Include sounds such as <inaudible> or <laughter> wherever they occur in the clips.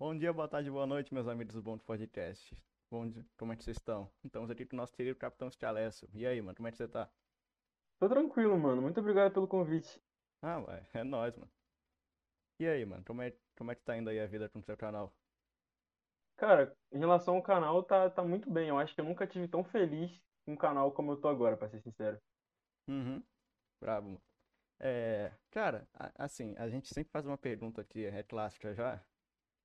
Bom dia, boa tarde, boa noite, meus amigos do Bom do Podcast. Bom dia, como é que vocês estão? Estamos aqui com o nosso querido Capitão Stialesso. E aí, mano, como é que você tá? Tô tranquilo, mano. Muito obrigado pelo convite. Ah, ué, é nóis, mano. E aí, mano, como é, como é que tá indo aí a vida com o seu canal? Cara, em relação ao canal, tá, tá muito bem. Eu acho que eu nunca tive tão feliz com o canal como eu tô agora, pra ser sincero. Uhum, brabo, mano. É, cara, a- assim, a gente sempre faz uma pergunta aqui, é clássica já.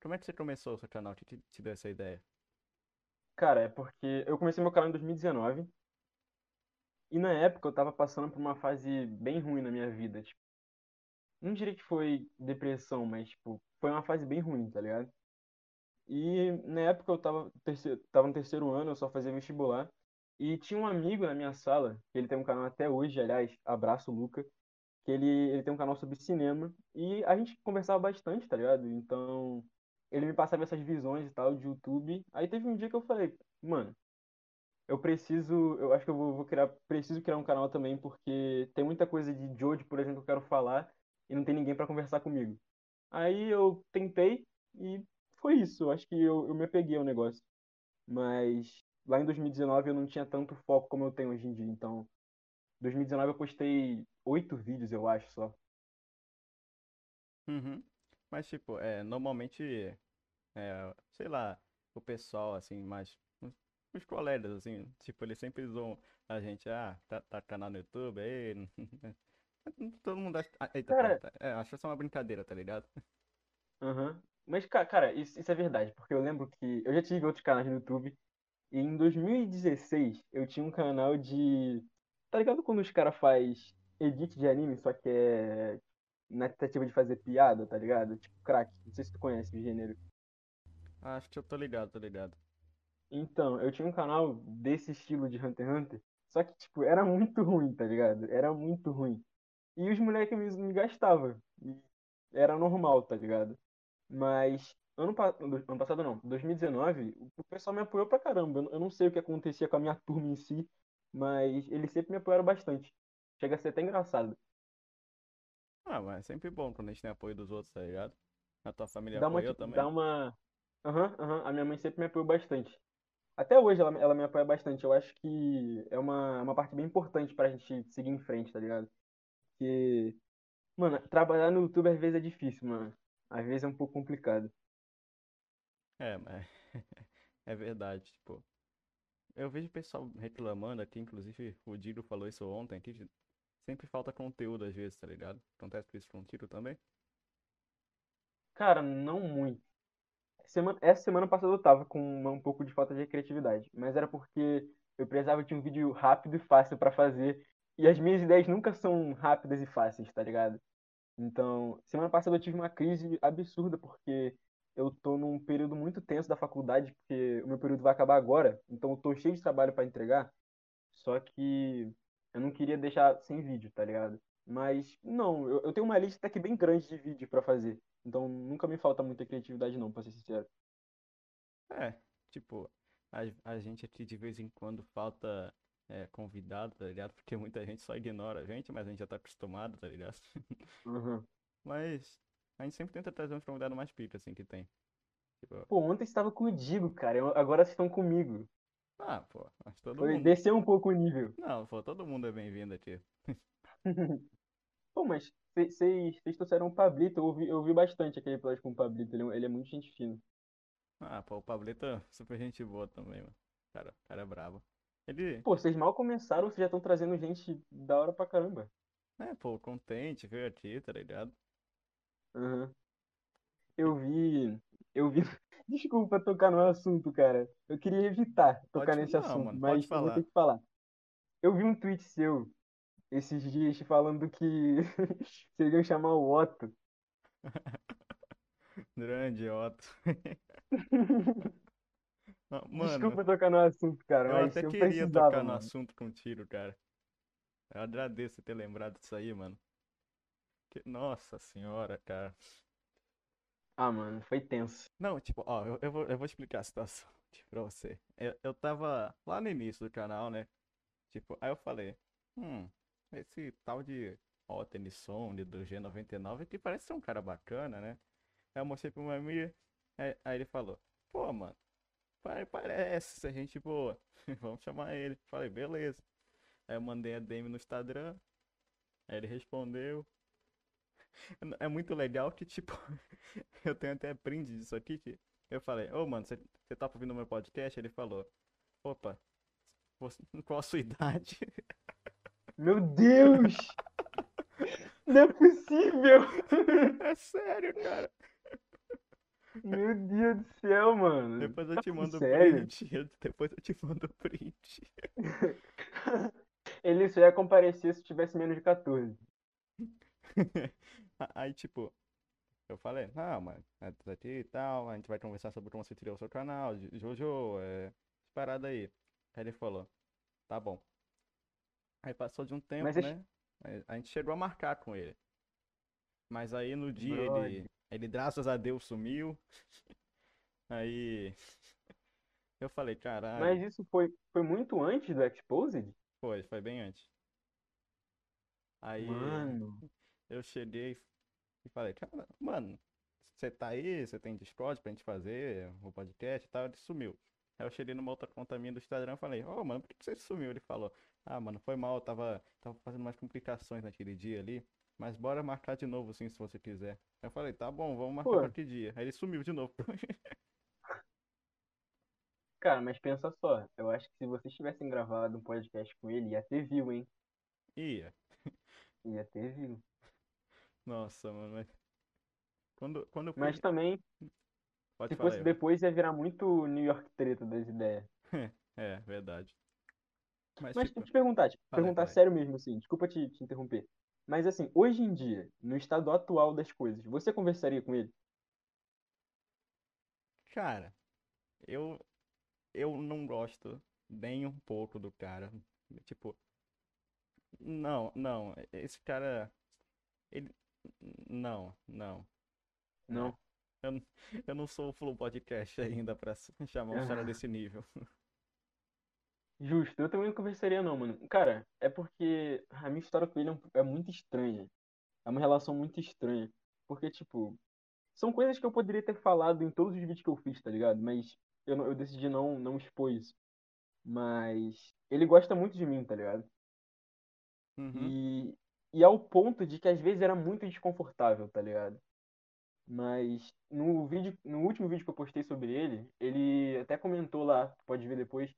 Como é que você começou o seu canal? O que te, te deu essa ideia? Cara, é porque eu comecei meu canal em 2019 e na época eu tava passando por uma fase bem ruim na minha vida. Tipo, não diria que foi depressão, mas, tipo, foi uma fase bem ruim, tá ligado? E na época eu tava, terceiro, tava no terceiro ano, eu só fazia vestibular. E tinha um amigo na minha sala, que ele tem um canal até hoje, aliás, abraço, Luca. que ele, ele tem um canal sobre cinema e a gente conversava bastante, tá ligado? Então, ele me passava essas visões e tal de YouTube. Aí teve um dia que eu falei, mano, eu preciso, eu acho que eu vou, vou criar, preciso criar um canal também porque tem muita coisa de Jojo, por exemplo, que eu quero falar e não tem ninguém pra conversar comigo. Aí eu tentei e foi isso. Acho que eu, eu me apeguei ao negócio. Mas lá em 2019 eu não tinha tanto foco como eu tenho hoje em dia. Então, 2019 eu postei oito vídeos, eu acho, só. Uhum. Mas, tipo, é, normalmente, é, sei lá, o pessoal, assim, mais, os colegas, assim, tipo, eles sempre zoam a gente, ah, tá, tá canal no YouTube aí, <laughs> todo mundo acha, ah, eita, Cara, pronto, é, acha só uma brincadeira, tá ligado? aham. Mas, ca- cara, isso, isso é verdade, porque eu lembro que eu já tive outros canais no YouTube e em 2016 eu tinha um canal de. Tá ligado quando os caras faz edit de anime, só que é na tentativa de fazer piada, tá ligado? Tipo crack, não sei se tu conhece o gênero. Acho que eu tô ligado, tô ligado. Então, eu tinha um canal desse estilo de Hunter x Hunter, só que, tipo, era muito ruim, tá ligado? Era muito ruim. E os moleques me, me gastavam. Era normal, tá ligado? Mas ano, pa- ano passado não, 2019, o pessoal me apoiou pra caramba. Eu, não eu não sei o que acontecia com a minha turma em si, mas eles sempre me apoiaram bastante. Chega a ser até engraçado. Ah, mas é sempre bom quando a gente tem apoio dos outros, tá ligado? A tua família Dá uma, apoiou tipo, dá também? uma. Aham, aham, a minha mãe sempre me apoiou bastante. Até hoje ela, ela me apoia bastante. Eu acho que é uma, uma parte bem importante pra gente seguir em frente, tá ligado? Porque, mano, trabalhar no YouTube às vezes é difícil, mano. Às vezes é um pouco complicado. É, mas <laughs> é verdade, tipo, eu vejo o pessoal reclamando aqui, inclusive o Dido falou isso ontem, que sempre falta conteúdo às vezes, tá ligado? Acontece isso com o Tiro também? Cara, não muito. Semana, essa semana passada eu tava com uma- um pouco de falta de criatividade, mas era porque eu precisava de um vídeo rápido e fácil pra fazer, e as minhas ideias nunca são rápidas e fáceis, tá ligado? Então, semana passada eu tive uma crise absurda porque eu tô num período muito tenso da faculdade, porque o meu período vai acabar agora, então eu tô cheio de trabalho pra entregar, só que eu não queria deixar sem vídeo, tá ligado? Mas não, eu, eu tenho uma lista aqui bem grande de vídeo pra fazer, então nunca me falta muita criatividade não, pra ser sincero. É, tipo, a, a gente aqui de vez em quando falta é, convidado, tá ligado? Porque muita gente só ignora a gente, mas a gente já tá acostumado, tá ligado? Uhum. <laughs> Mas a gente sempre tenta trazer uns convidados mais pica, assim, que tem. Tipo, Pô, ontem estava com o Digo, cara, eu- agora vocês estão comigo. Ah, pô, que todo Foi mundo. descer um pouco o nível. Não, pô, todo mundo é bem-vindo aqui. <laughs> Pô, mas vocês trouxeram o Pablito, eu ouvi, eu ouvi bastante aquele episódio com o Pablito, ele, é ele é muito gente fina. Ah, pô, o Pablito é super gente boa também, mano. Cara, o cara é brabo. Ele, Pô, vocês mal começaram, vocês já estão trazendo gente da hora pra caramba. é, pô, contente, veio aqui, tá ligado? Aham. Eu vi, eu vi. Desculpa tocar no assunto, cara. Eu queria evitar tocar Pode, nesse assunto, mano, mas vou ter que falar. Eu vi um tweet seu esses dias falando que <laughs> vocês iam chamar o Otto. <laughs> Grande Otto. <laughs> Mano, Desculpa tocar no assunto, cara, eu até eu queria tocar no mano. assunto contigo, cara. Eu agradeço ter lembrado disso aí, mano. Que- Nossa senhora, cara. Ah, mano, foi tenso. Não, tipo, ó, eu, eu vou, eu vou explicar a situação <laughs> tipo, pra você. Eu, eu tava lá no início do canal, né? Tipo, aí eu falei, hum, esse tal de Ottenson de do G99 que parece ser um cara bacana, né? Aí eu mostrei pro meu amigo, Aí, aí ele falou, pô, mano, pare- parece ser gente boa. <laughs> Vamos chamar ele. Falei, beleza. Aí eu mandei a DM no Instagram. Aí ele respondeu. <laughs> É muito legal que, tipo, <laughs> eu tenho até print disso aqui que eu falei, ô mano, você você tá ouvindo meu podcast? Ele falou, opa, você- <laughs> qual a sua idade? Meu Deus! Não é possível! É sério, cara. Meu Deus do céu, mano. Depois eu Tá te mando sério? print. Depois eu te mando print. Ele só ia comparecer se tivesse menos de 14. <laughs> Aí, tipo, eu falei, não, mano, tudo aqui e tal, a gente vai conversar sobre como você criou o seu canal, Jo- Jojo, é, parada aí. Aí ele falou, tá bom. Aí passou de um tempo, Mas né? A gente chegou a marcar com ele. Mas aí no dia ele, ele, graças a Deus, sumiu. <laughs> Aí <laughs> eu falei, caralho, Mas isso foi, foi muito antes do Exposed? foi, foi bem antes. Aí Mano. Eu cheguei e falei, cara, mano, você tá aí? Você tem Discord pra gente fazer o podcast e tal? Ele sumiu. Aí eu cheguei numa outra conta minha do Instagram e falei, ô, mano, por que você sumiu? Ele falou, ah, mano, foi mal, eu tava, tava fazendo umas complicações naquele dia ali, mas bora marcar de novo, sim, se você quiser. Aí eu falei, tá bom, vamos marcar pra que dia? Aí ele sumiu de novo. <laughs> Cara, mas pensa só. Eu acho que se vocês tivessem gravado um podcast com ele, ia ter view, hein? Ia. Ia ter view. Nossa, mano, mas... Quando, quando eu fui... Mas também, Pode se falar fosse aí. depois, ia virar muito New York treta das ideias. <laughs> É, verdade. Mas, Mas tipo, te perguntar, Fala aí, perguntar fala aí. sério mesmo, assim, desculpa te, te interromper. Mas assim, hoje em dia, no estado atual das coisas, você conversaria com ele? cara, eu, eu não gosto nem um pouco do cara. Tipo, não, não, esse cara, ele, não, não. Não. Eu, n- eu não sou o Flow Podcast ainda pra <laughs> chamar um cara <laughs> desse nível. Justo, eu também não conversaria não, mano. Cara, é porque a minha história com ele é, é muito estranha. É uma relação muito estranha. Porque, tipo, são coisas que eu poderia ter falado em todos os vídeos que eu fiz, tá ligado? Mas eu, eu decidi não, não expor isso. Mas ele gosta muito de mim, tá ligado? Uhum. E, e ao ponto de que às vezes era muito desconfortável, tá ligado? Mas no vídeo, no último vídeo que eu postei sobre ele, ele até comentou lá, pode ver depois,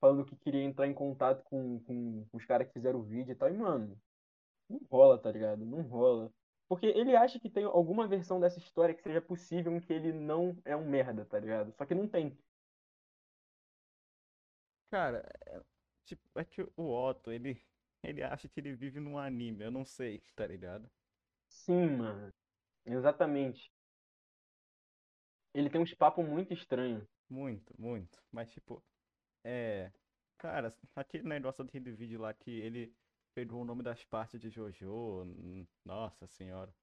falando que queria entrar em contato com, com os caras que fizeram o vídeo e tal. E, mano, não rola, tá ligado? Não rola. Porque ele acha que tem alguma versão dessa história que seja possível em que ele não é um merda, tá ligado? Só que não tem. Cara, é, tipo, é que o Otto, ele, ele acha que ele vive num anime, eu não sei, <laughs> tá ligado? Sim, mano. Exatamente. Ele tem uns papos muito estranhos. Muito, muito. Mas, tipo, é. Cara, aquele negócio daquele vídeo lá que ele pegou o nome das partes de Jojo. Nossa senhora.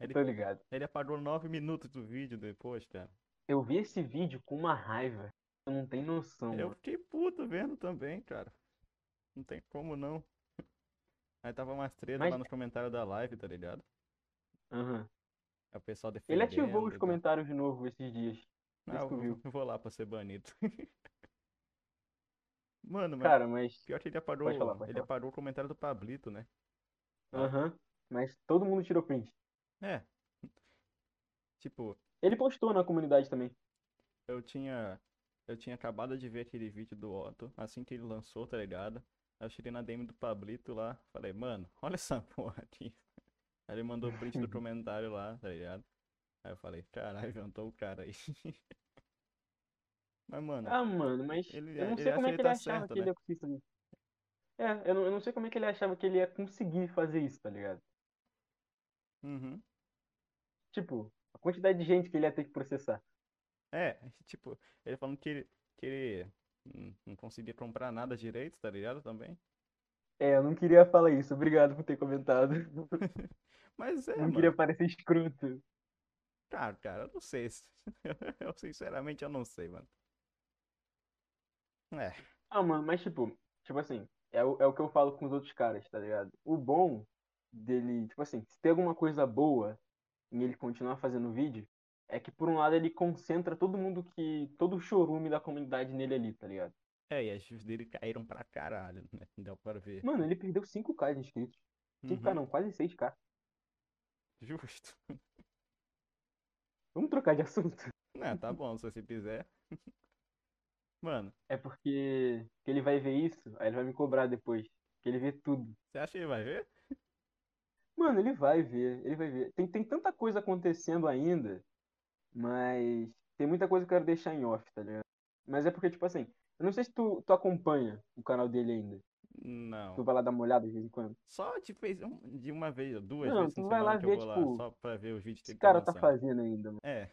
Ele, Tô ligado. ele apagou nove minutos do vídeo depois, cara. Eu vi esse vídeo com uma raiva. Você não tem noção, Eu mano. fiquei puto vendo também, cara. Não tem como não. Aí tava umas tretas Mas- lá nos comentários da live, tá ligado? Aham. Aí o pessoal Ele ativou defendendo os e tal. comentários de novo esses dias. Ah, eu vou, viu. eu vou lá pra ser banido. <laughs> Mano, mas Cara, mas. pior que ele apagou, Pode falar, pode ele falar. apagou o comentário do Pablito, né? Aham. Mas todo mundo tirou print. É. Tipo, Ele postou na comunidade também. eu tinha eu tinha acabado de ver aquele vídeo do Otto, assim que ele lançou, tá ligado? Cheguei na DM do Pablito lá, falei, mano, olha essa <laughs> porra aqui. Aí ele mandou o print do comentário lá, tá ligado? Aí eu falei, caralho, inventou o cara aí. <laughs> Mas, mano, Ah, mano, mas Ele- eu não ele sei como é que ele ele tá achava certo, que ele né? ia conseguir fazer isso. É, eu não, eu não sei como é que ele achava que ele ia conseguir fazer isso, tá ligado? uhum. Tipo, a quantidade de gente que ele ia ter que processar. É, tipo, ele falando que ele, que ele não conseguia comprar nada direito, tá ligado? Também. É, eu não queria falar isso. Obrigado por ter comentado. <laughs> Mas é, Não mano. queria parecer escroto. Cara, cara, eu não sei. se- <laughs> Eu sinceramente eu não sei, mano. É, Ah, mano, mas tipo, tipo assim, é o, é o que eu falo com os outros caras, tá ligado? O bom dele, tipo assim, se tem alguma coisa boa em ele continuar fazendo vídeo, é que por um lado ele concentra todo mundo que. todo o chorume da comunidade nele ali, tá ligado? É, e as views dele caíram pra caralho, né? <laughs> Deu pra ver. Mano, ele perdeu 5k de inscritos. 5k Uhum, não, quase 6k. justo. <laughs> Vamos trocar de assunto. Não, tá bom, se você quiser. <laughs> Mano, É porque que ele vai ver isso, aí ele vai me cobrar depois. Que ele vê tudo. você acha que ele vai ver? Mano, ele vai ver, ele vai ver. Tem, tem tanta coisa acontecendo ainda, mas tem muita coisa que eu quero deixar em off, tá ligado? Mas é porque, tipo assim, eu não sei se tu, tu acompanha o canal dele ainda. Tu Não. vai lá dar uma olhada de vez em quando. Só um- de uma vez, duas Não, vezes tu na vai lá ver, vou lá, tipo, só pra ver os vídeos que Esse ele tá cara tá fazendo ainda, mano. É,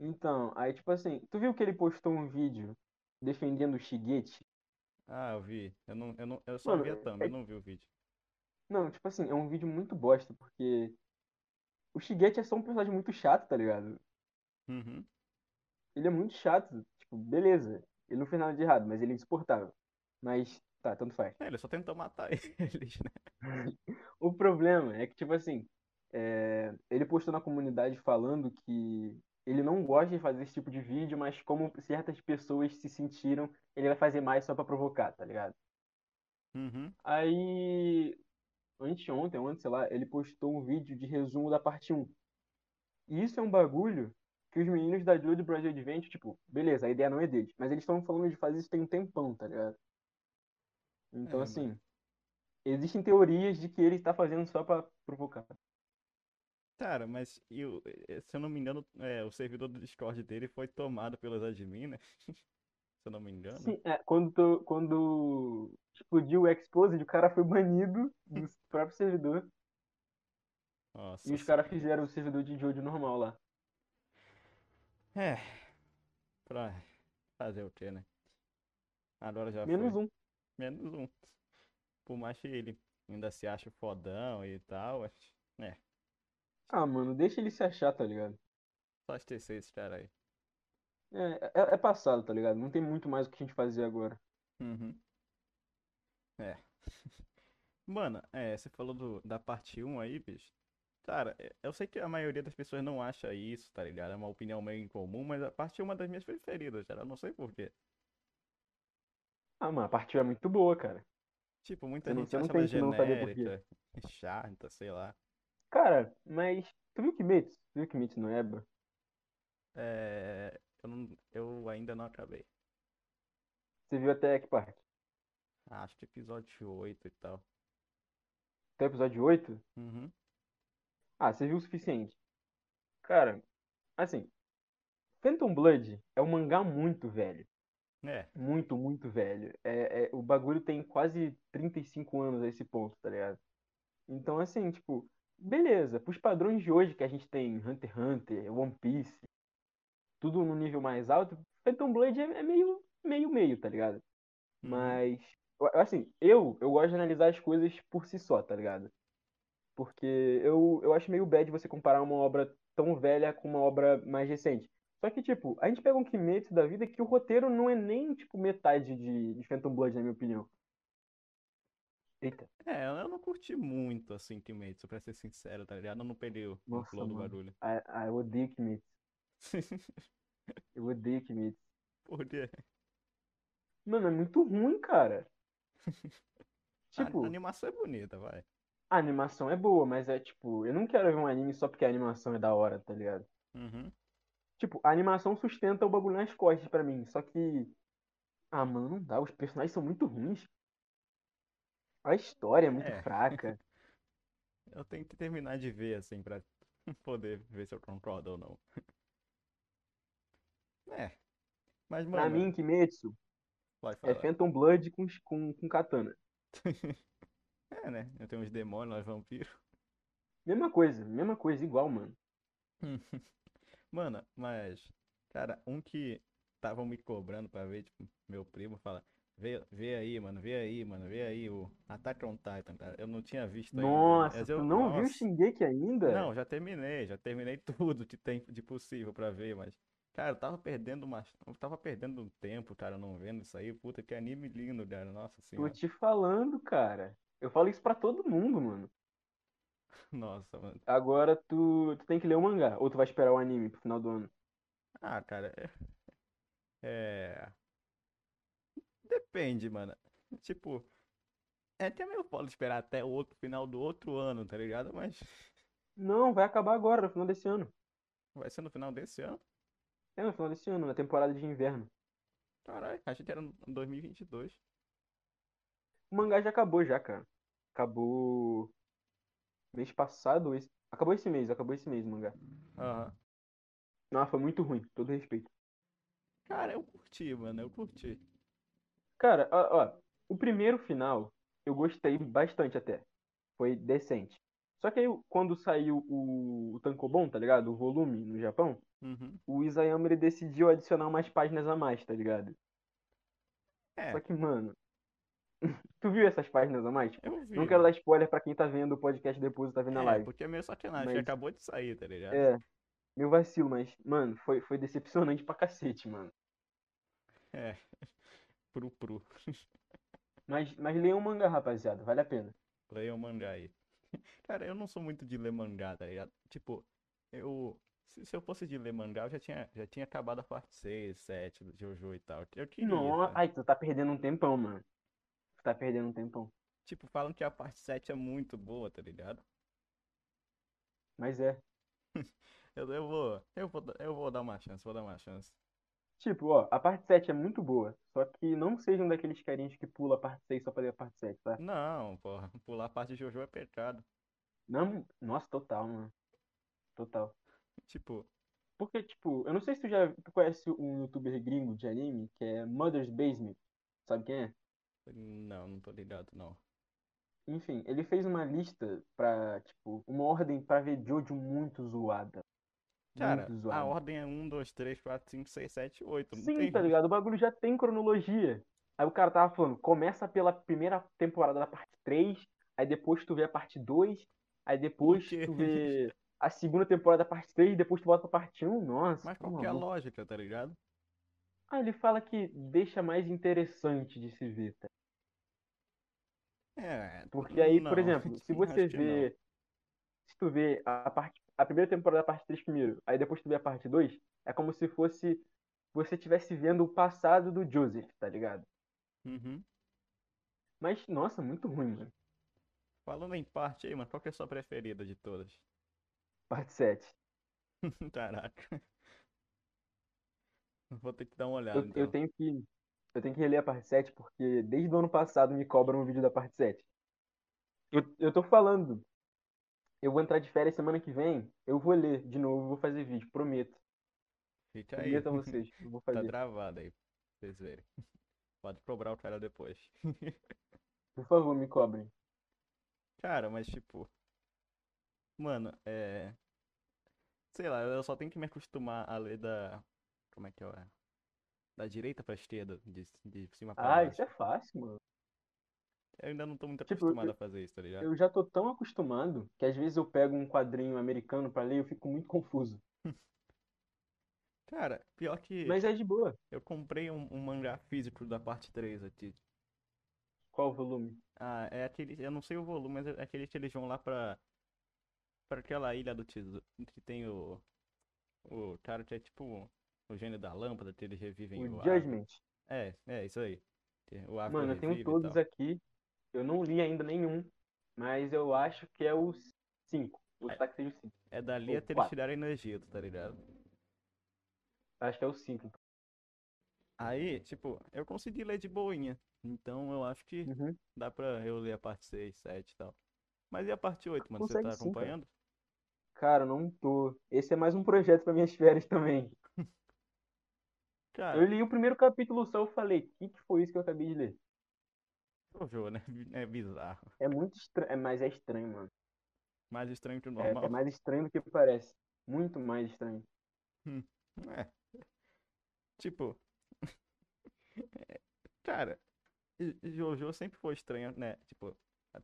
Então, aí tipo assim, tu viu que ele postou um vídeo defendendo o Shigeti? ah, eu vi. Eu, não, eu, não, eu só Mano, vi a thumb, é- eu não vi o vídeo. Não, tipo assim, é um vídeo muito bosta, porque o Shigeti é só um personagem muito chato, tá ligado? Uhum. Ele é muito chato, tipo, beleza. Ele não fez nada de errado, mas ele é insuportável. Mas, tá, tanto faz. É, ele só tentou matar <laughs> eles, né? O problema é que, tipo assim, é, ele postou na comunidade falando que ele não gosta de fazer esse tipo de vídeo, mas como certas pessoas se sentiram, ele vai fazer mais só pra provocar, tá ligado? Uhum. Aí, anteontem, ontem, sei lá, ele postou um vídeo de resumo da parte 1. E isso é um bagulho que os meninos da Duo do Brasil Adventure, tipo, beleza, a ideia não é deles, mas eles estão falando de fazer isso tem um tempão, tá ligado? Então, É, assim, existem teorias de que ele tá fazendo só pra provocar. Cara, mas eu, eh, se eu não me engano, é, o servidor do Discord dele foi tomado pelos admin, né? <laughs> Se eu não me engano. Sim, é, quando, quando explodiu o Exposed, o cara foi banido do <laughs> próprio servidor Nossa e os caras fizeram o servidor de Jojo normal lá. É, pra fazer o quê, né? Agora já Menos foi. um. Menos um. Por mais que ele ainda se ache fodão e tal, é, Ah, mano, deixa ele se achar, tá ligado? só esquecer esse cara aí. É, é, é passado, tá ligado? Não tem muito mais o que a gente fazer agora. Uhum. É. <laughs> Mano, é, você falou do, da parte 1 aí, bicho. Cara, é, eu sei que a maioria das pessoas não acha isso, tá ligado? É uma opinião meio incomum, mas a parte 1 é uma das minhas preferidas, cara. Eu não sei por quê. Ah, mano, a partida é muito boa, cara. Tipo, muita não- gente não acha ela que genérica, chata, sei lá. Cara, mas tu viu Kimetsu? Tu viu Kimetsu no Eba? É, eu, não- eu ainda não acabei. Você viu até que parte? Acho que episódio 8 e tal. Até episódio 8? Uhum. Ah, você viu o suficiente. Cara, assim, Phantom Blood é um mangá muito velho. É, Muito, muito velho. É, é- o bagulho tem quase 35 anos a esse ponto, tá ligado? Então, assim, tipo, beleza, pros padrões de hoje que a gente tem Hunter x Hunter, One Piece, tudo no nível mais alto, Phantom Blood é, é meio, meio, meio, tá ligado? uhum. Mas, assim, eu, eu gosto de analisar as coisas por si só, tá ligado? Porque eu, eu acho meio bad você comparar uma obra tão velha com uma obra mais recente. Só que, tipo, a gente pega um Kimetsu da vida que o roteiro não é nem, tipo, metade de, de Phantom Blood, na minha opinião. Eita, É, eu não curti muito, assim, Kimetsu, pra ser sincero, tá ligado? Eu não peguei o, nossa, do mano. bagulho. Ah, ah, eu odeio Kimetsu. <laughs> Eu odeio Kimetsu. Por quê? Mano, é muito ruim, cara. <laughs> Tipo, a animação é bonita, vai. a animação é boa, mas é tipo, eu não quero ver um anime só porque a animação é da hora, tá ligado? Uhum. Tipo, a animação sustenta o bagulho nas costas pra mim. Só que. Ah, mano, não dá. Os personagens são muito ruins. A história é muito É. fraca. <laughs> Eu tenho que terminar de ver, assim, pra poder ver se eu concordo ou não. É. Mas, Pra mano, mim, Kimetsu é. Phantom Blood com, com, com katana. <laughs> É, né? Eu tenho uns demônios, nós vampiros. Mesma coisa, mesma coisa, igual, mano. <laughs> Mano, mas, cara, um que estavam me cobrando pra ver, tipo, meu primo fala, vê, vê aí, mano, vê aí, mano, vê aí o Attack on Titan, cara. Eu não tinha visto ainda. Nossa, mas tu eu, não viu nossa. Shingeki ainda? Não, já terminei, já terminei <laughs> tudo que tem de possível pra ver, mas, cara, eu tava perdendo uma, eu tava perdendo um tempo, cara, não vendo isso aí. Puta, que anime lindo, cara, nossa Tô senhora. te falando, cara. Eu falo isso pra todo mundo, mano. <laughs> Nossa, mano. Agora tu, tu tem que ler o mangá, ou tu vai esperar o anime pro final do ano. Ah, cara, é. é- Depende, mano. Tipo, é até meio foda esperar até o outro final do outro ano, tá ligado? Mas Não, vai acabar agora, no final desse ano. vai ser no final desse ano. É, no final desse ano, na temporada de inverno. Caralho, a gente era no 2022. O mangá já acabou já, cara. Acabou mês passado, esse... acabou esse mês, acabou esse mês o mangá. Aham. Não, foi muito ruim, todo respeito. Cara, eu curti, mano, eu curti. Cara, ó, ó, o primeiro final eu gostei bastante até. Foi decente. Só que aí, quando saiu o, o Tankobon, tá ligado? O volume no Japão, Uhum. o Isayama ele decidiu adicionar umas páginas a mais, tá ligado? É, Só que, mano, <laughs> tu viu essas páginas a mais? Eu vi. não quero dar spoiler pra quem tá vendo o podcast depois ou tá vendo a É, live. porque é meio sacanagem, Mas- acabou de sair, tá ligado? É, meu vacilo, mas, mano, foi, foi decepcionante pra cacete, mano. É. <laughs> Pru pru. <laughs> Mas, mas leiam o mangá, rapaziada, vale a pena. Leia o mangá aí. <laughs> Cara, eu não sou muito de ler mangá, tá ligado? Tipo, eu. Se, se eu fosse de ler mangá, eu já tinha, já tinha acabado a parte 6, 7 do Jojo e tal. Eu queria, Não, sabe? ai, tu tá perdendo um tempão, mano. Tu tá perdendo um tempão. Tipo, falam que a parte 7 é muito boa, tá ligado? Mas é. <laughs> Eu, eu vou, eu vou, eu vou dar uma chance, vou dar uma chance. Tipo, ó, a parte 7 é muito boa. Só que não sejam daqueles carinhas que pula a parte 6 só pra ler a parte 7, tá? Não, porra, <laughs> pular a parte de Jojo é pecado. Não, nossa, total, mano. Total. Tipo, Porque, tipo, eu não sei se tu já conhece um youtuber gringo de anime que é Mother's Basement. Sabe quem é? não, não tô ligado, não. Enfim, ele fez uma lista pra, tipo, uma ordem pra ver Jojo muito zoada. Cara, a ordem é 1, 2, 3, 4, 5, 6, 7, 8. Não Sim, tem. tá ligado? O bagulho já tem cronologia. Aí o cara tava falando, começa pela primeira temporada da parte 3, aí depois tu vê a parte 2, aí depois tu vê <laughs> a segunda temporada da parte 3, depois tu volta pra parte 1. Nossa, Mas tá qual que é a lógica, tá ligado? Ah, ele fala que deixa mais interessante de se ver, tá? É, Porque aí, não, por <laughs> exemplo, se você vê. Se tu vê a parte, a primeira temporada da parte 3 primeiro, aí depois tu vê a parte 2, é como se fosse você estivesse vendo o passado do Joseph, tá ligado? Uhum. Mas, nossa, muito ruim, mano. Falando em parte aí, mano, qual que é a sua preferida de todas? Parte 7. <laughs> Caraca. Vou ter que dar uma olhada, Eu, eu então. tenho que. Eu tenho que reler a parte 7 porque desde o ano passado me cobram um vídeo da parte 7. Eu, eu tô falando. Eu vou entrar de férias semana que vem. Eu vou ler de novo, vou fazer vídeo, prometo. Fica aí. Prometo a <laughs> vocês. Eu vou Tá fazer. travado aí, pra vocês verem. <laughs> Pode cobrar o cara depois. <laughs> Por favor, me cobrem. Cara, mas tipo. Mano, é. Sei lá, eu só tenho que me acostumar a ler da. Como é que é? Da direita pra esquerda, de, de cima pra Ah, baixo. isso é fácil, mano. Eu ainda não tô muito Tipo, acostumado eu- a fazer isso, tá ligado? Eu já tô tão acostumado que às vezes eu pego um quadrinho americano pra ler e eu fico muito confuso. <laughs> Cara, pior que Mas é de boa. eu comprei um, um mangá físico da parte 3 aqui. Qual o volume? Ah, é aquele. Eu não sei o volume, mas é aquele que eles vão lá pra. Pra aquela ilha do tesouro. Que tem o. O cara que é tipo. O gênio da lâmpada, que eles revivem O o Judgment. É, é isso aí. O Mano, eu tenho todos aqui. Eu não li ainda nenhum. Mas eu acho que é o 5. Vou chutar que seja o 5. É dali ou até eles tirarem Egito, tá ligado? Acho que é o 5. Aí, tipo, eu consegui ler de boinha. Então eu acho que Uhum. dá pra eu ler a parte 6, 7 e tal. Mas e a parte 8, mano? Você Consegue tá sim, acompanhando? Cara, não tô. Esse é mais um projeto para minhas <laughs> férias também. <laughs> Cara, Eu li o primeiro capítulo só, eu falei, o que, que foi isso que eu acabei de ler? Jojo, né? <laughs> É bizarro. É muito estranho, é, mas é estranho, mano. Mais estranho que o É, normal. é mais estranho do que parece. Muito mais estranho. É. Tipo. é, <laughs> Cara, Jojo sempre foi estranho, né? Tipo,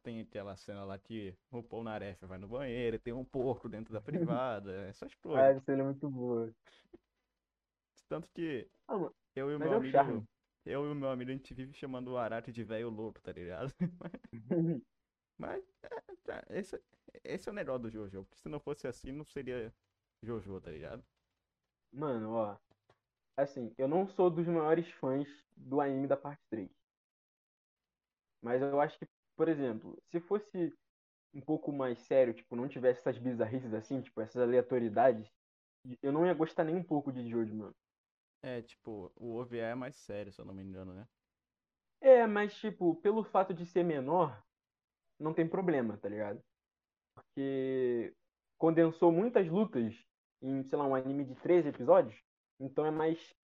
tem aquela cena lá que o Polnareff vai no banheiro, tem um porco dentro da <laughs> privada, essas Ah, coisas. essa é muito boa. Tanto que Ah, eu e o meu é amigo. charme. Eu e o meu amigo, a gente vive chamando o Arate de velho louco, tá ligado? <laughs> Mas é, tá, esse, esse é o negócio do Jojo. Porque se não fosse assim, não seria Jojo, tá ligado? Mano, ó. Assim, eu não sou dos maiores fãs do anime da parte 3. Mas eu acho que, por exemplo, se fosse um pouco mais sério, tipo, não tivesse essas bizarrices assim, tipo, essas aleatoriedades, eu não ia gostar nem um pouco de Jojo, mano. É, tipo, o OVA é mais sério, se eu não me engano, né? É, mas, tipo, pelo fato de ser menor, não tem problema, tá ligado? Porque condensou muitas lutas em, sei lá, um anime de 13 episódios, então é mais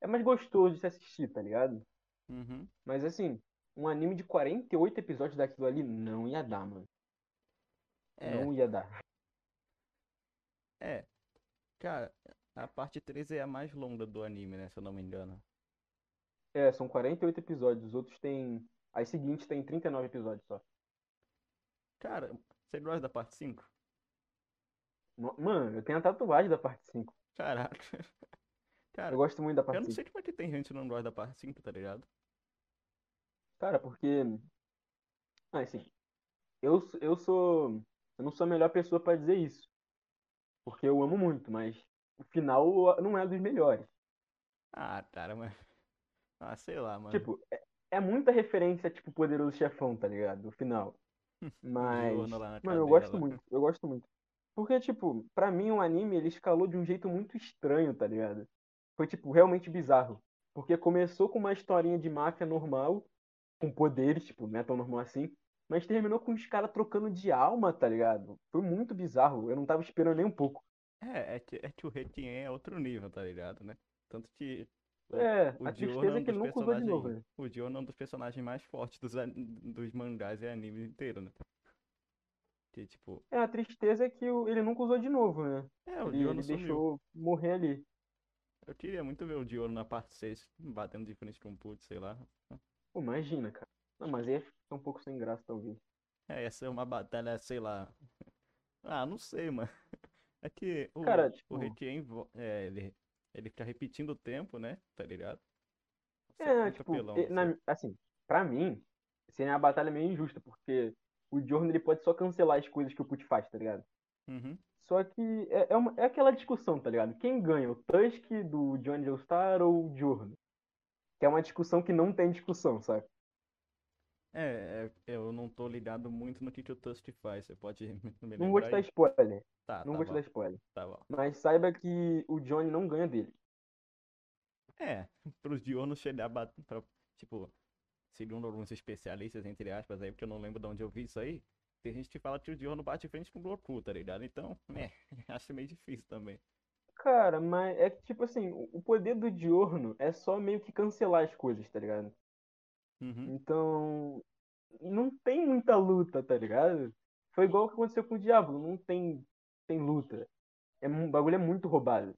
é mais gostoso de se assistir, tá ligado? Uhum. Mas assim, um anime de 48 episódios daquilo ali não ia dar, mano. É, Não ia dar. é. Cara, a parte 3 é a mais longa do anime, né? Se eu não me engano. É, são 48 episódios, os outros têm as seguintes têm 39 episódios só. Cara, você gosta da parte 5? No- Mano, eu tenho a tatuagem da parte 5. Caraca. <laughs> Cara, Eu gosto muito da eu parte não 5. sei como é que tem gente que não gosta da parte 5, tá ligado? Cara, porque ah, assim, eu eu sou eu não sou a melhor pessoa pra dizer isso, porque eu amo muito, mas o final não é dos melhores. Ah, cara, mas. Ah, sei lá, mano. Tipo, é, é muita referência, tipo, Poderoso Chefão, tá ligado? O final. <laughs> Mas, mano, eu gosto lá. muito, eu gosto muito. Porque, tipo, pra mim o anime ele escalou de um jeito muito estranho, tá ligado? Foi, tipo, realmente bizarro. Porque começou com uma historinha de máfia normal, com poderes, tipo, não é tão normal assim. Mas terminou com os caras trocando de alma, tá ligado? Foi muito bizarro. Eu não tava esperando nem um pouco. É, é que, é que o Retien é outro nível, tá ligado, né? Tanto que o, É, o a tristeza é é um que ele dos nunca usou de novo, personagens. né? O é um dos personagens mais fortes dos, dos mangás e animes inteiros, né? Que, tipo, É, a tristeza é que o- ele nunca usou de novo, né? é, o Giorno ele sumiu. deixou morrer ali. Eu queria muito ver o Giorno na parte 6, batendo de frente com o Putz, sei lá. Pô, imagina, cara. Não, mas aí fica um pouco sem graça, talvez. É, essa é uma batalha, sei lá. Ah, não sei, mano. É que o, Cara, o tipo, Retien, vo- é, ele, ele fica repetindo o tempo, né? Tá ligado? Isso é, tipo, não na- assim, pra mim, seria uma batalha meio injusta, porque o Jorno ele pode só cancelar as coisas que o Put faz, tá ligado? Uhum. Só que é, é, uma- é aquela discussão, tá ligado? Quem ganha, o Tusk do Johnny Joestar ou o Jorno? Que é uma discussão que não tem discussão, sabe? É, é, eu não tô ligado muito no que, que o Tusk faz. Você pode <laughs> me me Não vou lembrar te dar aí? spoiler, Tá, não tá vou te bom, dar spoiler. tá bom. Mas saiba que o Johnny não ganha dele. É, <laughs> pros Dionos chegar a bater, pra, tipo, segundo alguns especialistas, entre aspas, aí, porque eu não lembro de onde eu vi isso aí, tem gente que fala que o Diono bate frente com o Goku, tá ligado? Então, <laughs> é, acho meio difícil também. Cara, mas é que, tipo assim, o poder do Diorno é só meio que cancelar as coisas, tá ligado? Uhum. Então, não tem muita luta, tá ligado? Foi igual o que aconteceu com o Diablo, não tem, tem luta. É, o bagulho é muito roubado.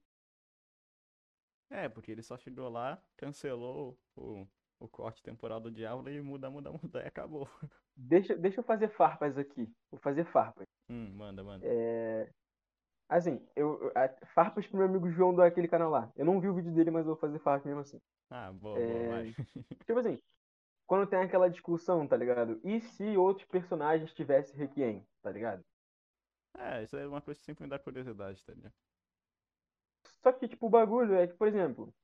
É, porque ele só chegou lá, cancelou o, o corte temporal do Diablo e muda, muda, muda e acabou. <laughs> Deixa, deixa eu fazer farpas aqui. Vou fazer farpas. Hum, manda, manda. É, Assim, eu, a- farpas pro meu amigo João daquele canal lá. Eu não vi o vídeo dele, mas eu vou fazer farpas mesmo assim. Ah, boa, boa, É, vai. <laughs> Tipo assim, quando tem aquela discussão, tá ligado? E se outros personagens tivessem Requiem, tá ligado? É, isso é uma coisa que sempre me dá curiosidade, tá ligado? Só que, tipo, o bagulho é que, por exemplo,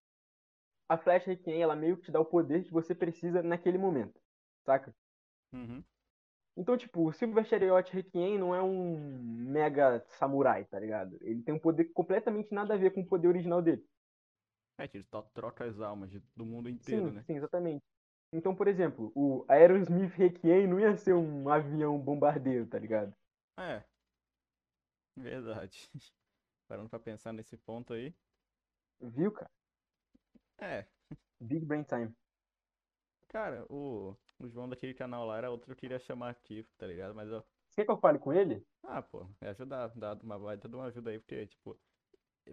a flecha Requiem, ela meio que te dá o poder que você precisa naquele momento, saca? Uhum. Então, tipo, o Silver Chariot Requiem não é um mega samurai, tá ligado? Ele tem um poder completamente nada a ver com o poder original dele. É que ele troca as almas do mundo inteiro, Sim, né? sim, exatamente. Então, por exemplo, o Aerosmith Requiem não ia ser um avião bombardeiro, tá ligado? É, verdade. <laughs> Parando pra pensar nesse ponto aí. Viu, cara? É, Big Brain Time. cara, o, o João daquele canal lá era outro que eu queria chamar aqui, tá ligado? Mas eu. Você quer que eu fale com ele? Ah, pô, me ajudar, dar uma baita de uma ajuda aí, porque, tipo,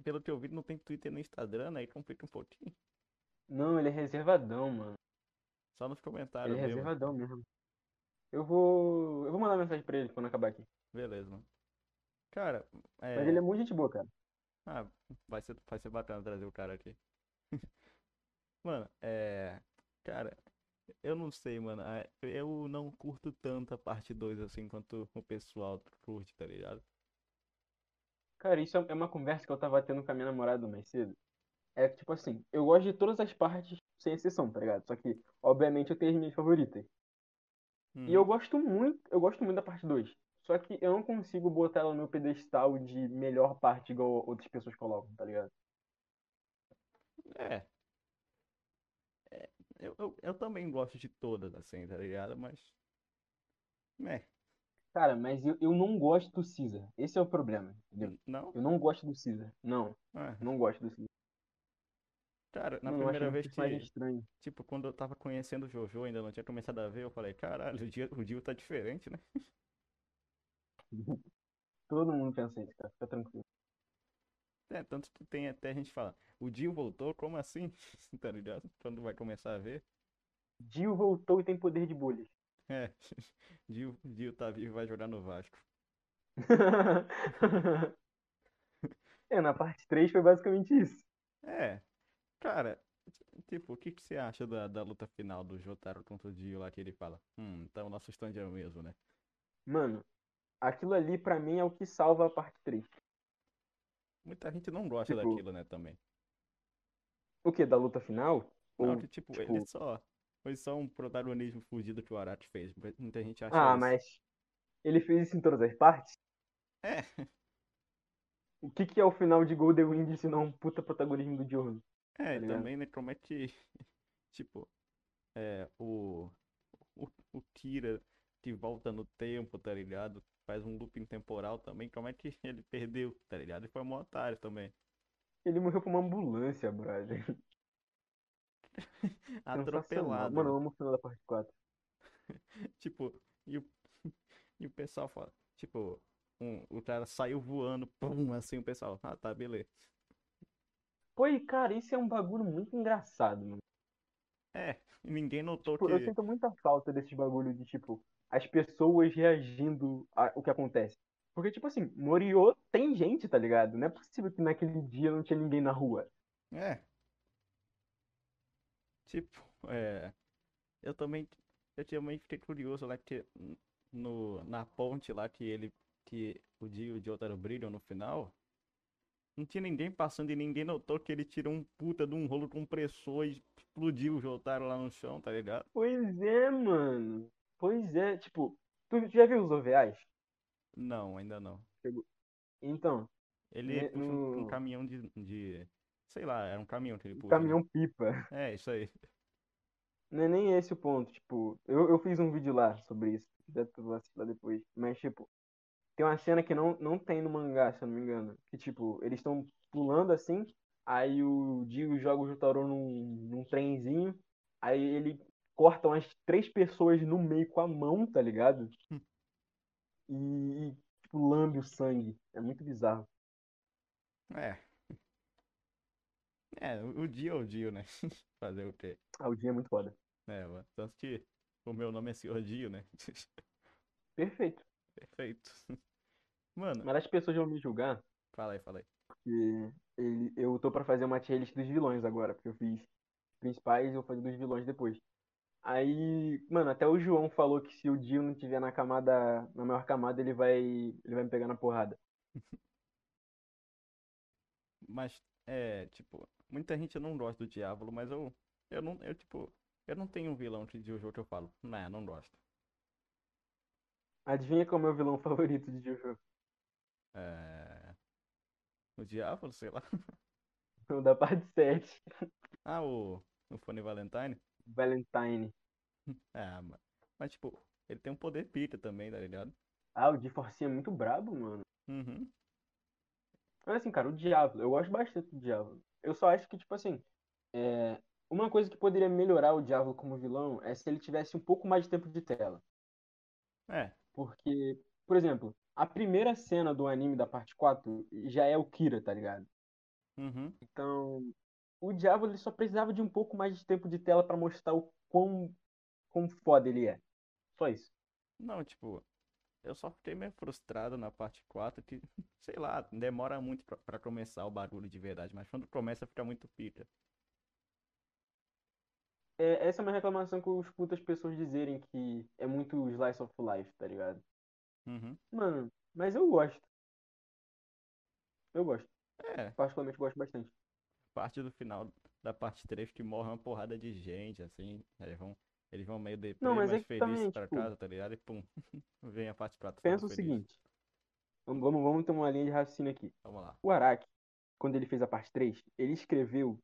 pelo que eu vi, não tem Twitter nem Instagram, aí complica um pouquinho. Não, ele é reservadão, mano. Só nos Ele comentários é mesmo. reservadão mesmo. Eu vou. Eu vou mandar mensagem pra ele quando acabar aqui. Beleza, mano. Cara, Mas ele é é. muito gente boa, cara. Ah, vai ser, vai ser bacana trazer o cara aqui. <laughs> Mano, é. Cara, Eu não sei, mano. é, Eu não curto tanto a parte 2 assim quanto o pessoal curte, tá ligado? Cara, isso é é uma conversa que eu tava tendo com a minha namorada mais cedo. É que, tipo assim, eu gosto de todas as partes, sem exceção, tá ligado? Só que, obviamente, eu tenho as minhas favoritas. E eu Uhum. gosto muito, eu gosto muito da parte 2. Só que eu não consigo botar ela no meu pedestal de melhor parte igual outras pessoas colocam, tá ligado? É, eu, eu, eu também gosto de todas, assim, tá ligado? Mas, é, Cara, mas eu, eu não gosto do Caesar. Esse é o problema, entendeu? não? Eu não gosto do Caesar. Não, É. não gosto do Caesar. Cara, na Mano, primeira vez que, tipo, quando eu tava conhecendo o Jojo, ainda não tinha começado a ver, eu falei, caralho, o Dio, o Dio tá diferente, né? <laughs> <laughs> Todo mundo pensa isso, cara. Fica tranquilo. É, tanto que tem até gente fala, o Dio voltou, como assim? <laughs> Tá ligado? Quando vai começar a ver, Dio voltou e tem poder de bolhas. é, Dio, Dio tá vivo e vai jogar no Vasco. É, na parte 3 foi basicamente isso. É, cara, tipo, o que que você acha da, da luta final do Jotaro contra o Dio lá que ele fala? Hum, então o nosso stand é o mesmo, né? Mano, aquilo ali pra mim é o que salva a parte 3. Muita gente não gosta Tipo, daquilo, né, também. o que? Da luta final? Não, Ou, que tipo, ele tipo. só. Foi só um protagonismo fugido que o Araki fez. Muita gente acha Ah, isso. mas ele fez isso em todas as partes? É, O que que é o final de Golden Wind se não um puta protagonismo do Johan, é, tá e ligado? também, né, como é que, tipo, é, o, o, o Kira que volta no tempo, tá ligado? Faz um looping temporal também, como é que <laughs> ele perdeu, tá ligado? Ele foi um otário também. Ele morreu por uma ambulância, brother. <laughs> Sensacional. Atropelado. Mano, eu amo o final da parte 4. <laughs> Tipo, e o, e o pessoal fala, tipo, um, o cara saiu voando, pum, assim, o pessoal, ah, tá, beleza. Pô, e cara, isso é um bagulho muito engraçado, mano. É, ninguém notou Tipo, eu que, sinto muita falta desses bagulho de, tipo, as pessoas reagindo ao que acontece. Porque, tipo assim, Moriô tem gente, tá ligado? Não é possível que naquele dia não tinha ninguém na rua. é, tipo, é, eu também, eu também fiquei curioso lá que no, na ponte lá que ele, que o Dio e o Jotaro brilham no final, não tinha ninguém passando e ninguém notou que ele tirou um puta de um rolo compressor e explodiu o Jotaro lá no chão, tá ligado? Pois é, mano. Pois é, tipo, tu já viu os OVAs? Não, ainda não. Chegou- Então, Ele ne- puxa um, um caminhão de, de, sei lá, era um caminhão que ele puxa, né? caminhão pipa. É, isso aí. Não é nem esse o ponto, tipo, eu, eu fiz um vídeo lá sobre isso. Deve tu vai assistir lá depois. Mas, tipo, tem uma cena que não, não tem no mangá, se eu não me engano. Que, tipo, eles estão pulando assim, aí o Dio joga o Jotaro num, num trenzinho, aí ele corta umas três pessoas no meio com a mão, tá ligado? E, e, tipo, lambe o sangue. É muito bizarro. É, é, o o Dio é o Dio, né? <laughs> Fazer o quê? Ah, o Dio é muito foda. É, mano. Tanto que o meu nome é Senhor Dio, né? <laughs> Perfeito. Perfeito. <laughs> Mano, Mas as pessoas vão me julgar fala aí, fala aí. porque ele, eu tô pra fazer uma tier list dos vilões agora, porque eu fiz os principais e vou fazer dos vilões depois. Aí, mano, até o João falou que se o Dio não tiver na camada, na maior camada, ele vai, ele vai me pegar na porrada. <laughs> Mas, é, tipo, muita gente não gosta do Diablo, mas eu, eu não, eu, tipo, eu não tenho um vilão de Jojo que eu falo, não, não gosto. Adivinha qual é o meu vilão favorito de Jojo? É, o Diablo, sei lá. <laughs> O da parte 7, <laughs> Ah, o, o Funny Valentine. Valentine. É, <laughs> ma- mas, tipo, ele tem um poder pica também, tá ligado? Ah, o de Forcinha é muito brabo, mano. Uhum. Mas assim, cara, o Diablo, eu gosto bastante do Diablo. Eu só acho que, tipo assim, é... uma coisa que poderia melhorar o Diablo como vilão é se ele tivesse um pouco mais de tempo de tela. É, Porque, por exemplo, a primeira cena do anime da parte 4 já é o Kira, tá ligado? uhum. Então, o Diablo ele só precisava de um pouco mais de tempo de tela pra mostrar o quão, quão foda ele é. Só isso. Não, tipo, eu só fiquei meio frustrado na parte 4 que, <laughs> sei lá, demora muito pra começar o barulho de verdade, mas quando começa fica muito pica. É, essa é uma reclamação que eu escuto as pessoas dizerem que é muito slice of life, tá ligado? Uhum. Mano, mas eu gosto. Eu gosto. É, Particularmente gosto bastante. parte do final da parte 3 que morre uma porrada de gente, assim. Eles vão, eles vão meio Não, mas é felizes também, pra tipo, casa, tá ligado? E pum, <laughs> vem a parte 4 todo pensa o feliz. seguinte. Vamos, vamos, vamos ter uma linha de raciocínio aqui. Vamos lá. O Araki, quando ele fez a parte 3, ele escreveu,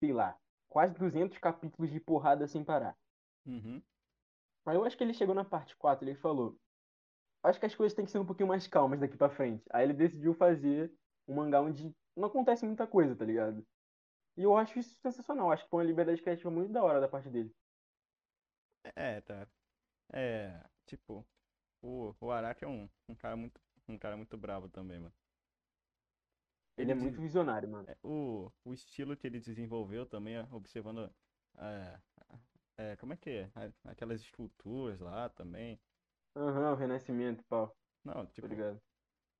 sei lá, quase 200 capítulos de porrada sem parar. Uhum. Aí eu acho que ele chegou na parte 4, ele falou: Acho que as coisas têm que ser um pouquinho mais calmas daqui pra frente. Aí ele decidiu fazer um mangá onde não acontece muita coisa, tá ligado? E eu acho isso sensacional. Acho que foi uma liberdade criativa muito da hora da parte dele. É, tá. É, tipo, o, o Araki é um, um cara muito, um cara muito bravo também, mano. Ele é muito visionário, mano. é, o, o estilo que ele desenvolveu também, é, observando, é, é, como é que é? Aquelas esculturas lá também. Aham, o Renascimento pau, Não, tipo, ligado?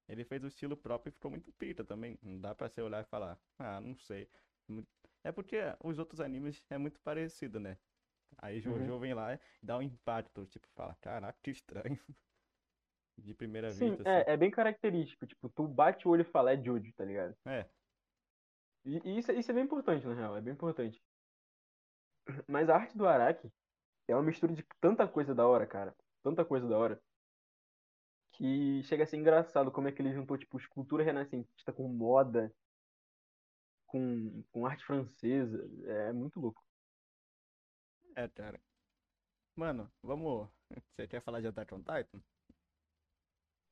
ele fez o estilo próprio e ficou muito pita também. Não dá pra você olhar e falar, ah, não sei. É porque os outros animes é muito parecido, né? Aí Uhum. Jojo vem lá e dá um impacto, tipo, fala, caraca, que estranho. <laughs> De primeira Sim, vista, assim. é, é bem característico. Tipo, tu bate o olho e fala, é Jojo, tá ligado? É, E, e isso, é- isso é bem importante, na real, é bem importante. Mas a arte do Araki é uma mistura de tanta coisa da hora, cara. Tanta coisa da hora. Que chega a ser engraçado como é que ele juntou, tipo, escultura renascentista com moda, com, com arte francesa. É muito louco. é, cara. Mano, vamos. <laughs> Você quer falar de Attack on Titan?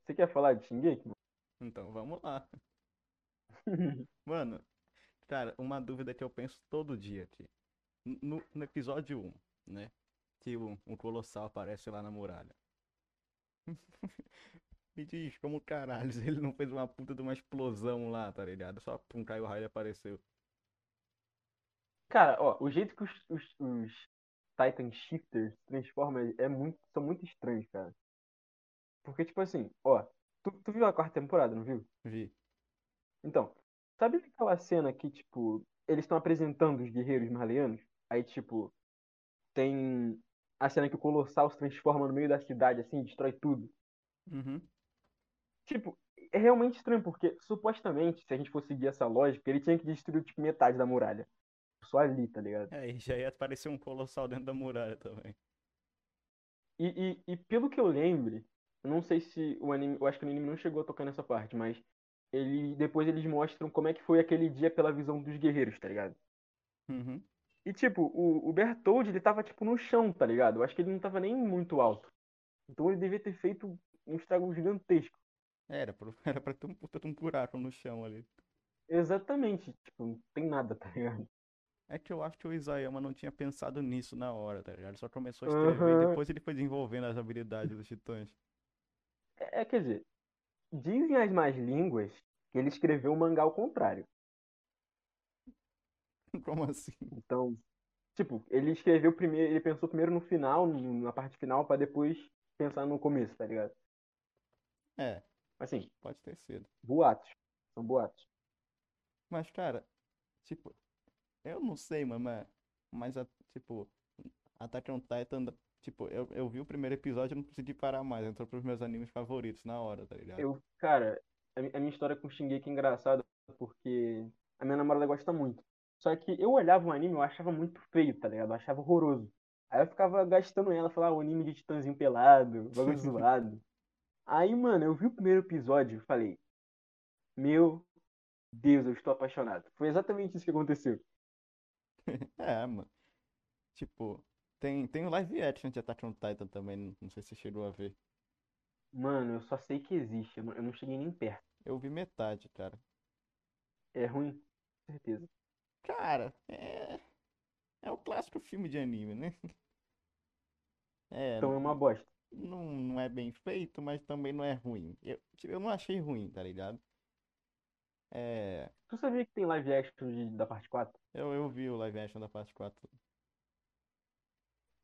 Você quer falar de Shingeki, Então vamos lá. <laughs> mano? Cara, uma dúvida que eu penso todo dia aqui. No, no episódio 1, né? Que o, o Colossal aparece lá na muralha. <laughs> Me diz, como caralho, ele não fez uma puta de uma explosão lá, tá ligado? Só pum, caiu o raio e apareceu. Cara, ó, o jeito que os, os, os Titan Shifters transformam é muito, são muito estranhos, cara. Porque, tipo assim, ó, tu, tu viu a quarta temporada, não viu? Vi. Então, sabe aquela cena que, tipo, eles estão apresentando os guerreiros marleyanos? Aí, tipo, tem a cena que o Colossal se transforma no meio da cidade, assim, destrói tudo. Uhum. Tipo, é realmente estranho, porque supostamente, se a gente for seguir essa lógica, ele tinha que destruir, tipo, metade da muralha. Só ali, tá ligado? É, e já ia aparecer um Colossal dentro da muralha também. E, e, e pelo que eu lembre, eu não sei se o anime, eu acho que o anime não chegou a tocar nessa parte, mas ele depois eles mostram como é que foi aquele dia pela visão dos guerreiros, tá ligado? Uhum. E tipo, o, o Bertold, ele tava tipo no chão, tá ligado? Eu acho que ele não tava nem muito alto. Então ele devia ter feito um estrago gigantesco. Era, pro- <laughs> era pra ter um puta um buraco no chão ali. Exatamente, tipo, não tem nada, tá ligado? É que eu acho que o Isayama não tinha pensado nisso na hora, tá ligado? Ele só começou a escrever e Aham. depois ele foi desenvolvendo as habilidades dos titãs. É, é, quer dizer, dizem as más línguas que ele escreveu o mangá ao contrário. <laughs> Como assim? Então, tipo, ele escreveu primeiro, ele pensou primeiro no final, na parte final, pra depois pensar no começo, tá ligado? É, Assim, pode ter sido. boatos. São boatos. Mas, cara, tipo, eu não sei, mano, mas, mas tipo, Attack on Titan, tipo, eu, eu vi o primeiro episódio e não consegui parar mais. Entrou pros meus animes favoritos na hora, tá ligado? Eu, cara, a, a minha história com Shingeki é engraçada porque a minha namorada gosta muito. Só que eu olhava o anime e eu achava muito feio, tá ligado? Eu achava horroroso. Aí eu ficava gastando ela, falava, ah, o anime de titãzinho pelado, bagulho <laughs> zoado. Aí, mano, eu vi o primeiro episódio e falei, meu Deus, eu estou apaixonado. Foi exatamente isso que aconteceu. <laughs> É, mano. Tipo, tem, tem o live action de Attack on Titan também, não sei se você chegou a ver. Mano, eu só sei que existe, eu não, eu não cheguei nem perto. Eu vi metade, cara. É ruim, com certeza. Cara, é. É o clássico filme de anime, né? <laughs> É, Então é uma bosta. não, não é bem feito, mas também não é ruim. Eu, eu não achei ruim, tá ligado? É. Tu sabia que tem live action de- da parte 4? Eu, eu vi o live action da parte 4.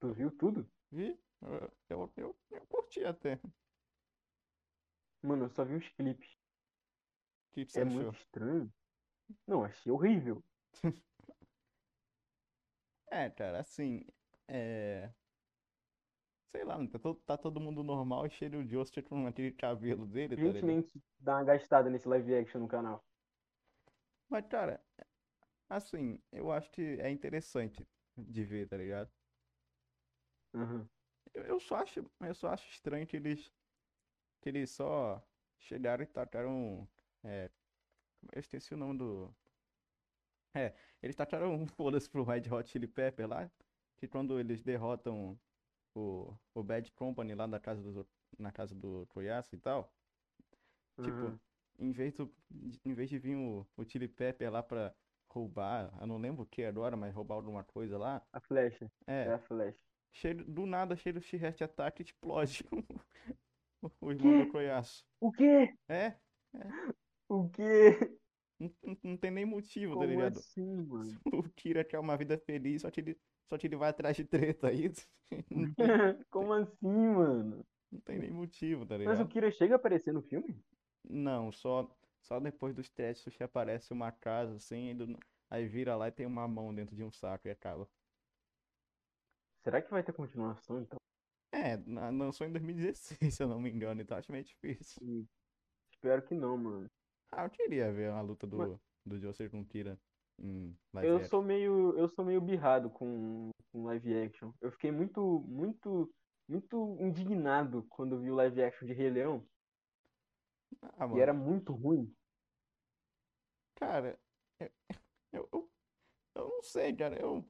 Tu viu tudo? Vi? Eu, eu, eu, eu curti até. Mano, eu só vi os clipes. que que você É achou? muito estranho. Não, achei horrível. <laughs> É, cara, assim, É. Sei lá, tá todo, tá todo mundo normal e cheio de osso com aquele cabelo dele, tá? Gentilmente dá uma gastada nesse live action no canal. Mas, cara, assim, eu acho que é interessante de ver, tá ligado? Aham. Eu, eu só acho, eu só acho estranho que eles, que eles só chegaram e tacaram. É, eu esqueci o nome do. É, eles tacaram um foda-se pro Red Hot Chili Pepper lá, que quando eles derrotam o, o Bad Company lá na casa do, na casa do Toyasa e tal, tipo, aham. em vez do, em vez de vir o, o Chili Pepper lá pra roubar, eu não lembro o que agora, mas roubar alguma coisa lá, A flecha. É é, a flecha. Cheio, do nada, cheio do T-Rex ataque, explode <laughs> o, o irmão do. O quê? É, O quê? não, não, tem nem motivo, tá Como ligado? assim, mano? <laughs> O Kira quer uma vida feliz, só que ele, só que ele vai atrás de treta aí. Não tem, <laughs> Como assim, mano? não tem nem motivo, tá Mas o ligado? Kira chega a aparecer no filme? Não, só, só depois dos testes que aparece uma casa assim, e do- aí vira lá e tem uma mão dentro de um saco e acaba. Será que vai ter continuação, então? É, lançou em 2016, <laughs> se eu não me engano, então acho meio difícil. Hum, Espero que não, mano. Ah, eu queria ver a luta Mas do, do Joker com Kira live eu action. sou meio, eu sou meio birrado com, com live action. Eu fiquei muito, muito, muito indignado quando vi o live action de Rei Leão, Ah, que era muito ruim. cara, <laughs> eu, eu eu não sei, cara, eu,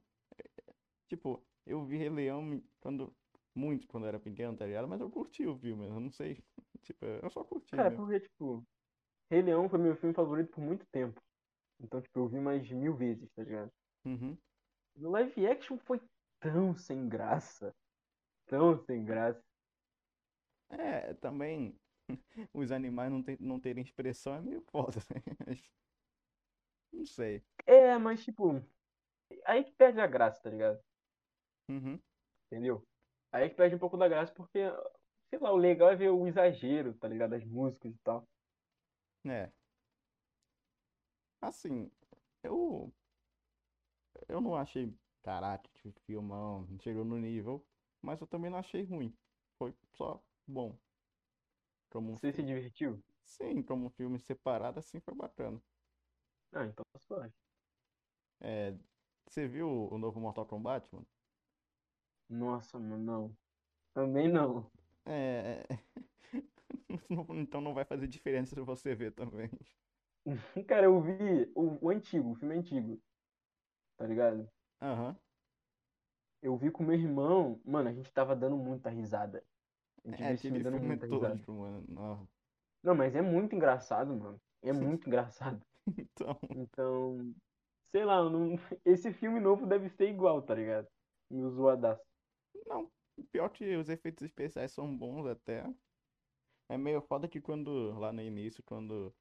tipo, eu vi Rei Leão quando, muito quando eu era pequeno, tá ligado? Mas eu curti o filme, eu não sei, <laughs> tipo, eu só curti Cara, mesmo. porque, tipo, Rei Leão foi meu filme favorito por muito tempo. Então, tipo, eu vi mais de mil vezes, tá ligado? Uhum. No live action foi tão sem graça. Tão sem graça. É, também <laughs> os animais não, ter, não terem expressão é meio foda, né? Não sei. É, mas, tipo, aí que perde a graça, tá ligado? Uhum. Entendeu? Aí que perde um pouco da graça porque, sei lá, o legal é ver o exagero, tá ligado? Das músicas e tal. É. Assim, eu, eu não achei, caraca, que filmão, não chegou no nível, mas eu também não achei ruim. Foi só bom. Como um Você se filme. divertiu? Sim, como um filme separado, assim, foi bacana. Ah, então suave. É, você viu o novo Mortal Kombat, mano? Nossa, mano, não. Também não. É, <laughs> então não vai fazer diferença se você ver também. <laughs> Cara, eu vi o, o antigo, o filme antigo, tá ligado? Aham. Eu vi com meu irmão, mano, a gente tava dando muita risada. A gente É viu esse filme aquele dando filme muita risada. tosco, mano. Não. Não, mas é muito engraçado, mano. É muito engraçado. <laughs> Então, Então, sei lá, eu não... esse filme novo deve ser igual, tá ligado? Meio zoadaço. Não. Pior que os efeitos especiais são bons até. É meio foda que quando, lá no início, quando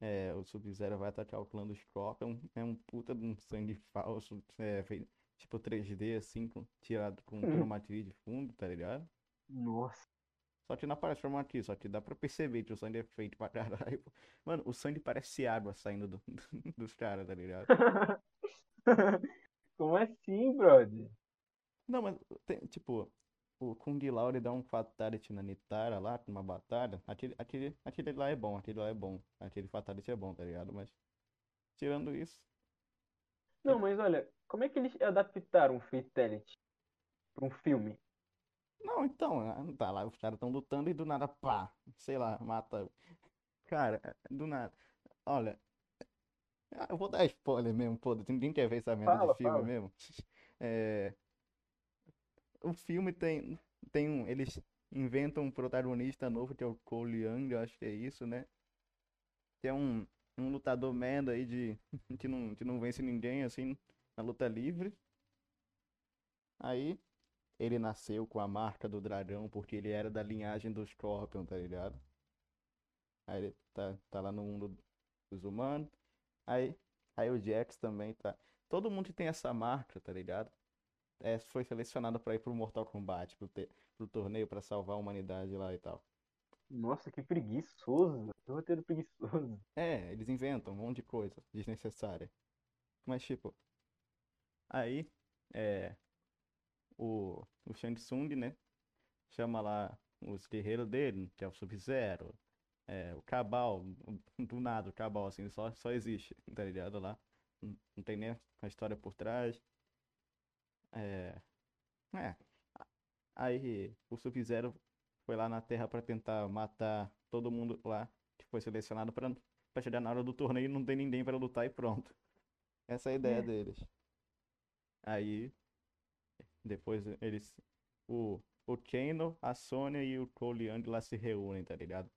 é, o Sub-Zero vai atacar o clã do Scorpion, é um, é puta de um sangue falso, é, feito, tipo 3D, assim, com- tirado com chroma key de fundo, tá ligado? Nossa. Só que não aparece chroma key, só que dá pra perceber que o sangue é feito pra caralho. Mano, o sangue parece água saindo do- <laughs> dos caras, tá ligado? <laughs> Como assim, brother? Não, mas tem, tipo, o Kung Lao ele dá um fatality na Nitara lá, numa batalha. Aquele, aquele, aquele lá é bom, aquele lá é bom. Aquele fatality é bom, tá ligado? Mas, tirando isso, Não, mas olha, como é que eles adaptaram o Fatality pra um filme? Não, então, ah, tá lá, os caras estão lutando e do nada, pá, sei lá, mata. Cara, do nada. Olha, ah, eu vou dar spoiler mesmo, pô, ninguém quer ver essa merda de Fala, filme fala. mesmo. <laughs> É, o filme tem, tem um, eles inventam um protagonista novo, que é o Cole Young, eu acho que é isso, né? Que é um, um lutador merda aí de, <laughs> que não, que não vence ninguém, assim, na luta livre. Aí, ele nasceu com a marca do dragão porque ele era da linhagem do Scorpion, tá ligado? Aí ele tá, tá lá no mundo dos humanos. Aí, aí o Jax também tá. Todo mundo tem essa marca, tá ligado? É, foi selecionado pra ir pro Mortal Kombat, pro, te- pro torneio pra salvar a humanidade lá e tal. Nossa, que preguiçoso. Que roteiro preguiçoso. É, eles inventam um monte de coisa desnecessária. Mas tipo, aí, é, o, o Shang Tsung, né? Chama lá os guerreiros dele, que é o Sub-Zero, é, o Cabal, <laughs> do nada, o Cabal, assim, só, só existe, tá ligado lá? Não, não tem nem a história por trás. É, é. Aí o Sub-Zero foi lá na Terra pra tentar matar todo mundo lá que foi selecionado pra, pra chegar na hora do torneio e não tem ninguém pra lutar e pronto. Essa é a ideia É. deles. Aí depois eles. O, o Kano, a Sônia e o Cole Young lá se reúnem, tá ligado?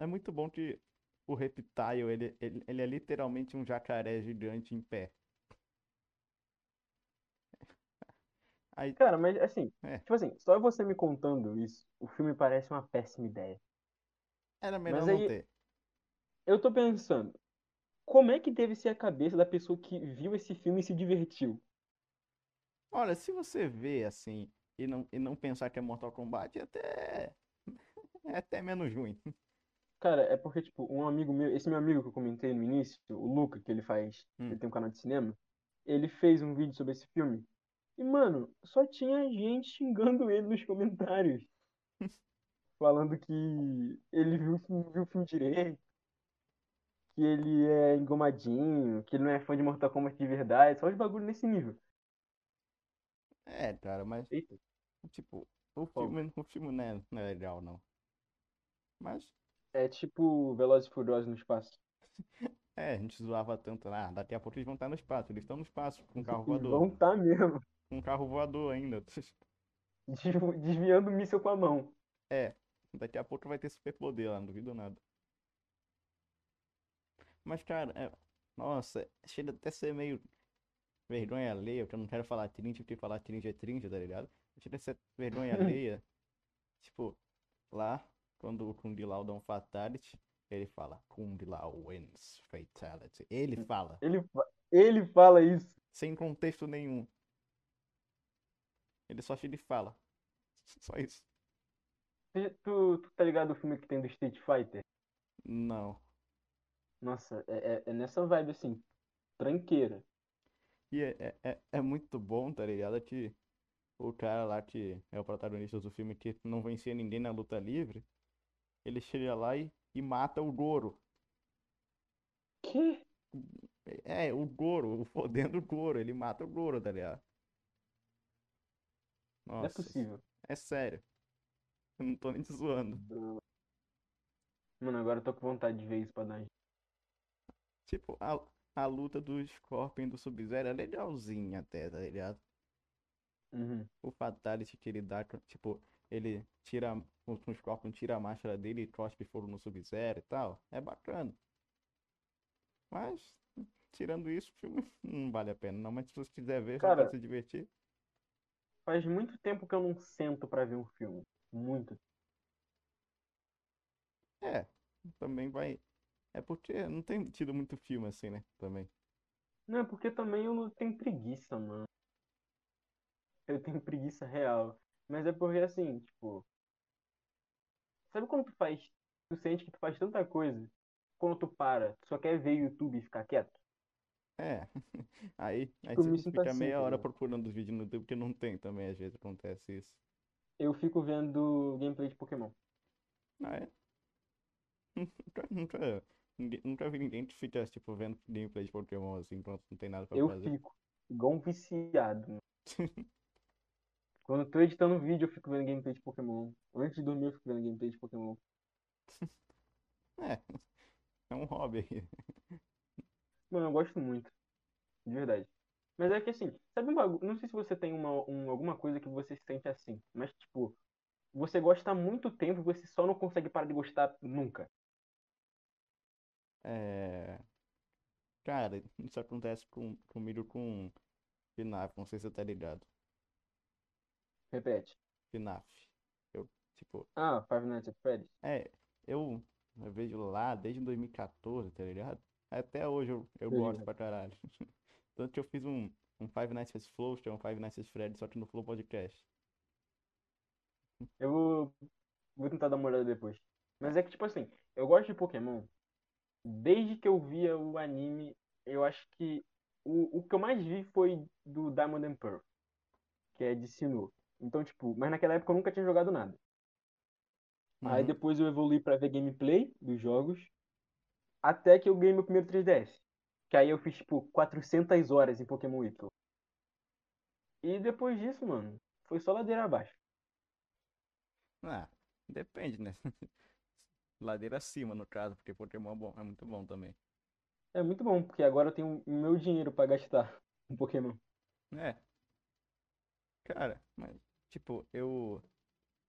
É muito bom que o Reptile, ele, ele, ele é literalmente um jacaré gigante em pé. Aí, Cara, mas assim, É. tipo assim, só você me contando isso, o filme parece uma péssima ideia. era melhor Mas não aí- ter. Eu tô pensando, como é que deve ser a cabeça da pessoa que viu esse filme e se divertiu? Olha, se você vê assim e não, e não pensar que é Mortal Kombat, é até. É até menos ruim. Cara, é porque, tipo, um amigo meu, esse meu amigo que eu comentei no início, o Luca, que ele faz, Hum. ele tem um canal de cinema, ele fez um vídeo sobre esse filme. E, mano, só tinha gente xingando ele nos comentários. <laughs> Falando que ele viu, o filme- viu o filme direito, que ele é engomadinho, que ele não é fã de Mortal Kombat de verdade, só os bagulho nesse nível. É, cara, mas, Eita. tipo, o filme, o filme não é, não é legal, não. Mas, É tipo Velozes e Furiosos no espaço. <laughs> é, a gente zoava tanto lá. Daqui a pouco eles vão estar no espaço. Eles estão no espaço com um carro <laughs> voador. vão tá mesmo, um carro voador ainda. <laughs> desvi- desviando o míssil com a mão. É, daqui a pouco vai ter superpoder lá, não duvido nada. Mas, cara, é... nossa, chega até a ser meio vergonha alheia, porque eu não quero falar tringe, porque falar tringe é tringe, tá ligado? Chega a ser vergonha <laughs> alheia. Tipo, lá, quando o Kung Lao dá um fatality, ele fala, Kung Lao wins fatality. Ele fala, Ele, ele fala isso. sem contexto nenhum. Ele só chega e fala. <laughs> Só isso. Tu, tu, tá ligado o filme que tem do Street Fighter? Não. Nossa, é, é- é nessa vibe assim, tranqueira. E é, é, é- é muito bom, tá ligado? Que o cara lá que é o protagonista do filme que não vencia ninguém na luta livre, ele chega lá e, e mata o Goro. Que? É, o Goro, o fodendo Goro, ele mata o Goro, tá ligado? Não é Nossa, possível. é sério. Eu não tô nem te zoando. Mano, agora eu tô com vontade de ver isso pra dar. Tipo, a, a luta do Scorpion e do Sub-Zero é legalzinha até, tá ligado? Uhum. O Fatality que ele dá, tipo, ele tira, o, o Scorpion tira a máscara dele e cospe fogo no Sub-Zero e tal. É bacana. Mas, tirando isso, o filme <laughs> não vale a pena, não. Mas se você quiser ver, só pra Cara- se divertir. Faz muito tempo que eu não sento pra ver um filme. Muito. É, também vai. É porque não tem tido muito filme assim, né? Também. Não, é porque também eu não tenho preguiça, mano. Eu tenho preguiça real. Mas é porque assim, tipo. Sabe quando tu faz. Tu sente que tu faz tanta coisa. Quando tu para, tu só quer ver YouTube e ficar quieto? É. <laughs> Aí, aí Tipo, eu me você sinto fica assim, meia tá hora ligado? procurando os vídeos no YouTube, porque não tem também, às vezes acontece isso. Eu fico vendo gameplay de Pokémon. Ah, é? Nunca, nunca, ninguém- nunca vi ninguém que fica, tipo, vendo gameplay de Pokémon assim, enquanto não tem nada pra Eu fazer. fico igual um viciado. mano. <laughs> Quando eu tô editando vídeo, eu fico vendo gameplay de Pokémon. Antes de dormir, eu fico vendo gameplay de Pokémon. <laughs> É, é um hobby aí. Mano, eu gosto muito. De verdade. Mas é que assim, sabe um bagulho? Não sei se você tem uma, um- alguma coisa que você se sente assim. Mas, tipo, você gosta há muito tempo e você só não consegue parar de gostar nunca. É... Cara, isso acontece com, comigo com FNAF, não sei se você tá ligado. Repete. FNAF. Eu, tipo, Ah, Five Nights at Freddy's. é, eu, eu vejo lá desde 2014, tá ligado? Até hoje eu, eu gosto pra caralho. <laughs> Tanto que eu fiz um, um Five Nights at Flow, um Five Nights at Freddy, só que no Flow Podcast. Eu vou, vou tentar dar uma olhada depois. Mas é que, tipo assim, eu gosto de Pokémon. Desde que eu via o anime, eu acho que o o, que eu mais vi foi do Diamond and Pearl, que é de Sinnoh. Então, tipo, mas naquela época eu nunca tinha jogado nada. Aí Uhum. depois eu evolui pra ver gameplay dos jogos, até que eu ganhei meu primeiro 3DS. Que aí eu fiz, tipo, 400 horas em Pokémon Y. E depois disso, mano, foi só ladeira abaixo. Ah, depende, né? <laughs> Ladeira acima, no caso, porque Pokémon é bom, é muito bom também. É muito bom, porque agora eu tenho o meu dinheiro pra gastar <laughs> em Pokémon. É. Cara, mas, tipo, eu.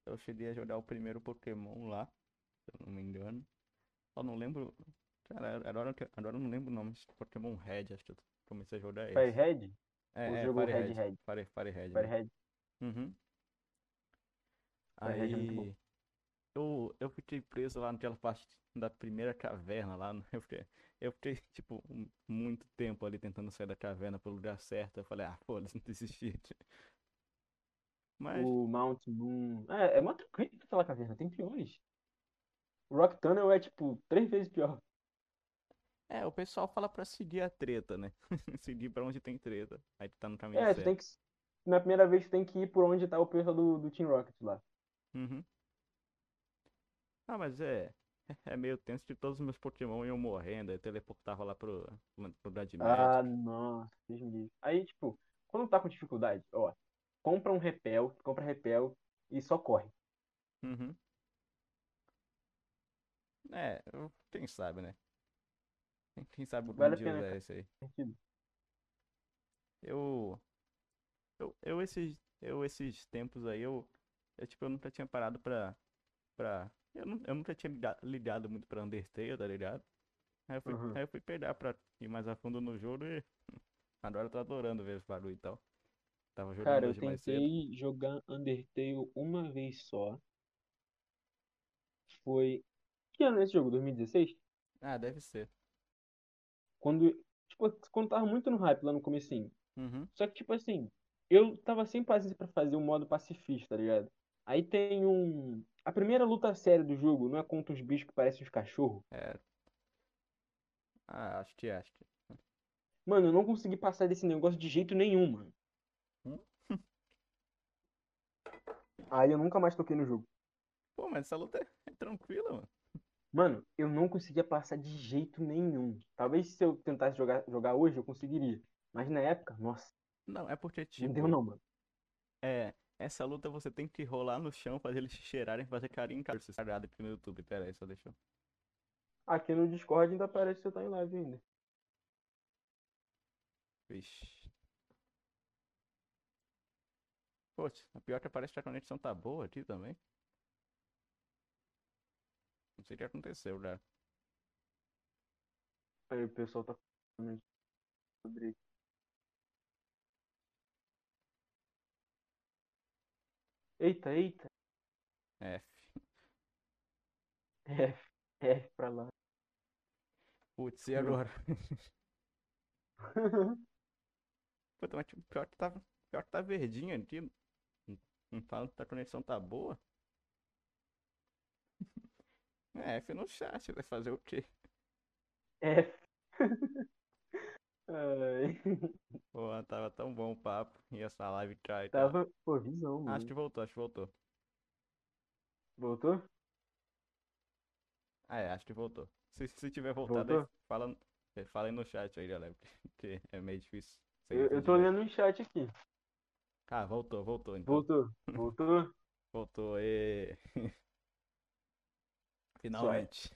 Eu cheguei a jogar o primeiro Pokémon lá, se eu não me engano. Só não lembro. Cara, agora, agora eu não lembro o nome. Pokémon Red, acho que eu comecei a jogar esse. Firehead? É, é, jogou Fire Red Red. Fire, Fire Red. né? Firehead. Uhum. Fire Red é. Aí. Eu, eu fiquei preso lá naquela parte da primeira caverna lá. no- <laughs> Eu fiquei, eu fiquei, tipo, muito tempo ali tentando sair da caverna pro lugar certo. Eu falei, ah, foda-se, não desisti. Mas. O Mount Moon. É, é mó tranquilo aquela caverna, tem piores. O Rock Tunnel é, tipo, três vezes pior. É, o pessoal fala pra seguir a treta, né? <laughs> Seguir pra onde tem treta. Aí tu tá no caminho É, tu certo. tem que. Na primeira vez tu tem que ir por onde tá o pessoal do, do Team Rocket lá. Uhum. Ah, mas é. <laughs> É meio tenso que todos os meus Pokémon iam morrendo. Aí teleportava lá pro, pro de Ah, nossa, Deus me livre. Aí, tipo, quando tá com dificuldade, ó, compra um repel, compra repel e só corre. Uhum. É, quem sabe, né? <laughs> Quem- sabe Vale algum a dia cara. esse aí. Eu, eu, eu esses, eu esses tempos aí, eu, eu tipo, eu nunca tinha parado pra, pra, eu, nu- eu nunca tinha liga- ligado muito pra Undertale, tá ligado? Aí eu fui, Uhum. aí eu fui pegar pra ir mais a fundo no jogo e <laughs> agora eu tô adorando ver esse barulho e tal. Tava jogando Cara, eu tentei jogar Undertale uma vez só. Foi. Que ano é esse jogo? 2016? Ah, deve ser. Quando. Tipo, quando tava muito no hype lá no comecinho. Uhum. Só que, tipo assim, eu tava sem paciência pra fazer o modo pacifista, tá ligado? Aí tem um. A primeira luta séria do jogo não é contra os bichos que parecem os cachorros. É. Ah, acho que, acho que. Mano, eu não consegui passar desse negócio de jeito nenhum, mano. Hum? Aí eu nunca mais toquei no jogo. Pô, mas essa luta é, é tranquila, mano. Mano, eu não conseguia passar de jeito nenhum. Talvez se eu tentasse jogar, jogar hoje, eu conseguiria. Mas na época, nossa, Não, é porque, não deu tipo, não, mano. é, essa luta você tem que rolar no chão, fazer eles cheirarem, fazer carinho cara. Você sagrado aqui no YouTube, pera aí, só deixa eu... Aqui no Discord ainda aparece que você tá em live ainda. Vixe. Poxa, a pior que parece que a conexão tá boa aqui também. Não sei o que aconteceu, cara. Aí o pessoal tá falando sobre. Eita, eita. F. <laughs> F, F pra lá. Putz, e agora? <laughs> Puta, mas tipo, pior que tá, pior que tá verdinho aqui. Não- Não fala que a conexão tá boa. É, F no chat, vai fazer o quê? F. <laughs> Ai. Pô, tava tão bom o papo. E essa live cai, tá? Tava, pô, visão, Acho que voltou, acho que voltou. Voltou? Ah, é, acho que voltou. Se, se tiver voltado, aí Voltou? fala, eh, fala aí no chat aí, galera. Porque é meio difícil. Eu, eu tô olhando no chat aqui. Ah, voltou, voltou então. Voltou, <laughs> voltou. Voltou, e Finalmente.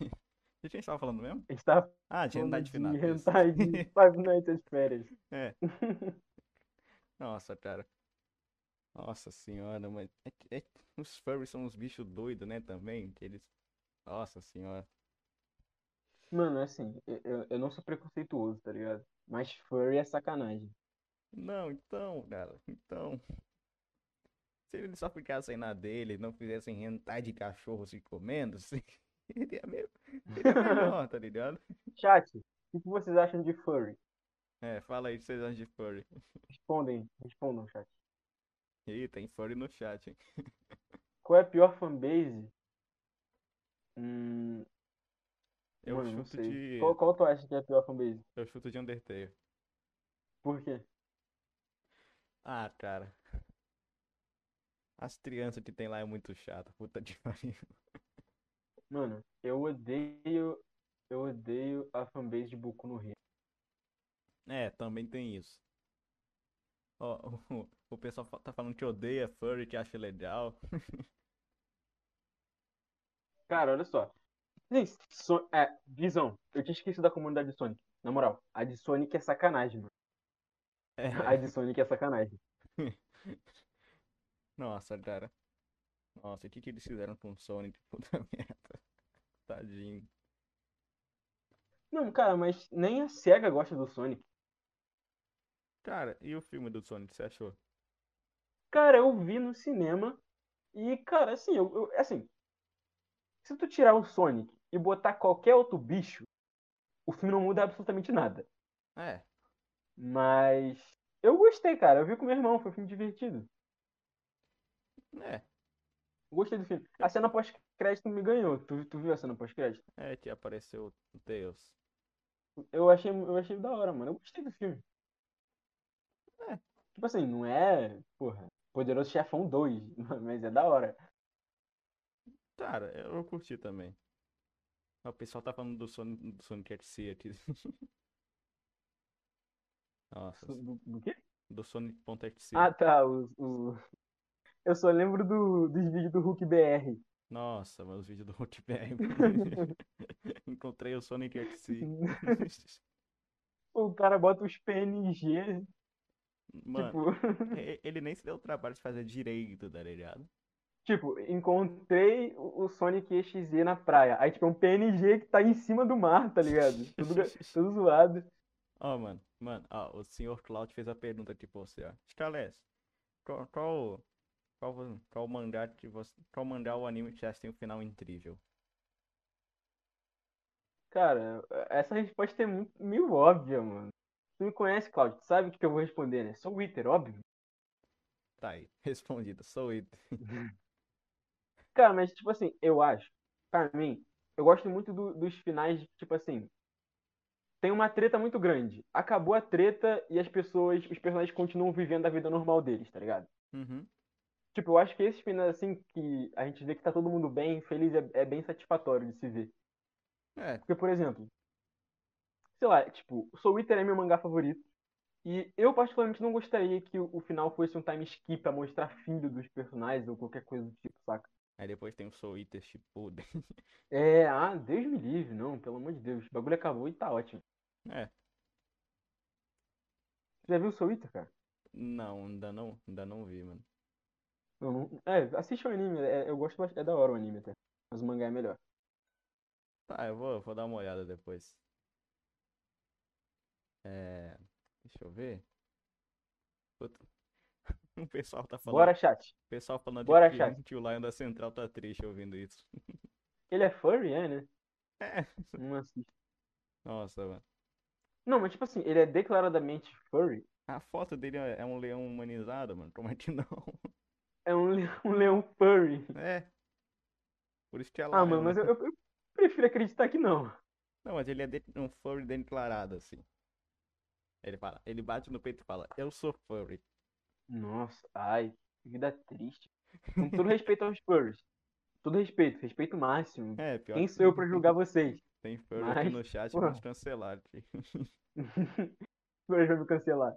De <laughs> quem a gente tava falando mesmo? A gente tá Ah, de Hentai de de final. isso. hentai de Five Nights at Férias. É. <laughs> Nossa, cara. Nossa senhora, mas é, que- é que os furries são uns bichos doidos, né, também, que eles... Nossa senhora. Mano, assim, eu- eu, não sou preconceituoso, tá ligado? Mas furry é sacanagem. Não, então, cara, então... Se eles só ficassem na dele, não fizessem hentai de cachorro se comendo, assim, <laughs> seria meio... Seria melhor, tá ligado? <laughs> Chat, o que vocês acham de furry? É, fala aí o que vocês acham de furry. <laughs> Respondem, respondam, chat. Ih, tem furry no chat, hein? Qual é a pior fanbase? Hum, Eu mano, chuto de... Qual, qual tu acha que é a pior fanbase? Eu chuto de Undertale. Por quê? Ah, cara. As crianças que tem lá é muito chata, puta que pariu. Mano, eu odeio. Eu odeio a fanbase de Boku no Hero. É, também tem isso. Ó, o, o pessoal tá falando que odeia furry, que acha legal. <laughs> Cara, olha só. So- é, visão. Eu tinha esquecido da comunidade de Sonic. Na moral, a de Sonic é sacanagem, mano. É. A de Sonic é sacanagem. <laughs> Nossa, cara. Nossa, o que que eles fizeram com o Sonic? <laughs> Puta merda. Tadinho. Não, cara, mas nem a SEGA gosta do Sonic. Cara, e o filme do Sonic, você achou? Cara, eu vi no cinema e, cara, assim, eu, eu- assim, se tu tirar o Sonic e botar qualquer outro bicho, o filme não muda absolutamente nada. É, Mas eu gostei, cara. Eu vi com meu irmão, foi um filme divertido. é. Gostei do filme. A cena pós-crédito me ganhou. Tu, tu viu a cena pós-crédito? É que apareceu o Tails. Eu achei, eu achei da hora, mano. Eu gostei do filme. É. Tipo assim, não é, porra, Poderoso Chefão 2, <laughs> mas é da hora. Cara, eu curti também. O pessoal tá falando do Sonic, do Sonic FC aqui. <laughs> Nossa, Do, do quê? do Sonic.exe. Ah, tá. O, o... Eu só lembro do, dos vídeos do Hulk BR. Nossa, mas os vídeos do Hulk BR. <laughs> <laughs> Encontrei o Sonic FC. <laughs> o cara bota os PNG, Mano, tipo, ele nem se deu o trabalho de fazer direito, tá ligado? tipo, encontrei o Sonic EXE na praia. Aí, tipo, é um PNG que tá em cima do mar, tá ligado? Tudo, tudo zoado. Ó, mano, mano, ó, o Sr. Cloud fez a pergunta aqui pra você, ó. Scalés, qual, qual, qual, qual mangá que você, qual mangá ou anime que você acha que tem um final incrível? Cara, essa resposta é muito, meio óbvia, mano. Tu me conhece, Claudio, tu sabe o que eu vou responder, né? Sou Wither, óbvio. Tá aí, <laughs> respondido, sou it. Cara, mas, tipo assim, eu acho, pra mim, eu gosto muito do- dos finais, tipo assim, tem uma treta muito grande. Acabou a treta e as pessoas, os personagens continuam vivendo a vida normal deles, tá ligado? Uhum. Tipo, eu acho que esses finais, assim, que a gente vê que tá todo mundo bem, feliz, é, é bem satisfatório de se ver. É, Porque, por exemplo, sei lá, tipo, Soul Eater é meu mangá favorito. E eu, particularmente, não gostaria que o, o final fosse um time skip pra mostrar filho dos personagens ou qualquer coisa do tipo, saca? aí depois tem o Soul Eater <laughs> Shippuden. É, ah, Deus me livre, não, pelo amor de Deus. O bagulho acabou e tá ótimo. É, Você já viu Soul Eater, cara? não, ainda não, ainda não vi, mano. Eu não... É, assiste o anime, é- eu gosto bastante, é da hora o anime até. Mas o mangá é melhor. Tá, eu vou, vou dar uma olhada depois. É, deixa eu ver. Puta. <laughs> O pessoal tá falando, Bora, chat. o pessoal falando Bora, que, chat. que o Lion da Central tá triste ouvindo isso. <laughs> Ele é furry, é, né? É, Não assiste. nossa, mano. Não, mas tipo assim, ele é declaradamente furry. A foto dele é é um leão humanizado, mano. <laughs> Como é que não? É um, le- <laughs> um leão furry. É. Por isso que é Ah, Lion, mano, mas né? eu, eu- prefiro acreditar que não. Não, mas ele é de- um furry declarado, assim. Ele fala, ele bate no peito e fala, eu sou furry. Nossa, ai, que vida triste. Com todo respeito aos furries. Todo respeito, respeito máximo. É, pior Quem que sou eu pra julgar vocês? <laughs> tem furry aqui Mas, no chat, porra. mas cancelaram. <laughs> aqui. Furry vai me cancelar.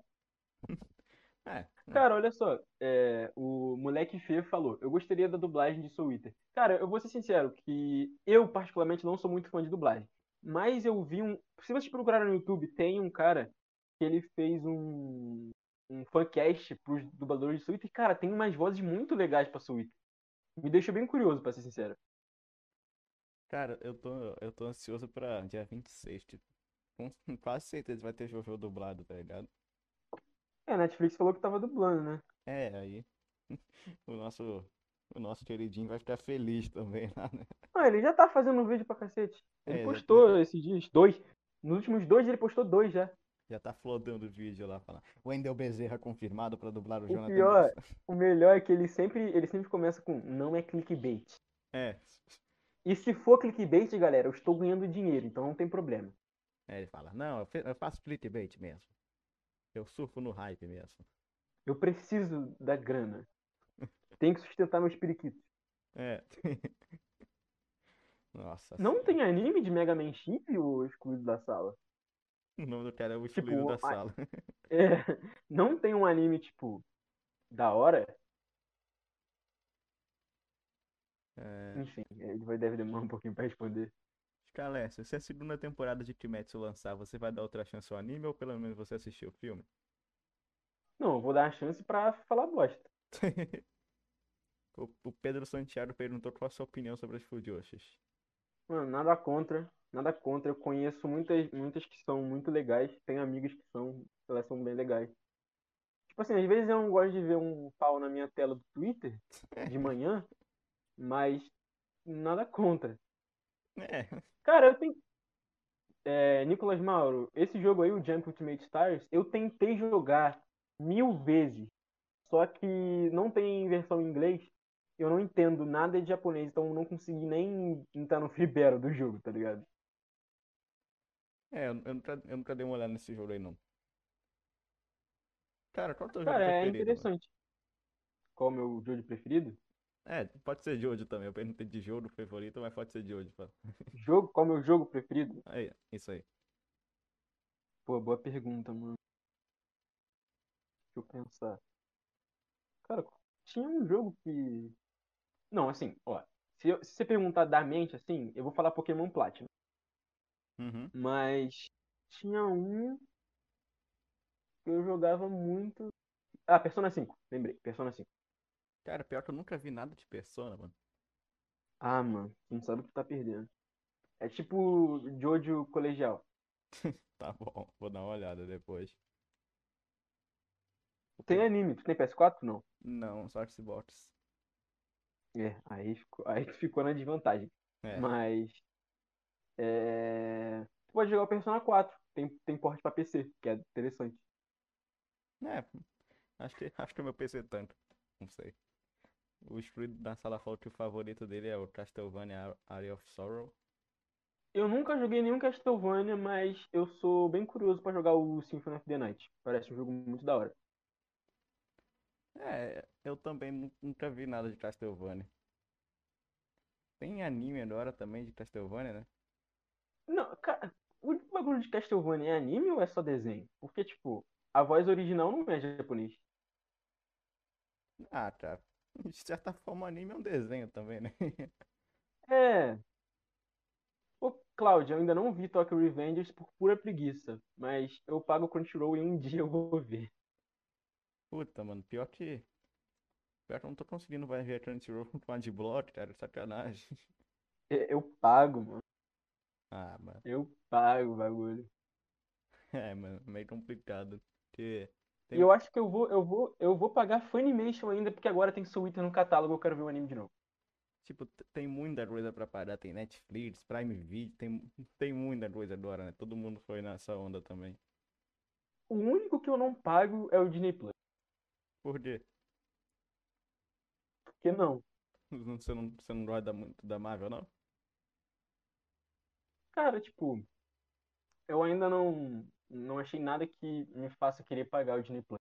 É, Cara, olha só, é, o moleque feio falou, eu gostaria da dublagem de Soul Eater. Cara, eu vou ser sincero, que eu particularmente não sou muito fã de dublagem. Mas eu vi um. Se vocês procurarem no YouTube, tem um cara que ele fez um, um fancast pros dubladores de Soul Eater. E, cara, tem umas vozes muito legais pra Soul Eater. Me deixou bem curioso, pra ser sincero. cara, eu tô, eu tô ansioso pra dia 26, tipo. Com <laughs> quase certeza vai ter Jojo dublado, tá ligado? É, a Netflix falou que tava dublando, né? É, aí <laughs> o nosso, o nosso queridinho vai ficar feliz também lá, né? Ah, ele já tá fazendo um vídeo pra cacete. Ele É, já- postou esses dias, dois. Nos últimos dois ele postou dois já. Já tá flodando o vídeo lá, falando. Wendel Bezerra confirmado pra dublar o O Jonathan pior- Wilson." O melhor é que ele sempre, ele sempre começa com não é clickbait. É, E se for clickbait, galera, eu estou ganhando dinheiro, então não tem problema. é, ele fala, não, eu fe- eu faço clickbait mesmo. Eu surfo no hype mesmo. Eu preciso da grana. Tenho que sustentar meus periquitos. É. <laughs> Nossa. Não tem anime de Mega Man Chip ou excluído da sala? O nome do cara é o Tipo, excluído da a- sala. <laughs> É, não tem um anime, tipo, da hora? É... Enfim, ele vai, deve demorar um pouquinho pra responder. Scalessi, se a segunda temporada de Kimetsu lançar, você vai dar outra chance ao anime ou pelo menos você assistiu o filme? Não, vou dar a chance pra falar bosta. <laughs> O, Pedro Santiago perguntou qual a sua opinião sobre as Fujoshis. Mano, nada contra, nada contra. Eu conheço muitas, muitas que são muito legais. Tenho amigas que são, elas são bem legais. Tipo assim, às vezes eu não gosto de ver um pau na minha tela do Twitter <laughs> de manhã, mas nada contra. É, Cara, eu tenho. É, Nicolas Mauro, esse jogo aí, o Jump Ultimate Stars, eu tentei jogar mil vezes. Só que não tem versão em inglês. Eu não entendo nada de japonês, então eu não consegui nem entrar no <laughs> battle do jogo, tá ligado? é eu, nunca, eu nunca dei uma olhada nesse jogo aí não. Cara, qual é o teu jogo Cara, é preferido? mano? interessante. Qual é o meu jogo preferido? É, pode ser Jojo também. Eu perguntei de jogo favorito, mas pode ser Jojo. pô. Jogo? Qual é o meu jogo preferido? Aí, isso aí. Pô, boa pergunta, mano. Deixa eu pensar. Cara, tinha um jogo que. Não, assim, ó. Se, eu- se você perguntar da mente, assim, eu vou falar Pokémon Platinum. Uhum. Mas tinha um que eu jogava muito. Ah, Persona 5, lembrei, Persona 5. Cara, pior que eu nunca vi nada de Persona, mano. Ah, mano, tu não sabe o que tá perdendo. É tipo Jojo Colegial. <laughs> Tá bom, vou dar uma olhada depois. Tem anime, tu tem PS4? Não. Não, só Xbox. É, aí ficou, aí tu ficou na desvantagem. É. Mas. É... Tu pode jogar o Persona 4. Tem, tem porte pra PC, que é interessante. É, acho que, acho que o meu PC tanto. Não sei. O excluído da sala falou que o favorito dele é o Castlevania Area of Sorrow. Eu nunca joguei nenhum Castlevania, mas eu sou bem curioso pra jogar o Symphony of the Night. Parece um jogo muito da hora. É, eu também nu- nunca vi nada de Castlevania. Tem anime agora também de Castlevania, né? Não, cara, o bagulho de Castlevania é anime ou é só desenho? Porque, tipo, a voz original não é japonês. Ah, cara. <laughs> De certa forma, anime é um desenho também, né? É. Ô, Cláudio, eu ainda não vi Tokyo Revengers por pura preguiça, mas eu pago o Crunchyroll e um <laughs> dia eu vou ver. Puta, mano, pior que. Pior que eu não tô conseguindo vai ver Crunchyroll <laughs> com a de block, cara, sacanagem. Eu pago, mano. Ah, mano. Eu pago o bagulho. É, mano, meio complicado. Porque. E Tem- eu acho que eu vou, eu vou, eu vou pagar Funimation ainda, porque agora tem Twitter no catálogo, eu quero ver o anime de novo. Tipo, tem muita coisa pra parar. Tem Netflix, Prime Video, tem, tem muita coisa agora, né? Todo mundo foi nessa onda também. O único que eu não pago é o Disney Plus. Por quê? Porque não. Você não, você não gosta muito da Marvel, não? Cara, tipo, eu ainda não, não achei nada que me faça querer pagar o Disney Plus.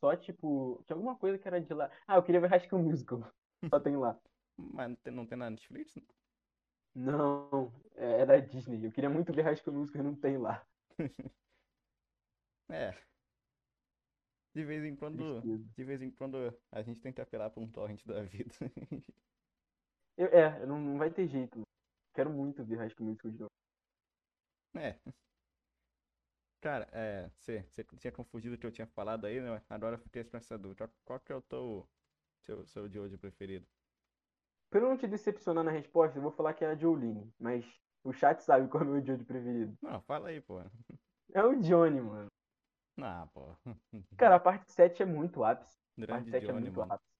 Só, tipo, tinha alguma coisa que era de lá. Ah, eu queria ver High School Musical. <laughs> Só tem lá. Mas não tem, não tem na Netflix? Não, é, é da Disney. Eu queria muito ver High School Musical não tem lá. <laughs> É. De vez em quando. Tristeza. De vez em quando a gente tem que apelar pra um torrent da vida. <laughs> Eu- é, não, não vai ter jeito. Quero muito ver High School Musical de novo. É. Cara, é. Você tinha confundido o que eu tinha falado aí, né? Agora eu fiquei com essa dúvida. Qual, que é o teu, seu, seu de hoje preferido? Pra eu não te decepcionar na resposta, eu vou falar que é a Jolene. Mas o chat sabe <laughs> qual é o meu Jojo preferido. Não, fala aí, pô. É o Johnny, mano. Ah, pô. <laughs> Cara, a parte 7 é muito ápice. A parte Grande 7 é Johnny, muito mano. ápice.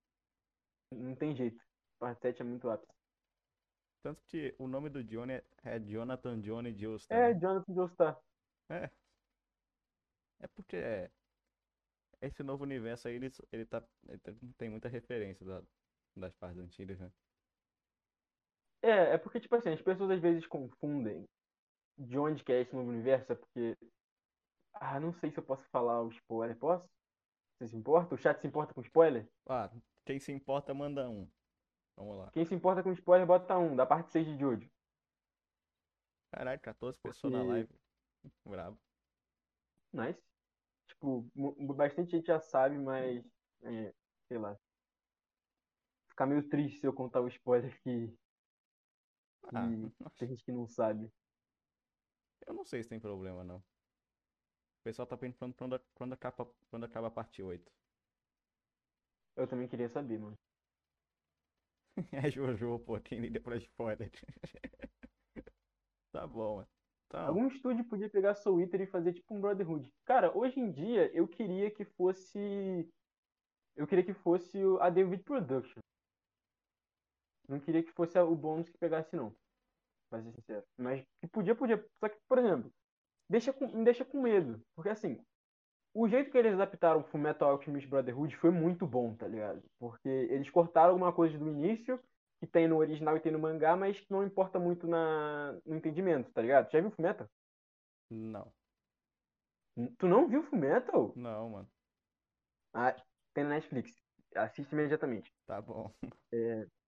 Não tem jeito. A parte 7 é muito ápice. Tanto que o nome do Johnny é, é Jonathan Johnny Joestar, É, né? Jonathan Joestar. É. É porque é, esse novo universo aí, ele, ele, tá, ele tá- tem muita referência da- das partes antigas, né? É, é porque, tipo assim, as pessoas às vezes confundem de onde que é esse novo universo, é porque Ah, não sei se eu posso falar o spoiler. Posso? Você se importa? O chat se importa com spoiler? Ah, quem se importa manda um. Vamos lá. Quem se importa com spoiler, bota um, da parte 6 de Jojo. Caralho, 14 pessoas na Porque- live. Brabo. Nice. Tipo, bastante gente já sabe, mas. é, sei lá. Ficar meio triste se eu contar o spoiler que, que Ah, tem <laughs> gente que não sabe. eu não sei se tem problema, não. O pessoal tá perguntando quando, quando, acaba, quando acaba a parte 8. Eu também queria saber, mano. <laughs> É Jojo, pô, quem liga pra spoiler. <laughs> Tá bom, mano. Então, Algum estúdio podia pegar Soul Eater e fazer tipo um Brotherhood. Cara, hoje em dia eu queria que fosse. Eu queria que fosse a David Production. Não queria que fosse o bônus que pegasse, não. Pra ser sincero. Mas que podia, podia. Só que, por exemplo, deixa com, me deixa com medo. Porque assim, o jeito que eles adaptaram o Fullmetal Alchemist Brotherhood foi muito bom, tá ligado? Porque eles cortaram alguma coisa do início que tem no original e tem no mangá, mas que não importa muito na, no entendimento, tá ligado? Já viu Fullmetal? não. Tu não viu Fullmetal? Não, mano. Ah, tem na Netflix. Assiste imediatamente. Tá bom. <laughs>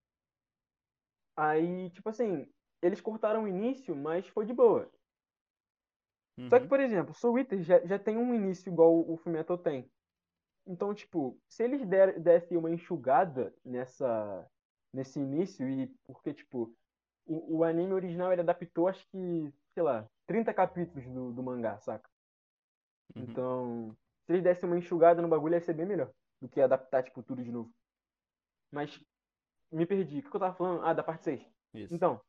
Aí, tipo assim, eles cortaram o início, mas foi de boa. Só que, Uhum. por exemplo, Soul Eater já, já tem um início igual o Fullmetal tem. Então, tipo, se eles der, dessem uma enxugada nessa, nesse início, e porque, tipo, o, o anime original ele adaptou, acho que, sei lá, 30 capítulos do, do mangá, saca? Uhum. Então, se eles dessem uma enxugada no bagulho, ia ser bem melhor do que adaptar, tipo, tudo de novo. Mas, me perdi. O que eu tava falando? Ah, da parte 6. Isso. Então,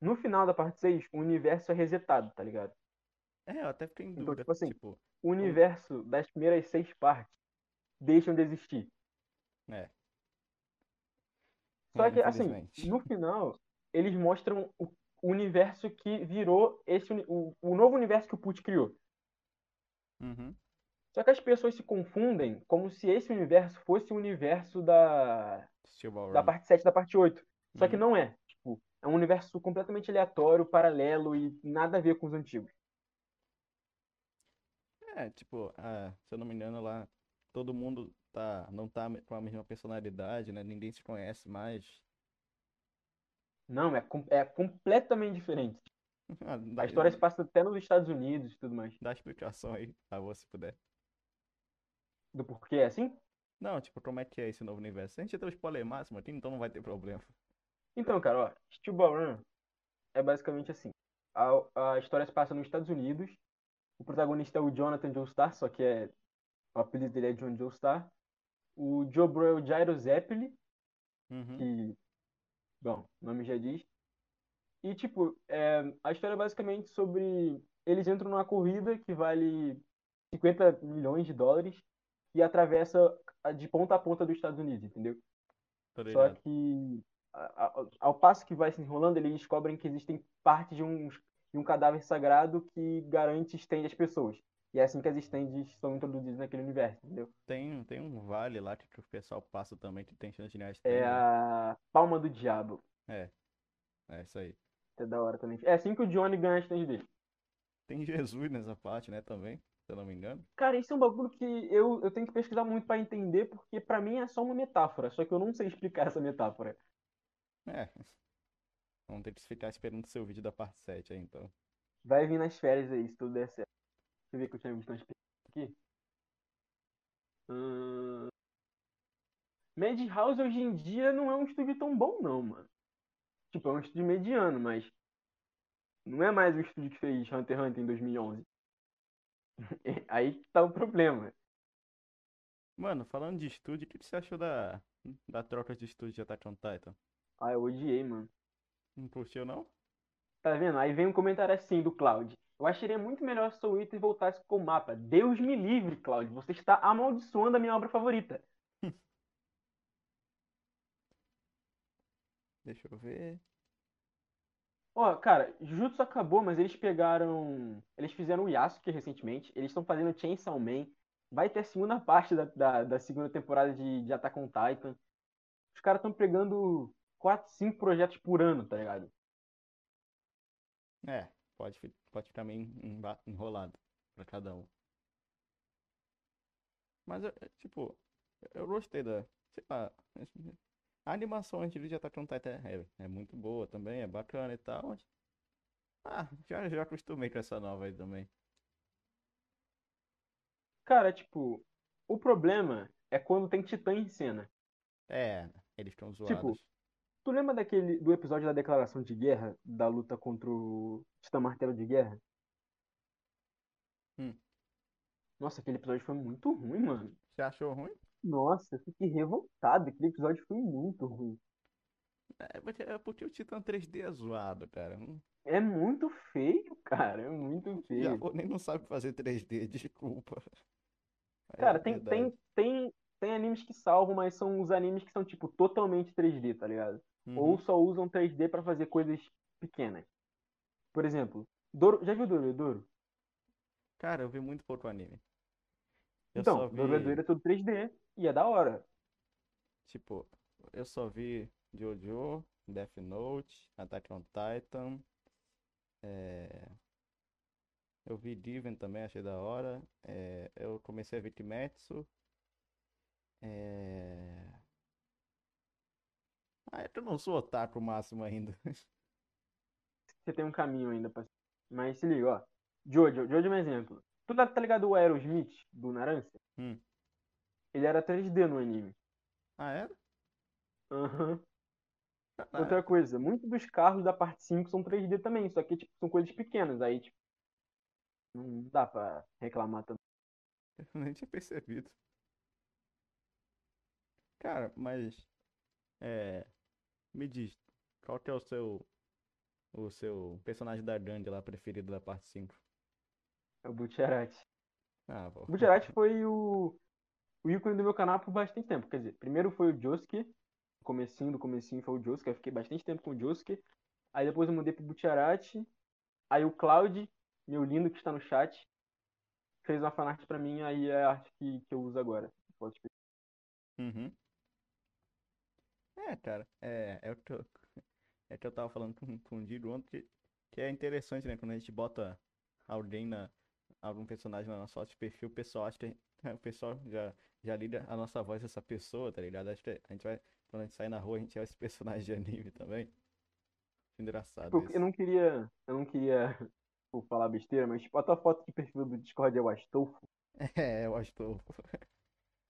no final da parte 6, o universo é resetado, tá ligado? É, eu até fiquei em Então, dúvida. tipo assim, Tipo, O universo das primeiras seis partes deixam de existir. é. Só que, assim, no final, eles mostram o universo que virou esse o, o novo universo que o Put criou. Uhum. Só que as pessoas se confundem como se esse universo fosse o universo da, da parte 7 e da parte 8. Só que Uhum. não é. Tipo, é um universo completamente aleatório, paralelo e nada a ver com os antigos. É, tipo, ah, se eu não me engano lá, todo mundo tá, não tá com a mesma personalidade, né? Ninguém se conhece mais. Não, é, é completamente diferente. <laughs> Ah, dá, A história se passa até nos Estados Unidos e tudo mais. dá explicação aí, a você se puder. Do porquê é assim? Não, tipo, como é que é esse novo universo? A gente deu spoiler máximo aqui, então não vai ter problema. Então, cara, ó, Steel Ball Run é basicamente assim. A, a história se passa nos Estados Unidos. O protagonista é o Jonathan Joestar, só que é, o apelido dele é John Joestar. O Joe Bro é Jairo Zeppeli, Uhum. que, bom, o nome já diz. E, tipo, é, a história é basicamente sobre... Eles entram numa corrida que vale 50 milhões de dólares e atravessa de ponta a ponta dos Estados Unidos, entendeu? Só que a- a- ao passo que vai se enrolando, eles descobrem que existem partes de um, de um cadáver sagrado que garante estende as pessoas. E é assim que as stands são introduzidas naquele universo, entendeu? Tem, tem um vale lá que, o pessoal passa também que tem chance de ganhar É stand. a Palma do Diabo. É, é isso aí. É da hora também. É assim que o Johnny ganha a stand dele. Tem Jesus nessa parte, né, também, se eu não me engano. Cara, isso é um bagulho que eu, eu tenho que pesquisar muito pra entender, porque pra mim é só uma metáfora, só que eu não sei explicar essa metáfora. É. Vamos ter que ficar esperando o seu vídeo da parte 7 aí, então. Vai vir nas férias aí, se tudo der certo. Deixa eu ver que eu tinha umas perguntas aqui. Madhouse hoje em dia não é um estúdio tão bom, não, mano. Tipo, é um estúdio mediano, mas não é mais o estúdio que fez Hunter x Hunter em 2011. <laughs> Aí que tá o problema. Mano, falando de estúdio, o que que você achou da, da troca de estúdio de Attack on Titan? Ah, eu odiei, mano. Não curtiu, não? Tá vendo? Aí vem um comentário assim do Cloud. Eu acharia muito melhor se Soul Eater voltasse com o mapa. Deus me livre, Cloud. Você está amaldiçoando a minha obra favorita. <laughs> Deixa eu ver. Ó, cara, Jujutsu acabou, mas eles pegaram. Eles fizeram o Yasuke recentemente. Eles estão fazendo Chainsaw Man. Vai ter a segunda parte da, da, da segunda temporada de, de Attack on Titan. Os caras estão pegando 4, 5 projetos por ano, tá ligado? É, pode, pode ficar meio enrolado pra cada um. Mas, eu, tipo, eu gostei da, sei lá, a animação antes de Attack on Titan é, é muito boa também, é bacana e tal. mas- Ah, já, já acostumei com essa nova aí também. Cara, tipo, o problema é quando tem Titã em cena. É, eles estão Tipo, zoados. Tu lembra daquele do episódio da declaração de guerra, da luta contra o Titã Martelo de Guerra? Hum. Nossa, aquele episódio foi muito ruim, mano. Você achou ruim? Nossa, eu fiquei revoltado. Aquele episódio foi muito ruim. É, porque- é porque o Titã 3D é zoado, cara. Hum, É muito feio, cara. É muito feio. japonês não sabe fazer 3D, <laughs> desculpa. É Cara, tem, verdade. tem, tem, tem animes que salvam, mas são os animes que são, tipo, totalmente 3D, tá ligado? Ou Uhum. só usam 3D pra fazer coisas pequenas. Por exemplo, Doro... já viu Dororedoro? Cara, eu vi muito pouco anime. Eu Então, vi, Dororedoro é tudo 3D e é da hora. tipo, eu só vi JoJo, Death Note, Attack on Titan. é, Eu vi Diven também, achei da hora. é, Eu comecei a ver Kimetsu. É... Ah, eu não sou otaku máximo ainda. <laughs> Você tem um caminho ainda pra. Mas se liga, ó. Jojo, Jojo é um exemplo. Tu tá, tá ligado o Aerosmith do Naranja? Hum. Ele era 3D no anime. Ah, é? Aham. Ah, Outra coisa, muitos dos carros da parte 5 são 3D também, só que tipo, são coisas pequenas, aí tipo, não dá pra reclamar tanto. <laughs> eu nem tinha percebido. Cara, mas é, me diz, qual que é o seu o seu personagem da Gandhi lá preferido da parte 5? É o Butcherati. Ah. O Butcherati foi o, o ícone do meu canal por bastante tempo. Quer dizer, primeiro foi o Josuke, comecinho do comecinho foi o Josuke, eu fiquei bastante tempo com o Josuke. Aí depois eu mudei pro Butcherati. Aí o Cloud, meu lindo que está no chat, fez uma fanart pra mim, aí é a arte que, que eu uso agora. Uhum. É, cara, é, é o que eu, <laughs> é que eu tava falando com, com o Digo ontem, que, que é interessante, né? Quando a gente bota alguém na, algum personagem na nossa foto de perfil, o pessoal acha que <laughs> o pessoal já, já liga a nossa voz dessa pessoa, tá ligado? Acho que a gente vai, quando a gente sai na rua, a gente é esse <laughs> personagem de anime também. Engraçado Tipo, isso. eu não queria. Eu não queria tipo, falar besteira, mas tipo, a tua foto de perfil do Discord é o Astolfo. É, acho que tô.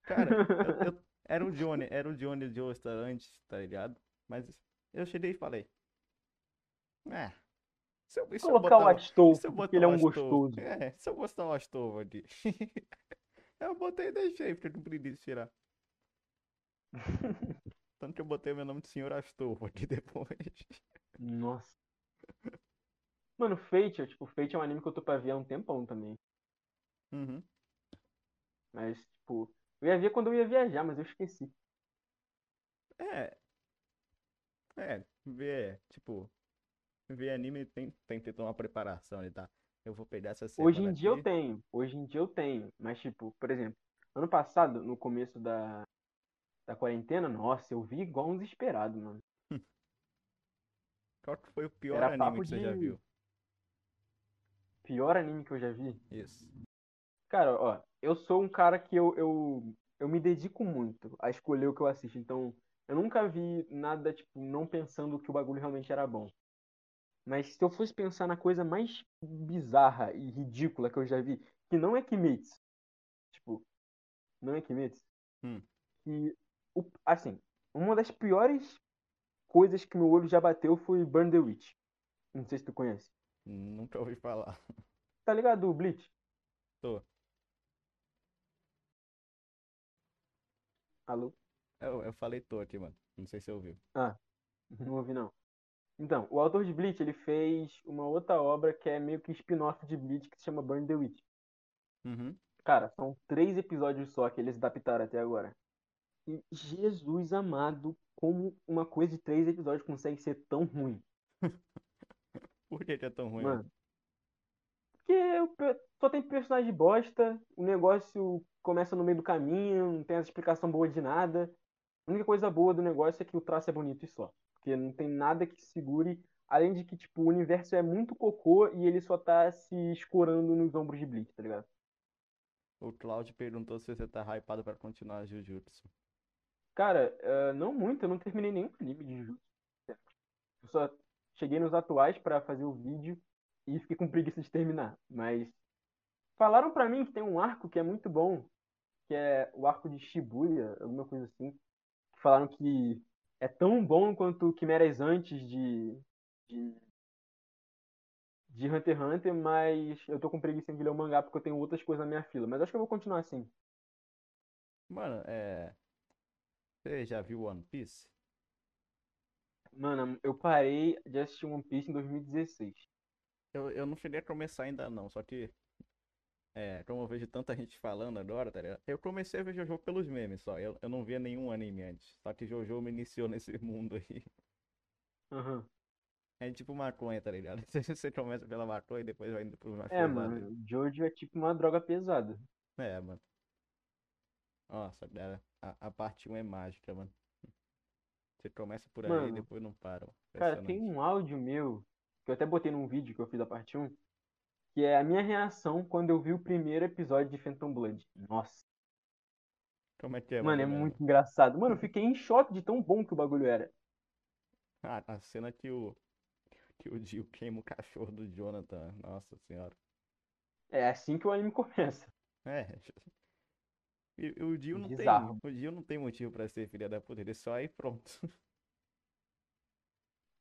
Cara, eu, eu- era o Johnny, era o Johnny de Osta antes, tá ligado? Mas eu cheguei e falei. É. Se eu, se eu Colocar o botar, Astolfo, se eu botar ele é o um gostoso. É, se eu botar o Astolfo ali. <laughs> Eu botei e deixei, porque eu não preguiça tirar. <laughs> Tanto que eu botei o meu nome de senhor Astolfo aqui <laughs> depois. Nossa. Mano, Fate, tipo, Fate é um anime que eu tô pra ver há um tempão também. Uhum. Mas, tipo, eu ia ver quando eu ia viajar, mas eu esqueci. É. É, ver, tipo, ver anime tem, tem que ter uma preparação ali, tá? Eu vou pegar essa Hoje em dia eu aqui. tenho, hoje em dia eu tenho. Mas, tipo, por exemplo, ano passado, no começo da, da quarentena, nossa, eu vi igual um desesperado, mano. <laughs> Qual que foi o pior Era anime que você já de- viu? Pior anime que eu já vi. Isso. Cara, ó, eu sou um cara que eu, eu, eu me dedico muito a escolher o que eu assisto. Então, eu nunca vi nada, tipo, não pensando que o bagulho realmente era bom. Mas se eu fosse pensar na coisa mais bizarra e ridícula que eu já vi, que não é Kimetsu. Tipo, não é Kimetsu. Hum. Que, o- assim, uma das piores coisas que meu olho já bateu foi Burn the Witch. Não sei se tu conhece. Nunca ouvi falar. Tá ligado, o Bleach? Tô. Alô? Eu, eu falei tô aqui, mano. Não sei se você ouviu. Não ouvi, não. Então, o autor de Bleach, ele fez uma outra obra que é meio que spin-off de Bleach, que se chama Burn the Witch. Uhum. Cara, são três episódios só que eles adaptaram até agora. E Jesus amado, como uma coisa de três episódios consegue ser tão ruim? <laughs> Por que que é tão ruim? Mano. Porque só tem personagem bosta, o negócio começa no meio do caminho, não tem essa explicação boa de nada. A única coisa boa do negócio é que o traço é bonito e só. Porque não tem nada que segure, além de que, tipo, o universo é muito cocô e ele só tá se escorando nos ombros de Bleach, tá ligado? o Claudio perguntou se você tá hypado pra continuar Jujutsu. Cara, eh, não muito, eu não terminei nenhum anime de Jujutsu. Eu só cheguei nos atuais pra fazer o vídeo e fiquei com preguiça de terminar. Mas falaram pra mim que tem um arco que é muito bom, que é o arco de Shibuya, alguma coisa assim. Falaram que é tão bom quanto Quimeras antes de, de, de Hunter x Hunter, mas eu tô com preguiça de ler o mangá porque eu tenho outras coisas na minha fila. Mas acho que eu vou continuar assim. Mano, é. Você já viu One Piece? Mano, eu parei de assistir One Piece em 2016. Eu, eu não cheguei a começar ainda não, só que. É, como eu vejo tanta gente falando agora, tá ligado? Eu comecei a ver Jojo pelos memes só. Eu, eu não via nenhum anime antes. Só que Jojo me iniciou <laughs> nesse mundo aí. Aham. É tipo maconha, tá ligado? <laughs> Você começa pela maconha e depois vai indo pro mais É, pesado. mano, Jojo é tipo uma droga pesada. É, mano. Nossa, cara, a, a parte 1 é mágica, mano. Você começa por aí e Mano, depois não para. cara, tem um áudio meu, que eu até botei num vídeo que eu fiz da parte 1, que é a minha reação quando eu vi o primeiro episódio de Phantom Blood. Nossa, Como é que é, mano, é muito engraçado. Mano, eu fiquei em choque de tão bom que o bagulho era. Ah, a cena que o, que o Dio queima o cachorro do Jonathan. Nossa senhora. É assim que o anime começa. É. E o Dio não tem, Bizarro. o Dio não tem motivo pra ser filha da puta, ele só aí pronto.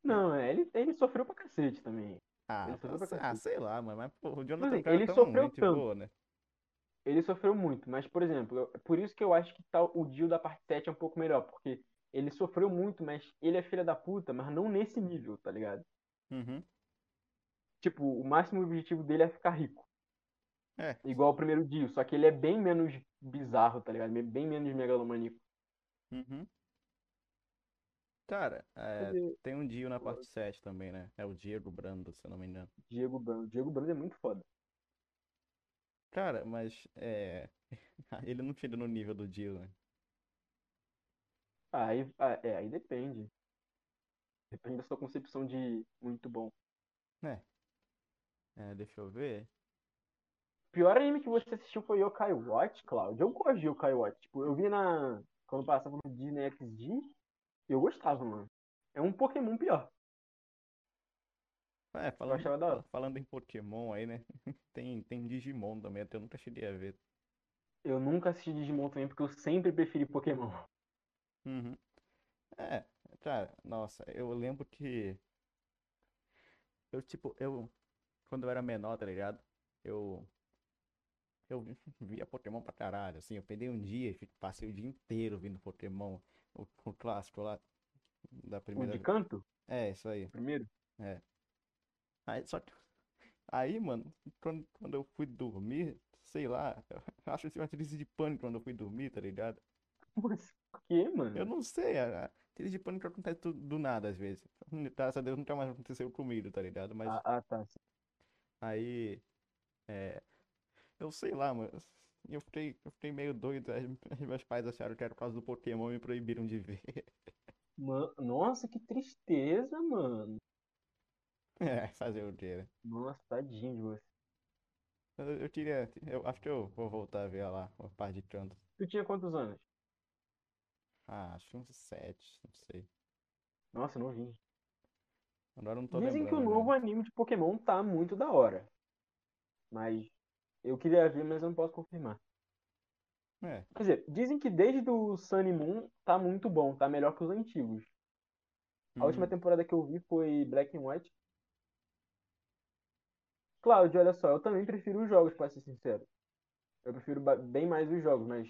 Não, é, ele, ele sofreu pra cacete também. Ah, ah, sei lá, mano, mas pô, o Jonathan é assim, ele tão sofreu tanto. boa, né? Ele sofreu muito, mas, por exemplo, eu- por isso que eu acho que tá, o Dio da parte 7 é um pouco melhor, porque ele sofreu muito, mas ele é filha da puta, mas não nesse nível, tá ligado? Uhum. Tipo, o máximo objetivo dele é ficar rico. É, Igual o primeiro Dio, só que ele é bem menos bizarro, tá ligado? Bem menos megalomaníaco. uhum. Cara, é, tem um Dio na parte 7 também, né? É o Diego Brando, se eu não me engano. Diego Brando? Diego Brando é muito foda. Cara, mas é. <laughs> Ele não chega no nível do Dio, né? Aí, ah, é, aí depende. Depende da sua concepção de muito bom. É. É, deixa eu ver. Pior anime que você assistiu foi Yokai Watch, Cláudio. Eu gosto de Yokai Watch. Tipo, eu vi na. Quando passava no Disney XD, eu gostava, mano. É um Pokémon pior. É, falando, falando em Pokémon aí, né? <laughs> Tem, tem Digimon também, até eu nunca cheguei a ver. Eu nunca assisti Digimon também, porque eu sempre preferi Pokémon. Uhum. É, cara, nossa, eu lembro que eu, tipo, eu, quando eu era menor, tá ligado? Eu, eu vi- <laughs> via Pokémon pra caralho, assim, eu peguei um dia passei o dia inteiro vendo Pokémon, o, o clássico lá, da O primeira, de canto, é, isso aí, primeiro. é. Aí, só que, aí, mano, quando, quando eu fui dormir, sei lá, <laughs> eu acho que eu tive uma crise de pânico quando eu fui dormir, tá ligado? Mas por quê, Eu mano? não sei, a, a crise de pânico acontece do, do nada às vezes. Graças a Deus nunca mais aconteceu comigo, tá ligado? Mas Ah, ah, tá. aí, é, eu sei lá, mano, eu fiquei, eu fiquei meio doido. aí meus pais acharam que era por causa do Pokémon e me proibiram de ver. Nossa, que tristeza, mano. <laughs> É, fazer o quê, né? Nossa, tadinho de você. Eu, eu queria, eu acho que eu vou voltar a ver lá, o par de cantos. Tu tinha quantos anos? Ah, acho que uns sete, não sei. Nossa, não vi. Agora não tô Dizem que o lembrando novo anime de Pokémon tá muito da hora. Mas eu queria ver, mas eu não posso confirmar. É, Quer dizer, dizem que desde o Sun e Moon tá muito bom, tá melhor que os antigos. A última hum, temporada que eu vi foi Black and White. Cláudio, olha só, eu também prefiro os jogos, pra ser sincero. Eu prefiro bem mais os jogos, mas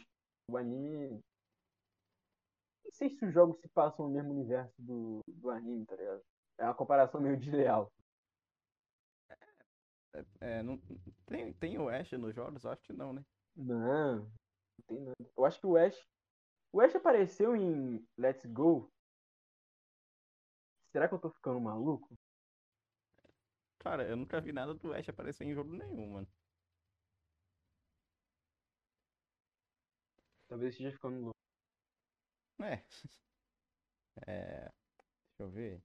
o anime. Não sei se os jogos se passam no mesmo universo do, do anime, tá ligado? É uma comparação meio desleal. É, não, tem, tem o Ash nos jogos? Acho que não, né? Não, não tem nada. Eu acho que o Ash. O Ash apareceu em Let's Go. Será que eu tô ficando maluco? Cara, eu nunca vi nada do Ash aparecer em jogo nenhum, mano. Talvez esteja ficando louco. É. <laughs> É. Deixa eu ver.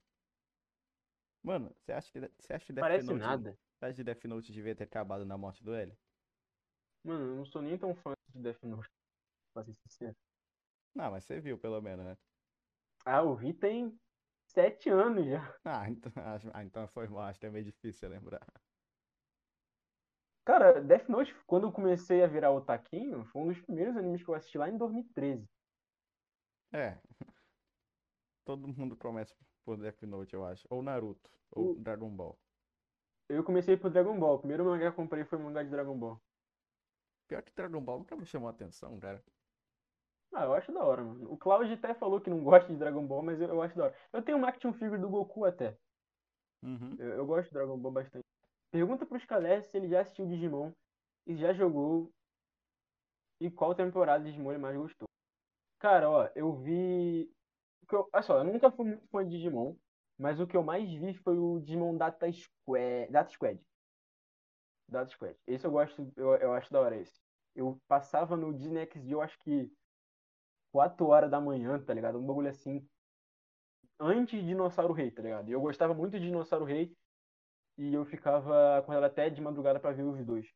Mano, você acha que, você acha que Death Parece Note, nada. Você acha que Death Note devia ter acabado na morte do L? Mano, eu não sou nem tão fã de Death Note, pra ser sincero. Não, mas você viu pelo menos, né? Ah, o Vi tem sete anos já. <laughs> Ah, então, ah, então foi mal, acho que é meio difícil lembrar. Cara, Death Note, quando eu comecei a virar otaquinho, foi um dos primeiros animes que eu assisti lá em 2013. É. <laughs> Todo mundo começa por Death Note, eu acho. Ou Naruto, ou O- Dragon Ball. Eu comecei por Dragon Ball. O primeiro mangá que eu comprei foi o mangá de Dragon Ball. Pior que Dragon Ball nunca me chamou a atenção, cara. Ah, eu acho da hora, mano. O Cloud até falou que não gosta de Dragon Ball, mas eu, eu acho da hora. Eu tenho uma action figure do Goku até. Uhum. Eu, eu gosto de Dragon Ball bastante. Pergunta pro Scalé se ele já assistiu Digimon e já jogou e qual temporada de Digimon ele mais gostou. Cara, ó, eu vi. eu- Olha só, eu nunca fui muito fã de Digimon, mas o que eu mais vi foi o Digimon Data Squad. Data Squad. Data Squad. Esse eu gosto, eu, eu acho da hora esse. Eu passava no Disney XD, eu acho que 4 horas da manhã, tá ligado? Um bagulho assim. Antes de Dinossauro Rei, tá ligado? Eu gostava muito de Dinossauro Rei. E eu ficava com ela até de madrugada pra ver os dois.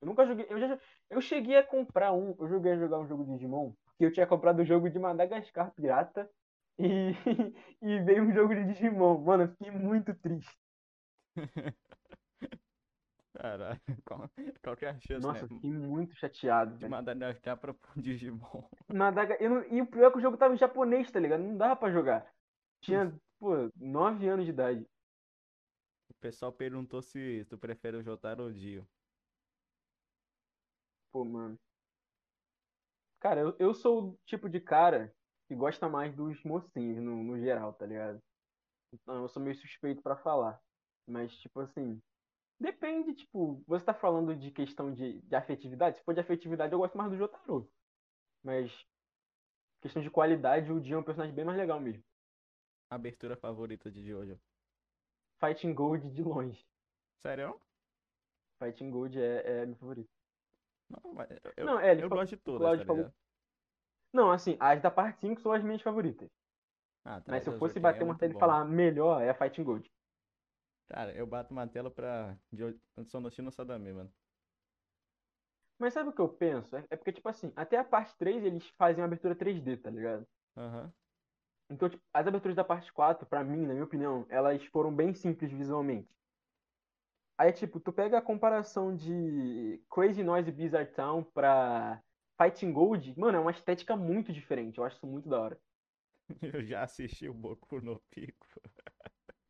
Eu nunca joguei. Eu, já, eu cheguei a comprar um. Eu joguei a jogar um jogo de Digimon. Porque eu tinha comprado o jogo de Madagascar Pirata. E, <laughs> e veio um jogo de Digimon. Mano, eu fiquei muito triste. <laughs> Caralho, qual, qual que é a chance, Nossa, né? fiquei muito chateado. De velho. Madagascar pra Digimon. Madaga... eu não- E o pior é que o jogo tava em japonês, tá ligado? Não dava pra jogar. Tinha, pô, 9 anos de idade. O pessoal perguntou se tu prefere o Jotaro ou o Dio. Pô, mano. Cara, eu, eu sou o tipo de cara que gosta mais dos mocinhos no, no geral, tá ligado? Então eu sou meio suspeito pra falar. Mas, tipo assim, depende, tipo, você tá falando de questão de, de afetividade? Se for de afetividade, eu gosto mais do Jotaro. Mas, questão de qualidade, o Dio é um personagem bem mais legal mesmo. Abertura favorita de Jojo. Fighting Gold de longe. Sério? Fighting Gold é, é meu favorito. Não, mas eu, Não, é, eu gosto de todas, Cláudio tá ligado? Não, assim, as da parte 5 são as minhas favoritas. Ah, Mas se eu fosse bater é muito martelo e falar melhor, é a Fighting Gold. Cara, eu bato uma tela pra Sonoshino Sadame, mano. Mas sabe o que eu penso? É é porque, tipo assim, até a parte 3 eles fazem uma abertura 3D, tá ligado? Aham. Então, tipo, as aberturas da parte 4, pra mim, na minha opinião, elas foram bem simples visualmente. Aí, tipo, tu pega a comparação de Crazy Noise Bizarre Town pra Fighting Gold, mano, é uma estética muito diferente. Eu acho isso muito da hora. <laughs> Eu já assisti o Boku no Pico.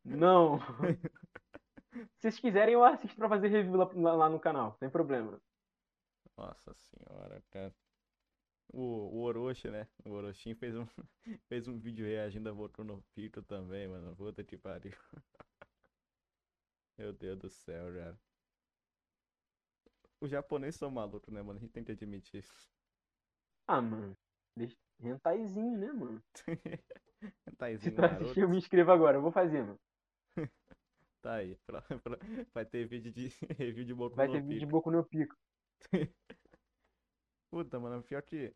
Não! <laughs> Se vocês quiserem, eu assisto pra fazer review lá, lá- no canal, sem problema. Nossa senhora, cara. O, o Orochi, né? O Orochin fez um, <laughs> fez um vídeo reagindo a Boku no Pico também, mano. Puta que pariu. Meu Deus do céu, cara. Os japoneses são malucos, né, mano? A gente tem que admitir isso. Ah, mano. Deixa... Rentaizinho, né, mano? <laughs> Se Taizinho tu assistir, eu me inscrevo agora. Eu vou fazer, mano. <laughs> Tá aí. pra- pra- Vai ter vídeo de <laughs> review de Boku Vai no ter vídeo de Pico. Boku no Pico. Puta, mano, pior que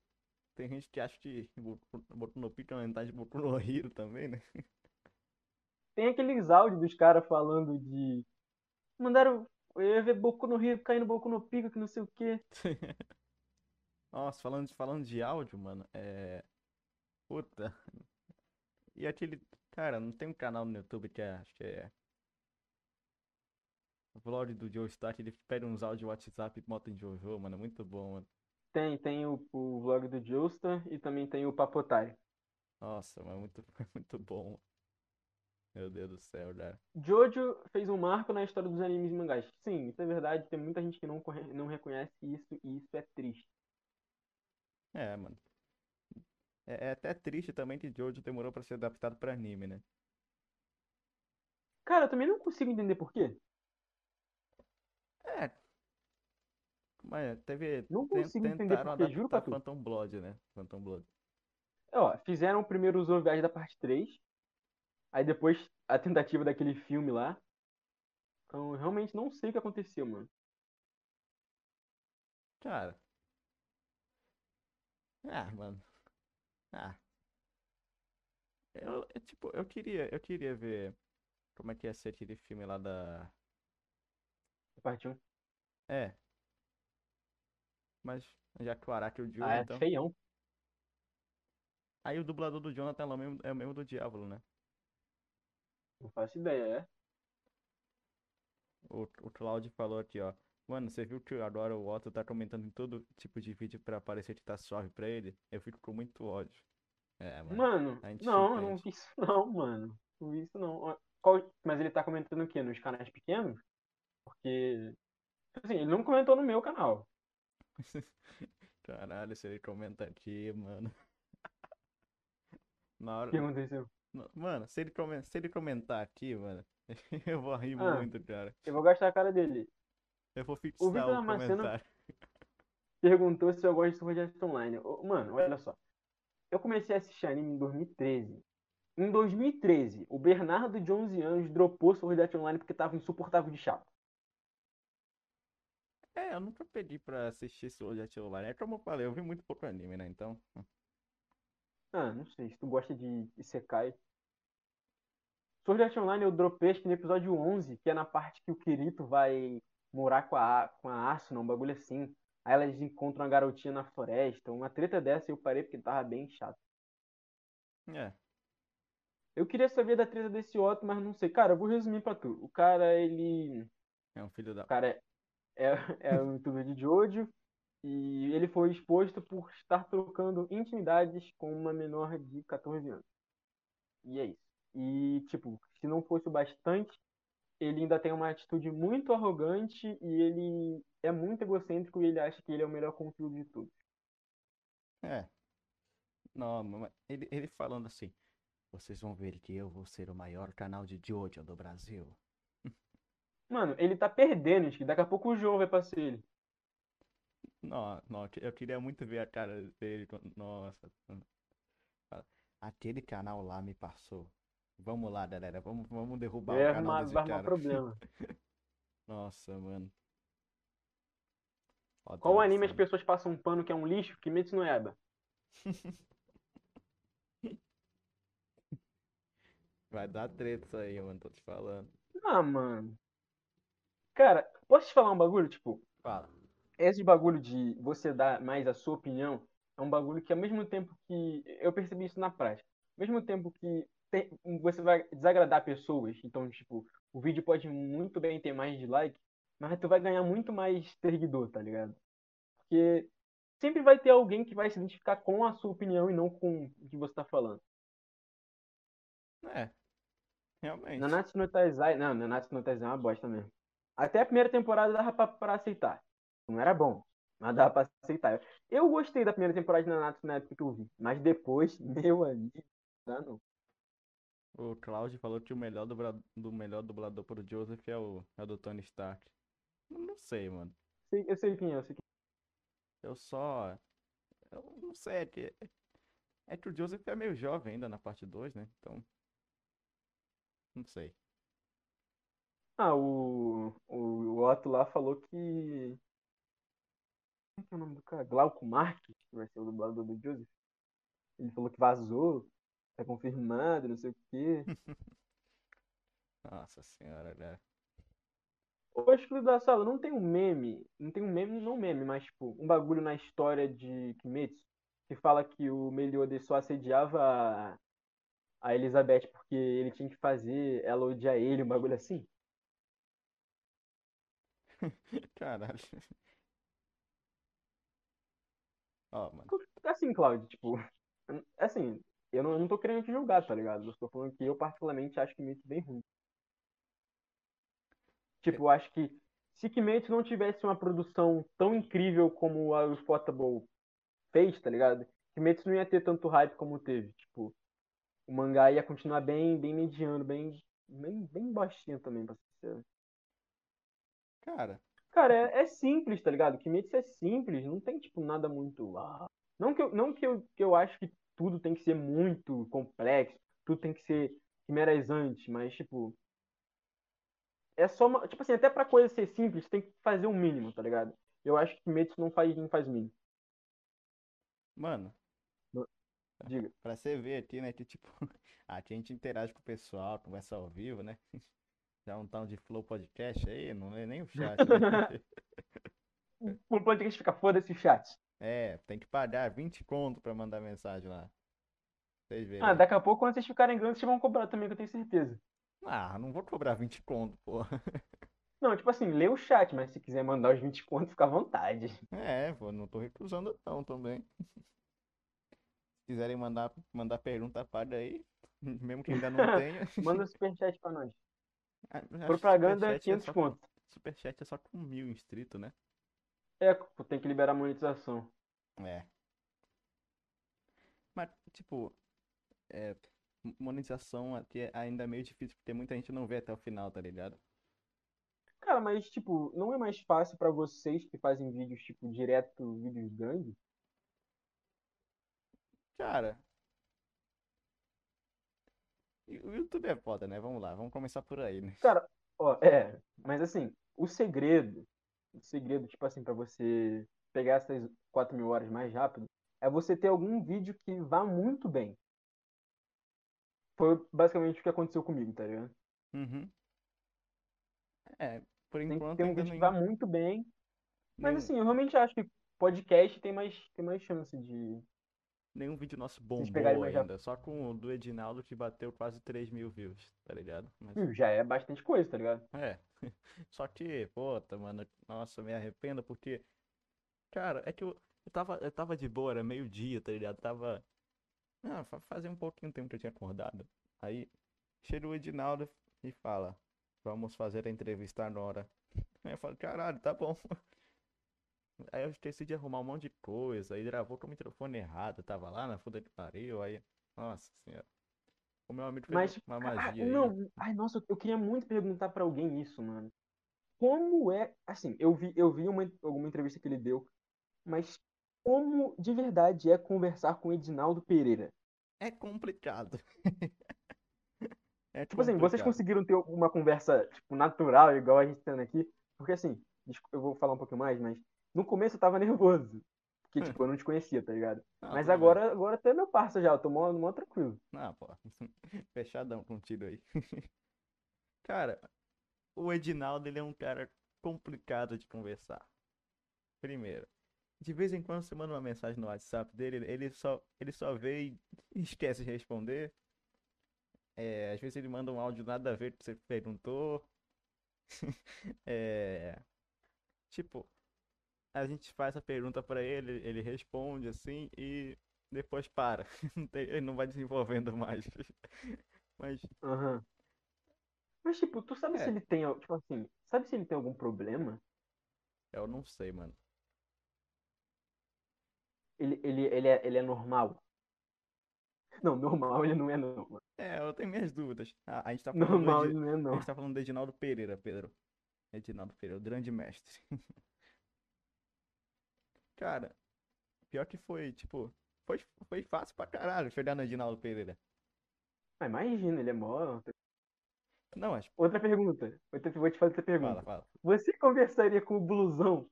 tem gente que acha que Boku no Pico é uma metade de Boku no Hero também, né? Tem aqueles áudios dos caras falando de. Mandaram. Eu ia ver Boku no Rio caindo Boku no Pico, que não sei o quê. Nossa, falando de, falando de áudio, mano, é. Puta. E aquele. Cara, não tem um canal no YouTube que é. Acho que é. O vlog do Joe Stark, ele pega uns áudios WhatsApp e bota em Jojo, mano. É muito bom, mano. Tem, tem o, o vlog do Joestar e também tem o Papotai. Nossa, mano, é muito, <laughs> é muito bom. Meu Deus do céu, cara. Jojo fez um marco na história dos animes e mangás. Sim, isso é verdade. Tem muita gente que não, não reconhece isso e isso é triste. É, mano. É, é até triste também que Jojo demorou pra ser adaptado pra anime, né? Cara, eu também não consigo entender por quê. É. Mas teve. Não consigo entender tentaram por quê, juro pra adaptar tu. Phantom Blood, né? Phantom Blood. Ó, fizeram primeiro os OVAs da parte 3. Aí depois a tentativa daquele filme lá. Então, eu realmente não sei o que aconteceu, mano. Cara. Ah, mano. Ah. Eu, eu, tipo, eu queria, eu queria ver como é que ia ser aquele filme lá da. 1. É. Mas já que o Araki odiou, Ah, é então. feião. Aí o dublador do Jonathan é o mesmo, é o mesmo do Diablo, né? Não faço ideia, é. O, o Claudio falou aqui, ó. Mano, você viu que agora o Otto tá comentando em todo tipo de vídeo pra parecer que tá suave pra ele? Eu fico com muito ódio. É, mano. Mano, a gente não, fica, eu não vi isso não, mano. Não vi isso não. Qual- Mas ele tá comentando o quê? Nos canais pequenos? Porque. Assim, ele não comentou no meu canal. <laughs> Caralho, se ele comenta aqui, mano. Na hora. O que aconteceu? No- Mano, se ele, comen- se ele comentar aqui, mano, <laughs> eu vou rir Ah. muito, cara. Eu vou gastar a cara dele. Eu vou O fixar o Damasceno- comentário. Perguntou se eu gosto de Sword Art Online. Mano, olha só. Eu comecei a assistir anime em 2013. Em 2013, o Bernardo de 11 anos dropou Sword Art Online porque tava insuportável de chato. É, eu nunca pedi pra assistir Sword Art Online. É como eu falei, eu vi muito pouco anime, né? Então. Ah, não sei, se tu gosta de Isekai. Sword Art Online eu dropei acho que no episódio 11, que é na parte que o Kirito vai morar com a, com a Asuna, um bagulho assim. Aí elas encontram uma garotinha na floresta, uma treta dessa eu parei porque tava bem chato. É. Eu queria saber da treta desse Otto, mas não sei. Cara, eu vou resumir pra tu. O cara, ele... É um filho da. O cara é, é, é um youtuber de Jojo e ele foi exposto por estar trocando intimidades com uma menor de 14 anos. E é isso. E, tipo, se não fosse o bastante, ele ainda tem uma atitude muito arrogante e ele é muito egocêntrico e ele acha que ele é o melhor conteúdo de tudo. É. Não, ele, ele falando assim. Vocês vão ver que eu vou ser o maior canal de Jojo do Brasil. <laughs> Mano, ele tá perdendo, que daqui a pouco o João vai pra ser ele. Não, não, eu queria muito ver a cara dele. Nossa. Aquele canal lá me passou. Vamos lá, galera. Vamos, vamos derrubar Vai o canal desse vai cara. problema. <laughs> Nossa, mano. Qual anime as mano. pessoas passam um pano que é um lixo? Kimetsu no Yaiba. Vai dar treta isso aí, mano. Tô te falando. Ah, mano. Cara, posso te falar um bagulho? Tipo, Fala. esse bagulho de você dar mais a sua opinião é um bagulho que ao mesmo tempo que eu percebi isso na prática, ao mesmo tempo que tem- você vai desagradar pessoas, então tipo, o vídeo pode muito bem ter mais dislike, mas tu vai ganhar muito mais seguidor, tá ligado? Porque sempre vai ter alguém que vai se identificar com a sua opinião e não com o que você tá falando. É. Realmente. Nanatsu no Taizai, não, Nanatsu no Taizai é uma bosta mesmo. Até a primeira temporada dava pra, pra aceitar. Não era bom, mas dava pra aceitar. Eu gostei da primeira temporada de Nanatsu na época que eu vi, mas depois, <laughs> meu amigo, não. O Cláudio falou que o melhor dublador, do melhor dublador pro Joseph é o, é o do Tony Stark. Não sei, mano. Sei- Eu sei quem é, eu sei quem Eu só. Eu não sei, é que. É que o Joseph é meio jovem ainda na parte 2, né? Então. Não sei. Ah, o, o, o Otto lá falou que. Como é que é o nome do cara? Glauco Marques, que vai ser o dublador do Joseph. Ele falou que vazou, tá confirmado, não sei o quê. <laughs> Nossa senhora, galera. Ô, excluído da sala, não tem um meme, não tem um meme, não meme, mas tipo, um bagulho na história de Kimetsu que fala que o Meliodas só assediava a, a Elizabeth porque ele tinha que fazer ela odiar ele, um bagulho assim. <laughs> Caralho. Ó, mano. Assim, Claudio, tipo, assim, eu não, eu não tô querendo te julgar, tá ligado? Eu tô falando que eu particularmente acho Kimetsu bem ruim. Tipo, eu acho que se Kimetsu não tivesse uma produção tão incrível como a Ufotable fez, tá ligado? Kimetsu não ia ter tanto hype como teve. Tipo, o mangá ia continuar bem, bem mediano, bem, bem, bem baixinho também, pra ser sincero. Cara, Cara, é, é simples, tá ligado? Kimetsu é simples, não tem, tipo, nada muito. uau. Não que eu, não que eu, que eu acho que tudo tem que ser muito complexo, tudo tem que ser quimerazante, mas, tipo. É só uma. Tipo assim, até pra coisa ser simples, tem que fazer o mínimo, tá ligado? Eu acho que Kimetsu não faz, não faz mínimo. mano. Diga. Pra você ver aqui, né? Que tipo. <laughs> Aqui a gente interage com o pessoal, conversa ao vivo, né? <laughs> Já um tal de Flow Podcast aí, não é nem o chat, né? <laughs> O podcast fica foda-se o chat. É, tem que pagar 20 conto pra mandar mensagem lá. Vocês verem. Ah, daqui a pouco, quando vocês ficarem grandes, vocês vão cobrar também, que eu tenho certeza. Ah, não vou cobrar 20 conto, pô. <laughs> Não, tipo assim, lê o chat, mas se quiser mandar os 20 contos, fica à vontade. É, pô, não tô recusando não também. Se quiserem mandar, mandar pergunta, paga aí. <laughs> Mesmo que ainda não tenha. <laughs> Manda o superchat pra nós. Ah, Propaganda, superchat é 500 só- contos. Superchat é só com mil inscritos, né? É, tem que liberar a monetização. É. Mas, tipo, é, monetização aqui é ainda é meio difícil, porque muita gente não vê até o final, tá ligado? Cara, mas, tipo, não é mais fácil pra vocês que fazem vídeos, tipo, direto, vídeos grandes? Cara, o YouTube é foda, né? Vamos lá, vamos começar por aí, né? Cara, ó, é, mas assim, o segredo, o segredo, tipo assim, pra você pegar essas 4 mil horas mais rápido, é você ter algum vídeo que vá muito bem. Foi basicamente o que aconteceu comigo, tá ligado? Uhum. É, por Tem enquanto ter um vídeo que vá muito bem. Mas nenhum, assim, eu realmente acho que podcast tem mais, tem mais chance de. nenhum vídeo nosso bombou ainda, só com o do Edinaldo que bateu quase 3 mil views, tá ligado? Mas, Já é bastante coisa, tá ligado? é, <laughs> só que, puta, mano, nossa, me arrependo porque, cara, é que eu, eu tava, eu tava de boa, era meio-dia, tá ligado? Tava, ah, fa- fazia um pouquinho tempo que eu tinha acordado. Aí, chega o Edinaldo e fala, vamos fazer a entrevista agora. <laughs> Aí eu falo, caralho, tá bom. <laughs> Aí eu esqueci de arrumar um monte de coisa, aí gravou com o microfone errado, tava lá na puta que pariu, aí, nossa senhora. O meu amigo fez Mas, uma magia não, ai, nossa, eu queria muito perguntar pra alguém isso, mano. Como é, assim, eu vi, eu vi uma, alguma entrevista que ele deu, mas como de verdade é conversar com o Edinaldo Pereira? É complicado. <laughs> É Tipo assim, vocês complicado. conseguiram ter uma conversa, tipo, natural, igual a gente tendo aqui? Porque assim, eu vou falar um pouquinho mais, mas no começo eu tava <laughs> nervoso. Porque, tipo, eu não te conhecia, tá ligado? Não, Mas bem. agora, agora tu é meu parça já, eu tô mó, mó tranquilo. Ah, pô. <laughs> Fechadão contigo aí. <laughs> Cara, o Edinaldo, ele é um cara complicado de conversar. Primeiro, de vez em quando você manda uma mensagem no WhatsApp dele, ele só, ele só vê e <laughs> esquece de responder. É, às vezes ele manda um áudio nada a ver que você perguntou. É, tipo, a gente faz a pergunta pra ele, ele responde assim e depois para. <laughs> Ele não vai desenvolvendo mais. <laughs> Mas, Aham. Mas, tipo, tu sabe se É. ele tem, tipo assim, sabe se ele tem algum problema? eu não sei, mano. Ele, ele, ele, é, ele é normal? Não, normal ele não é não. mano. É, eu tenho minhas dúvidas. Ah, a gente tá falando do Normal Edi- ele não é a não. gente tá falando do Edinaldo Pereira, Pedro. Edinaldo Pereira, o grande mestre. <laughs> Cara, pior que foi, tipo, foi, foi fácil pra caralho chegar no Edinaldo Pereira. Ah, imagina, ele é mó... Não, mas Outra pergunta. Vou te fazer outra pergunta. fala, fala. Você conversaria com o blusão?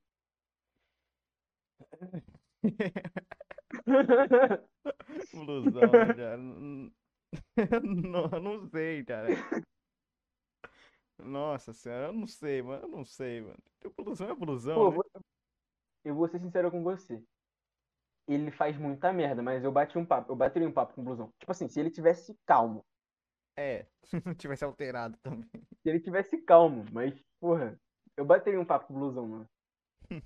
<laughs> Blusão, cara? <laughs> Não, eu não sei, cara. Nossa senhora, eu não sei, mano. Eu não sei, mano. Porque blusão é blusão, Pô, né? Eu vou ser sincero com você. Ele faz muita merda, mas eu bati um papo, eu bateria um papo com o blusão. Tipo assim, se ele tivesse calmo. É, se <laughs> não tivesse alterado também. Se ele tivesse calmo, mas, porra, eu bateria um papo com o blusão, mano. <laughs>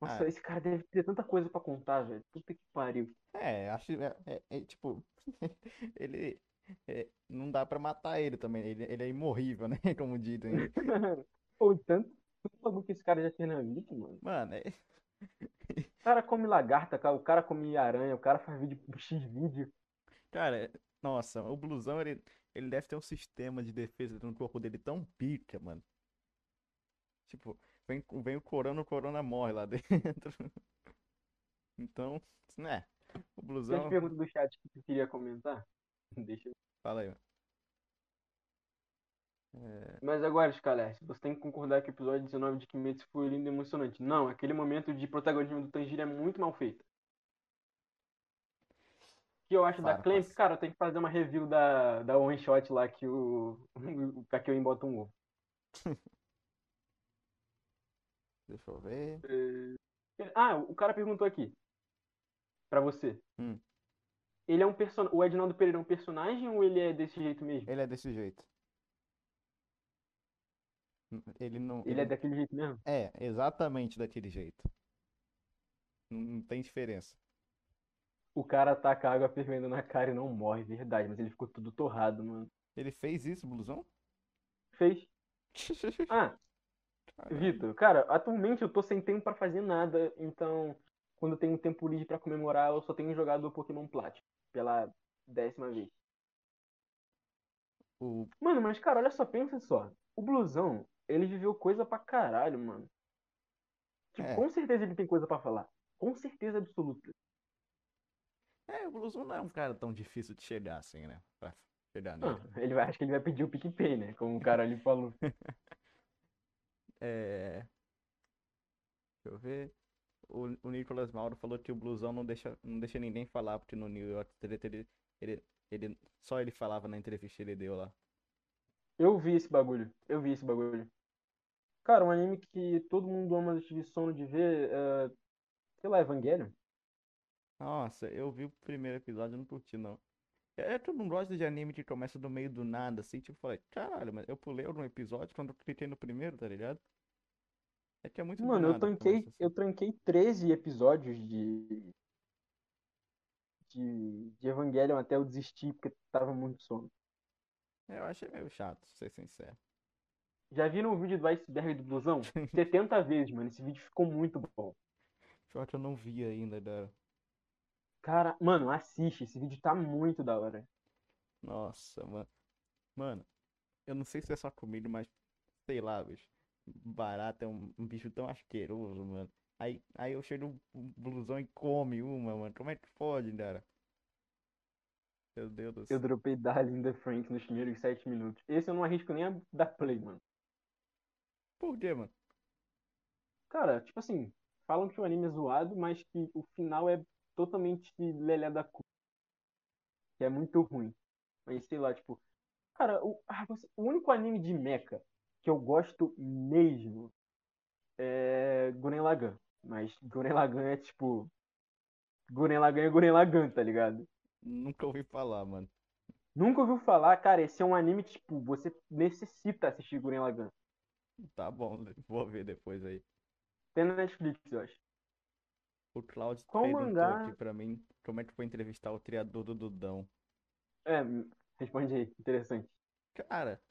Nossa, Ah. esse cara deve ter tanta coisa pra contar, velho. Puta que pariu. É, acho é, é- é, tipo, <laughs> ele é, não dá pra matar ele também. Ele, ele é imorrível, né? Como dizem. Pô, tanto, tanto bagulho que esse cara já fez na vida, mano. Mano, é, O cara come lagarta, cara, o cara come aranha, o cara faz vídeo <laughs> X vídeo. cara, nossa, o blusão ele, ele deve ter um sistema de defesa no corpo dele tão pica, mano. Tipo, vem, vem o corona, o corona morre lá <laughs> dentro. Então, né? O Tem blusão. as perguntas do chat que tu queria comentar? <laughs> Deixa eu... Fala aí, mano. É, Mas agora, Scalerte, você tem que concordar que o episódio 19 de Kimetsu foi lindo e emocionante. Não, aquele momento de protagonismo do Tanjiro é muito mal feito. O que eu acho da Clamp, cara, eu tenho que fazer uma review da, da one shot lá que o, <laughs> o Kakyoin bota um ovo. <laughs> Deixa eu ver. É, Ah, o cara perguntou aqui. Pra você. Hum. Ele é um person... O Edinaldo Pereira é um personagem ou ele é desse jeito mesmo? Ele é desse jeito. Ele não. Ele é daquele jeito mesmo? É, exatamente daquele jeito. Não, não tem diferença. O cara taca água fervendo na cara e não morre, verdade, mas ele ficou tudo torrado, mano. Ele fez isso, blusão? Fez. <laughs> Ah. Vitor, cara, atualmente eu tô sem tempo pra fazer nada, então quando eu tenho tempo livre pra comemorar, eu só tenho jogado o Pokémon Platinum pela décima vez. O... Mano, mas cara, olha só, pensa só. O Blusão, ele viveu coisa pra caralho, mano. Tipo, É. com certeza ele tem coisa pra falar. Com certeza absoluta. É, o blusão não é um cara tão difícil de chegar assim, né? Pra chegar nele. Ah, ele vai, acho que ele vai pedir o PicPay, né? Como o cara ali falou. <laughs> É. Deixa eu ver. O, o Nicolas Mauro falou que o blusão não deixa, não deixa ninguém falar, porque no New York ele, ele, ele, só ele falava na entrevista que ele deu lá. Eu vi esse bagulho. Eu vi esse bagulho. Cara, um anime que todo mundo ama de sono de ver, é... sei lá, Evangelion. Nossa, eu vi o primeiro episódio e não curti, não. É que eu não gosto de anime que começa do meio do nada, assim, tipo, falei, caralho, mas eu pulei algum episódio quando eu cliquei no primeiro, tá ligado? É que é muito do Mano, eu nada tranquei, começa assim. eu tranquei 13 episódios de... de de Evangelion até eu desistir porque tava muito sono. É, eu achei meio chato, pra ser sincero. Já viram o vídeo do iceberg do blusão? <laughs> 70 vezes, mano. Esse vídeo ficou muito bom. Pior que eu não vi ainda, da... Cara, mano, assiste. Esse vídeo tá muito da hora. Nossa, mano. Mano, eu não sei se é só comigo, mas sei lá, bicho. Barata é um, um bicho tão asqueroso, mano. Aí, aí eu chego um blusão e come uma, mano. Como é que pode, cara? Meu Deus do Eu céu. dropei Darling in the Franks nos primeiros 7 minutos. Esse eu não arrisco nem a dar play, mano. Por quê, mano? Cara, tipo assim, falam que o anime é zoado, mas que o final é totalmente lelé da cu. Que é muito ruim. Mas sei lá, tipo. Cara, o, ah, o único anime de mecha que eu gosto mesmo é Gurren Lagann. Mas Gurren Lagann é tipo. Gurren Lagann é Gurren Lagann, tá ligado? Nunca ouvi falar, mano. Nunca ouviu falar, cara, esse é um anime tipo, você necessita assistir Gurren Lagann. Tá bom, <laughs> vou ver depois aí. Tem na Netflix, eu acho. O Claudio Qual perguntou mangá? aqui pra mim como é que foi entrevistar o criador do Dudão. É, responde aí, interessante. Cara,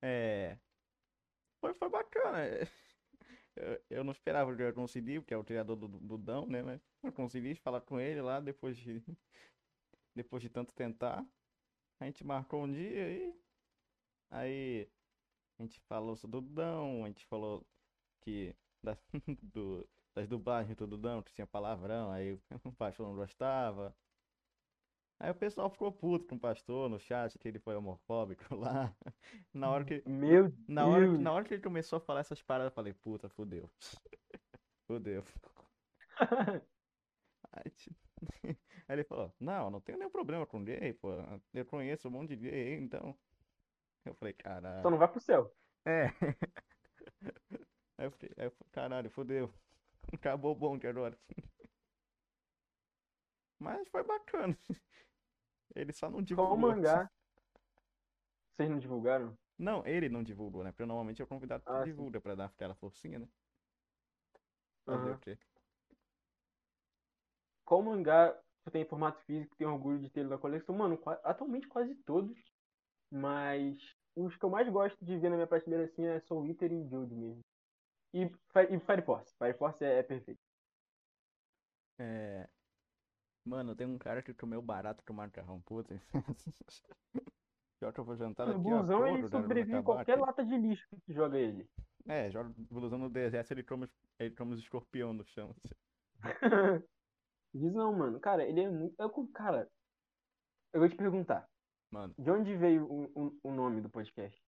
é. Foi, foi bacana. <laughs> Eu, eu não esperava que eu ia conseguir, porque é o criador do do Dudão, né? Mas eu consegui falar com ele lá depois de. <laughs> Depois de tanto tentar. A gente marcou um dia e. Aí. A gente falou sobre o Dudão, a gente falou que. Da, <laughs> do, das dublagens do Dudão, que tinha palavrão, aí <laughs> o pastor não gostava. Aí o pessoal ficou puto com o pastor no chat, que ele foi homofóbico <laughs> lá. Na hora que, Meu na hora, Deus! na hora que ele começou a falar essas paradas, eu falei, puta, fudeu. Fudeu. Aí, ti- aí ele falou, não, não tenho nenhum problema com gay, pô. Eu conheço um monte de gay, então. Eu falei, Só caralho. não vai pro céu. É. <laughs> Aí eu fiquei, aí eu falei, caralho, fudeu. <laughs> Acabou o bonde agora. <laughs> Mas foi bacana. Ele só não Qual divulgou. mangá? Vocês não divulgaram? Não, ele não divulgou, né? Porque normalmente é o convidado que Ah, sim. divulga pra dar aquela forcinha, né? Fazer Aham. o quê? Qual mangá você tem em formato físico tem orgulho de ter na coleção? Mano, atualmente quase todos. Mas os que eu mais gosto de ver na minha prateleira assim é Soul Eater e Jude mesmo. E, e Fire Force. Fire Force é, é perfeito. É... Mano, tem um cara que comeu barato com macarrão, puta. <laughs> Pior que eu vou jantar O daqui a blusão ele vai sobrevive em acabar qualquer aqui. lata de lixo que tu joga ele. É, joga o blusão no deserto, ele come, ele come os escorpião no chão. assim. <laughs> Diz não, mano. Cara, ele é muito. Eu, cara, eu vou te perguntar. Mano, De onde veio o, o, o nome do podcast?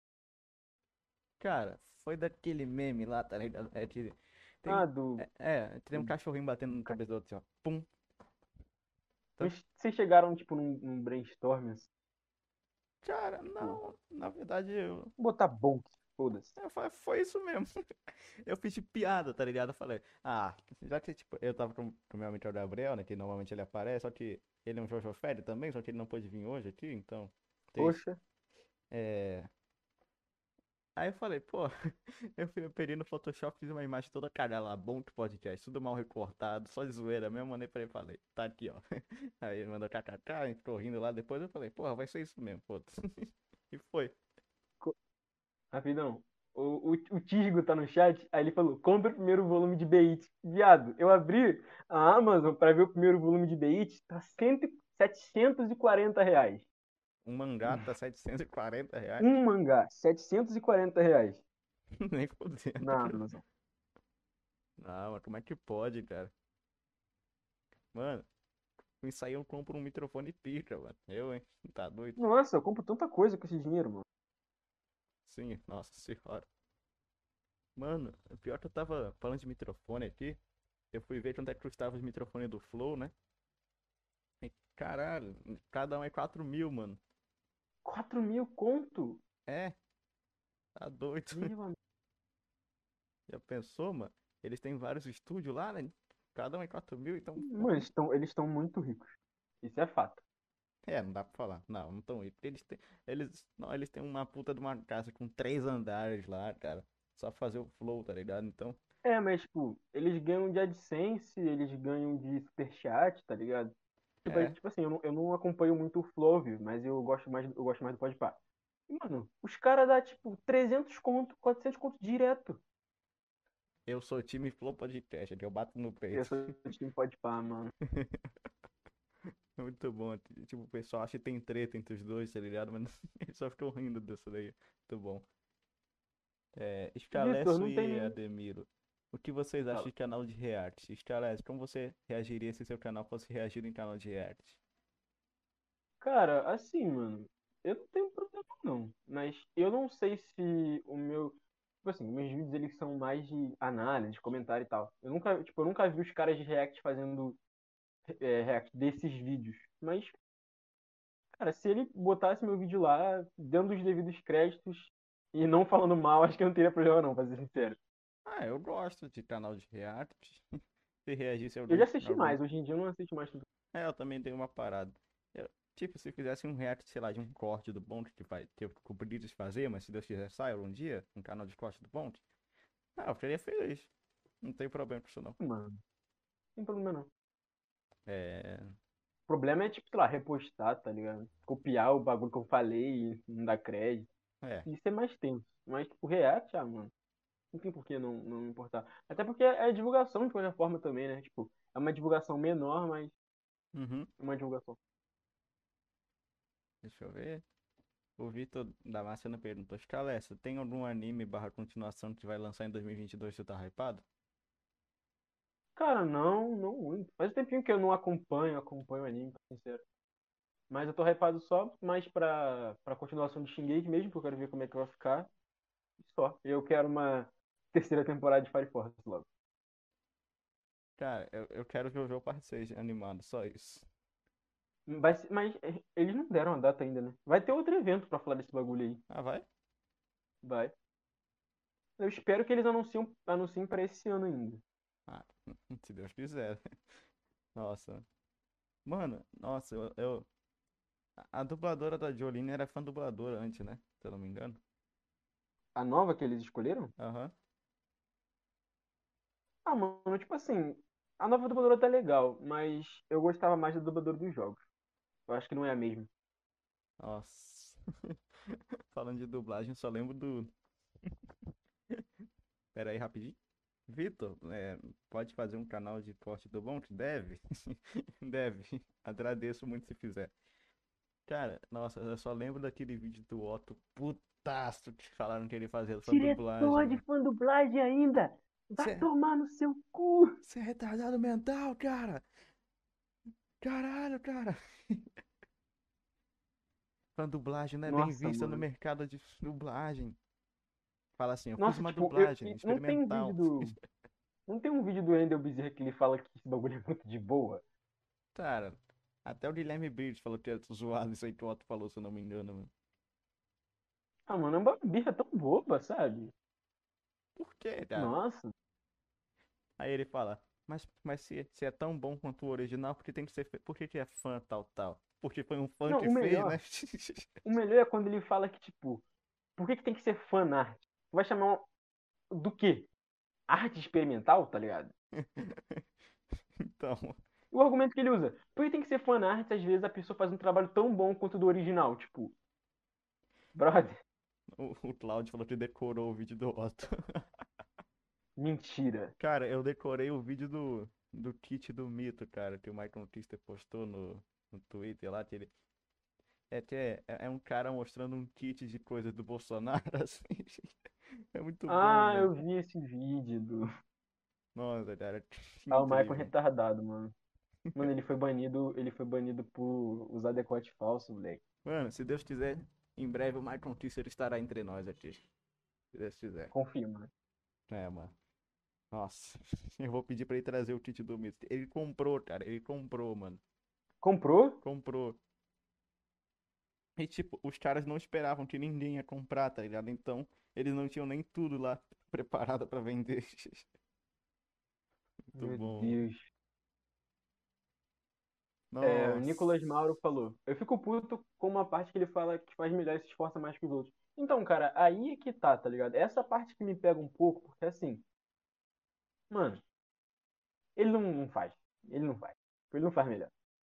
cara, foi daquele meme lá, tá ligado? É, tem, Ah, do. é, é, tem um cachorrinho batendo na cabeça do outro, assim, ó. Pum. Mas vocês chegaram, tipo, num, num brainstorm assim? Cara, não, na verdade eu. Vou botar Bonk. Foda-se. Eu falei, foi isso mesmo. <laughs> Eu fiz de piada, tá ligado? Eu falei, ah, já que, tipo, eu tava com, com meu amigo Gabriel, né, que normalmente ele aparece, só que ele é um Jojo Fede também, só que ele não pôde vir hoje aqui, então... tem. Poxa. É... Aí eu falei, pô, <laughs> eu fui- eu peguei no Photoshop, fiz uma imagem toda cagada lá, bom que podcast, tudo mal recortado, só de zoeira mesmo, mandei pra ele falei, tá aqui, ó. <laughs> Aí ele mandou kkk, a gente ficou rindo lá, depois eu falei, porra, vai ser isso mesmo, foda-se. E foi. Rapidão. O, o, o Tisgo tá no chat, aí ele falou, compra o primeiro volume de Beat. Viado, eu abri a Amazon pra ver o primeiro volume de Beat, tá 100, 740 reais. Um mangá tá 740 reais, Um mangá, 740 reais <laughs> nem fodendo. na Amazon. Não, mas como é que pode, cara? Mano, com isso aí eu compro um microfone pica, mano. Eu, hein? Tá doido? Nossa, eu compro tanta coisa com esse dinheiro, mano. Sim, nossa senhora. Mano, o pior que eu tava falando de microfone aqui, eu fui ver quanto é que custava os microfones do Flow, né? E, caralho, cada um é 4 mil, mano. 4 mil conto? É, tá doido. Meu. Já pensou, mano? Eles têm vários estúdios lá, né? Cada um é 4 mil, então. Mano, eles estão muito ricos. Isso é fato. É, não dá pra falar. Não, não tão. Eles têm. Eles. Não, eles têm uma puta de uma casa com três andares lá, cara. Só fazer o flow, tá ligado? Então. É, mas, tipo, eles ganham de AdSense, eles ganham de Superchat, tá ligado? Tipo, É. tipo assim, eu não, eu não acompanho muito o Flove, mas eu gosto mais, eu gosto mais do Podpah. E, mano, os caras dão, tipo, 300 conto, 400 conto direto. Eu sou time Flow Podcast, aqui eu bato no Eu peito. sou do time Podpah, mano. <laughs> Muito bom. Tipo, o pessoal acha que tem treta entre os dois, tá ligado? Mas <laughs> eles só ficam rindo disso daí. Muito bom. É, Scalesso não e tem Ademiro. O que vocês acham de canal de react? Scalesso, como você reagiria se seu canal fosse reagir em canal de react? Cara, assim, mano, eu não tenho problema não, mas eu não sei se o meu, tipo assim, meus vídeos eles são mais de análise, de comentário e tal. Eu nunca, tipo, eu nunca vi os caras de react fazendo é, react desses vídeos, mas cara, se ele botasse meu vídeo lá, dando os devidos créditos e não falando mal, <laughs> acho que eu não teria problema não, pra ser sincero. Ah, eu gosto de canal de react. <laughs> Se reagisse Eu já assisti mais, hoje em dia eu não assisto mais tudo. É, eu também dei uma parada. Eu- tipo, se fizesse um react, sei lá, de um corte do Bonte que vai ter o de fazer, mas se Deus quiser sair um dia, um canal de corte do Bonte, ah, eu ficaria feliz. Não tem problema com isso não. Mano, não tem problema não. É. O problema é, tipo, sei lá, repostar, tá ligado? Copiar o bagulho que eu falei e não dar crédito. É. Isso é mais tenso. Mas, tipo, React, ah, mano, não tem por que não, não importar. Até porque é divulgação de qualquer forma também, né? Tipo, é uma divulgação menor, mas Uhum. é uma divulgação. Deixa eu ver. O Vitor Damasceno perguntou: Scalessa, tem algum anime barra continuação que vai lançar em 2022 que você tá hypado? Cara, não, não muito. Faz um tempinho que eu não acompanho, acompanho anime, pra ser sincero. Mas eu tô hypado só mais pra, pra continuação de Shingeki mesmo, porque eu quero ver como é que vai ficar. Só. Eu quero uma terceira temporada de Fire Force logo. Cara, eu, eu quero Jojo Parte 6 animado, só isso. Vai ser- mas eh, eles não deram a data ainda, né? Vai ter outro evento pra falar desse bagulho aí. Ah, vai? Vai. Eu espero que eles anunciem, anunciem pra esse ano ainda. Ah, <laughs> se Deus quiser. Nossa. Mano, nossa, eu, eu- A dubladora da Jolene era fã dubladora antes, né? Se eu não me engano. A nova que eles escolheram? Aham. Ah, mano, tipo assim, a nova dubladora tá legal, mas eu gostava mais da dubladora dos jogos. Eu acho que não é a mesma. Nossa. <laughs> Falando de dublagem, só lembro do. <laughs> Pera aí, rapidinho. Vitor, é, pode fazer um canal de corte do bom? Deve? <laughs> Deve. Agradeço muito se fizer. Cara, nossa, eu só lembro daquele vídeo do Otto putaço que falaram que ele fazia sua dublagem. mano. fã dublagem ainda! Vai Cê- tomar no seu cu! Você é retardado mental, cara! Caralho, cara! <laughs> Fã dublagem não é bem Nossa, vista no mano. mercado de dublagem. Fala assim, eu fiz Nossa, uma tipo, eu- dublagem e não tem um experimental. vídeo do. <laughs> Não tem um vídeo do Endel Bezerra que ele fala que esse bagulho é muito de boa? Cara, até o Guilherme Briggs falou que é zoado isso aí que o Otto falou, se eu não me engano, mano. Ah, mano, é uma birra tão boba, sabe? Por quê, cara? Nossa. Aí ele fala, mas, mas se, se é tão bom quanto o original, por que tem que ser. Por que, que é fã tal, tal? Porque foi um fã Não, que o fez, melhor- né? <laughs> O melhor é quando ele fala que, tipo, por que, que tem que ser fanart? Vai chamar um- do quê? Arte experimental, tá ligado? <laughs> Então, O argumento que ele usa, por que tem que ser fanart às vezes a pessoa faz um trabalho tão bom quanto o do original? Tipo, brother, o, o Claudio falou que decorou o vídeo do Otto. <laughs> mentira. Cara, eu decorei o vídeo do, do kit do mito, cara, que o Michael Kister postou no, no Twitter lá, que ele. É que é, é um cara mostrando um kit de coisas do Bolsonaro, <laughs> assim. <laughs> É muito bom, Ah, mano. eu vi esse vídeo do. Nossa, cara. <laughs> Ah, o Michael incrível. retardado, mano. <laughs> Mano, ele foi banido, ele foi banido por usar decote falso, moleque. Mano, se Deus quiser, em breve o Michael Kister estará entre nós aqui. Se Deus quiser. Confia, mano. É, mano. Nossa, eu vou pedir pra ele trazer o kit do mito. Ele comprou, cara, ele comprou, mano. Comprou? Comprou. E tipo, os caras não esperavam que ninguém ia comprar, tá ligado? Então, eles não tinham nem tudo lá <laughs> preparado pra vender. Muito Meu bom. Deus. É, o. Nicolas Mauro falou. Eu fico puto com uma parte que ele fala que faz melhor e se esforça mais que os outros. Então, cara, aí é que tá, tá ligado? Essa parte que me pega um pouco, porque assim. Mano, ele não, não faz. Ele não faz. Ele não faz melhor.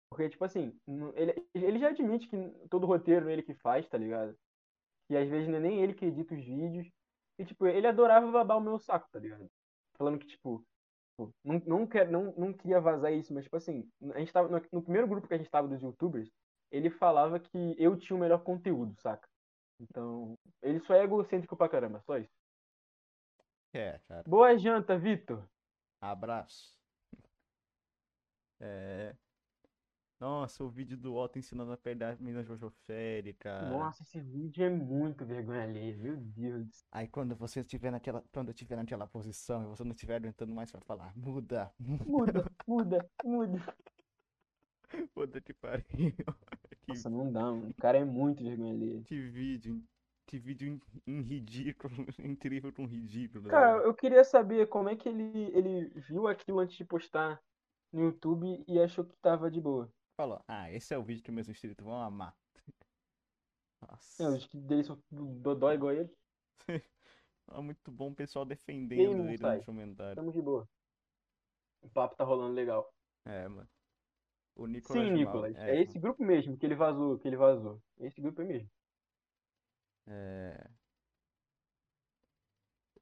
Porque, tipo assim, ele, ele já admite que todo roteiro é ele que faz, tá ligado? E às vezes não é nem ele que edita os vídeos. E, tipo, ele adorava babar o meu saco, tá ligado? Falando que, tipo, Não, não, quer, não, não queria vazar isso, mas, tipo assim, a gente tava, no, no primeiro grupo que a gente tava dos youtubers, ele falava que eu tinha o melhor conteúdo, saca? Então, ele só é egocêntrico pra caramba, só isso. É, cara. Boa janta, Vitor. Abraço. É. Nossa, o vídeo do Otto ensinando a pegar Minas Jojo Fere, cara. Nossa, esse vídeo é muito vergonha alheia, meu Deus. Aí quando você estiver naquela, quando eu estiver naquela posição e você não estiver aguentando mais pra falar, muda, Muda, muda, muda. <laughs> puta que pariu. <laughs> Que, Nossa, não dá, mano. O cara é muito vergonha alheia. que vídeo, que vídeo em, em ridículo, <laughs> incrível com ridículo, Cara, velho. eu queria saber como é que ele, ele viu aquilo antes de postar no YouTube e achou que tava de boa. Falou, ah, esse é o vídeo que meus inscritos vão amar. <laughs> É, Nossa, os que dele são igual ele. é <laughs> muito bom o pessoal defendendo ele Inside. nos comentários. Estamos de boa. O papo tá rolando legal. É, mano. O Nicolas Sim, Mal- Nicolas. é, É esse grupo mesmo que ele vazou, que ele vazou. Esse grupo é mesmo. É...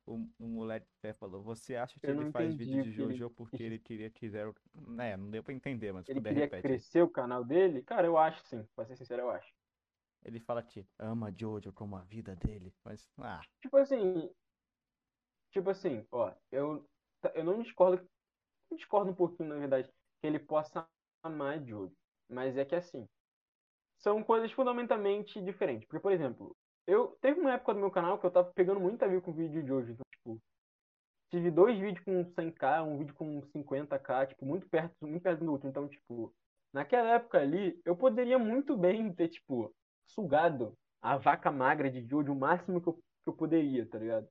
O, o moleque até falou, você acha que Eu ele faz vídeo de que ele- Jojo porque ele queria que zero... É, não deu pra entender, mas se Ele puder queria repete. crescer o canal dele? Cara, eu acho sim. Pra ser sincero, eu acho. Ele fala que ama Jojo como a vida dele, mas... Ah, Tipo assim. Tipo assim, ó, eu, eu não discordo. Eu discordo um pouquinho, na verdade, que ele possa amar Jojo. Mas é que assim. São coisas fundamentalmente diferentes. Porque, por exemplo, eu teve uma época do meu canal que eu tava pegando muita view com vídeo de Jojo. Então, tipo, tive dois vídeos com 100k, um vídeo com 50k, tipo, muito perto, muito perto do outro. Então, tipo, naquela época ali, eu poderia muito bem ter, tipo, sugado a vaca magra de Jojo o máximo que eu, que eu poderia, tá ligado?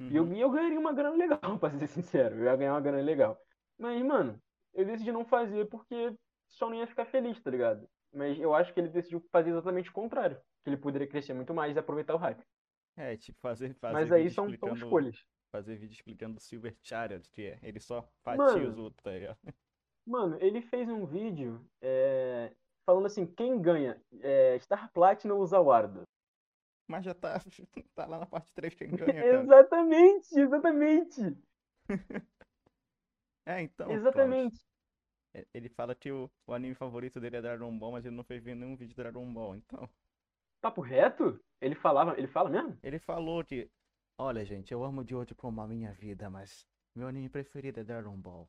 E eu, uhum. e eu ganharia uma grana legal, <laughs> pra ser sincero. Eu ia ganhar uma grana legal. Mas, mano, eu decidi não fazer porque só não ia ficar feliz, tá ligado? Mas eu acho que ele decidiu fazer exatamente o contrário. Que ele poderia crescer muito mais e aproveitar o hype. É, tipo, fazer, fazer Mas aí são, são escolhas. Fazer vídeo explicando o Silver Chariot, que é, ele só fatia os outros, tá ligado? <laughs> Mano, ele fez um vídeo é, falando assim, quem ganha? É, Star Platinum ou Zawardo? Mas já tá, <laughs> tá lá na parte 3 quem ganha, exatamente, exatamente. <laughs> É, então, exatamente. É, ele fala que o, o anime favorito dele é Dragon Ball, mas ele não fez ver nenhum vídeo de Dragon Ball, então... Papo reto? Ele falava, ele fala mesmo? Ele falou que, olha gente, eu amo Jojo como a minha vida, mas meu anime preferido é Dragon Ball.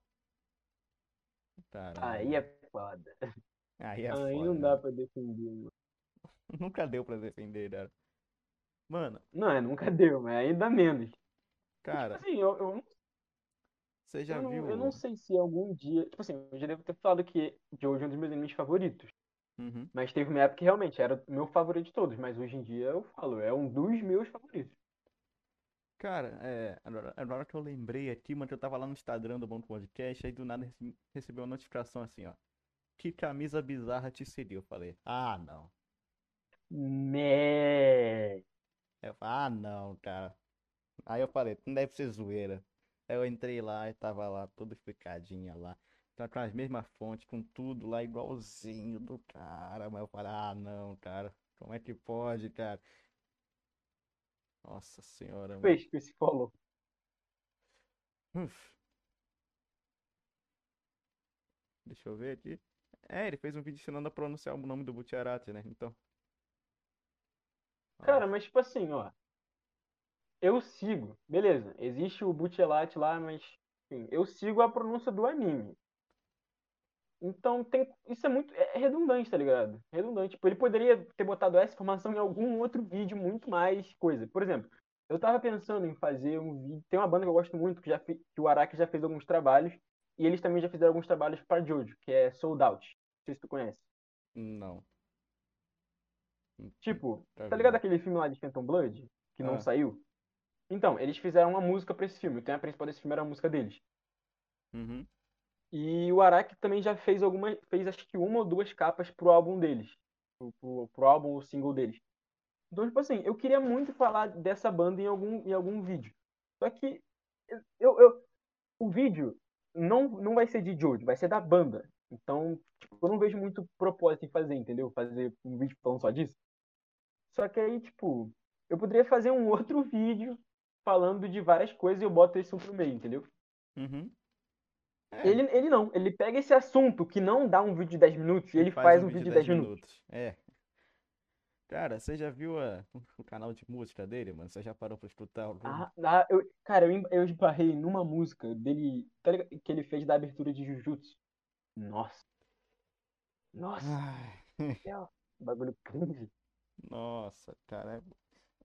Caralho. Aí é foda. Aí é Aí foda, não dá né? pra defender, mano. <laughs> Nunca deu pra defender, né? Mano, Não, é, nunca deu, mas ainda menos. cara, Tipo assim, eu, eu, não- você já eu, não, viu... eu não sei se algum dia. Tipo assim, eu já devo ter falado que Jojo é um dos meus animes favoritos. Uhum. Mas teve uma época que realmente era o meu favorito de todos, mas hoje em dia eu falo, é um dos meus favoritos. Cara, é, agora, agora que eu lembrei aqui, mano, que eu tava lá no Instagram do Bom Podcast, aí do nada recebi, recebi uma notificação assim, ó. Que camisa bizarra te seguiu? Eu falei, ah, não. Né. Eu falei, ah, não, cara. Aí eu falei, não deve ser zoeira. Eu entrei lá e tava lá, tudo explicadinha lá. Tá com as mesmas fontes, com tudo lá igualzinho do cara. Mas eu falei, ah, não, cara. Como é que pode, cara? Nossa senhora, mano. Fez que se falou. Uf. Deixa eu ver aqui. É, ele fez um vídeo ensinando a pronunciar o nome do Butcherati, né? Então. Cara, mas tipo assim, ó. Eu sigo, beleza. Existe o Bucciolati lá, mas enfim, eu sigo a pronúncia do anime. Então tem, isso é muito é redundante, tá ligado? Redundante. Tipo, ele poderia ter botado essa informação em algum outro vídeo muito mais coisa. Por exemplo, eu tava pensando em fazer um vídeo. Tem uma banda que eu gosto muito, que, já que o Araki já fez alguns trabalhos. E eles também já fizeram alguns trabalhos para Jojo, que é Sold Out. Não sei se tu conhece. não. Tipo, Tá ligado aquele filme lá de Phantom Blood? Que não Ah. saiu? Então, eles fizeram uma música pra esse filme. O tema principal desse filme era a música deles. Uhum. E o Araki também já fez alguma, fez acho que uma ou duas capas pro álbum deles. Pro, pro, pro álbum, o single deles. Então, tipo assim, eu queria muito falar dessa banda em algum, em algum vídeo. Só que eu, eu, o vídeo não, não vai ser de Jojo, vai ser da banda. Então, tipo, eu não vejo muito propósito em fazer, entendeu? Fazer um vídeo falando só disso. Só que aí, tipo, eu poderia fazer um <laughs> outro vídeo falando de várias coisas e eu boto esse um pro meio, entendeu? Uhum. É, Ele, ele não, ele pega esse assunto que não dá um vídeo de 10 minutos e ele faz, um vídeo de 10 minutos. É. Cara, você já viu a- <laughs> o canal de música dele, mano? Você já parou pra escutar? Ah, ah, eu, cara, eu, eu esbarrei numa música dele, tá que ele fez da abertura de Jujutsu. Nossa. Nossa, Ai, <laughs> céu, bagulho cringe. nossa, cara.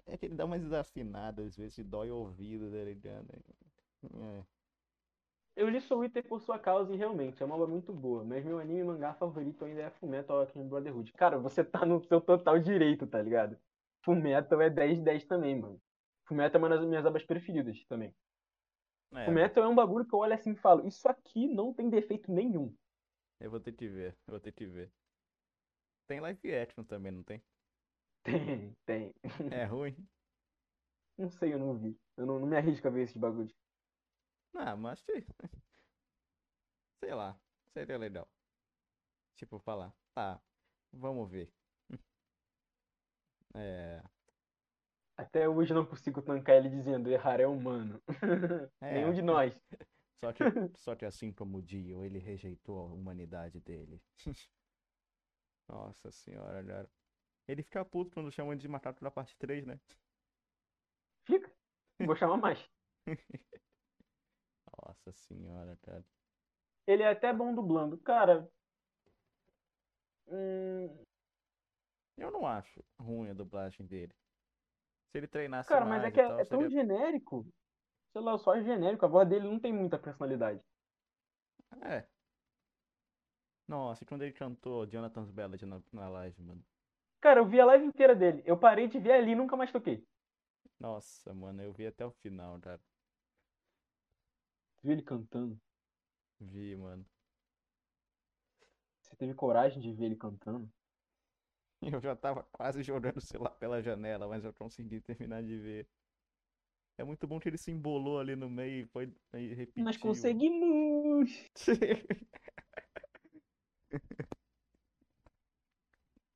É que ele dá umas desafinadas, às vezes dói o ouvido, tá ligado? É. Eu li Soul Eater por sua causa e realmente é uma obra muito boa, mas meu anime e mangá favorito ainda é Fullmetal Alchemist Brotherhood. Cara, você tá no seu total direito, tá ligado? Fullmetal é 10 de 10 também, mano. Fullmetal é uma das minhas obras preferidas também. É, Fullmetal é um bagulho que eu olho assim e falo, isso aqui não tem defeito nenhum. eu vou ter que ver, eu vou ter que ver. Tem live action também, não tem? Tem, tem. É <laughs> ruim? Não sei, eu não vi. Eu não, não me arrisco a ver esses bagulhos. Ah, mas sei <laughs> sei lá, seria legal. Tipo, falar, tá, vamos ver. <laughs> É, Até hoje eu não consigo tancar ele dizendo errar é humano. É. Nenhum de nós. só que, só que assim como o Dio, ele rejeitou a humanidade dele. Nossa senhora, cara. Ele fica puto quando chamam ele de macaco da parte 3, né? Fica. Vou chamar mais. <laughs> Nossa senhora, cara. Ele é até bom dublando. Cara. Hum, Eu não acho ruim a dublagem dele. Se ele treinasse cara, mas é mais que é, tal, é tão seria... genérico. Sei lá, só é genérico. A voz dele não tem muita personalidade. É. Nossa, e quando ele cantou Jonathan's Ballad na, na live, mano. Cara, eu vi a live inteira dele. Eu parei de ver ali e nunca mais toquei. Nossa, mano, eu vi até o final, cara. Vi ele cantando. Vi, mano. Você teve coragem de ver ele cantando? <laughs> Eu já tava quase jogando o celular pela janela, mas eu consegui terminar de ver. É muito bom que ele se embolou ali no meio e foi e repetiu. Nós conseguimos! <laughs>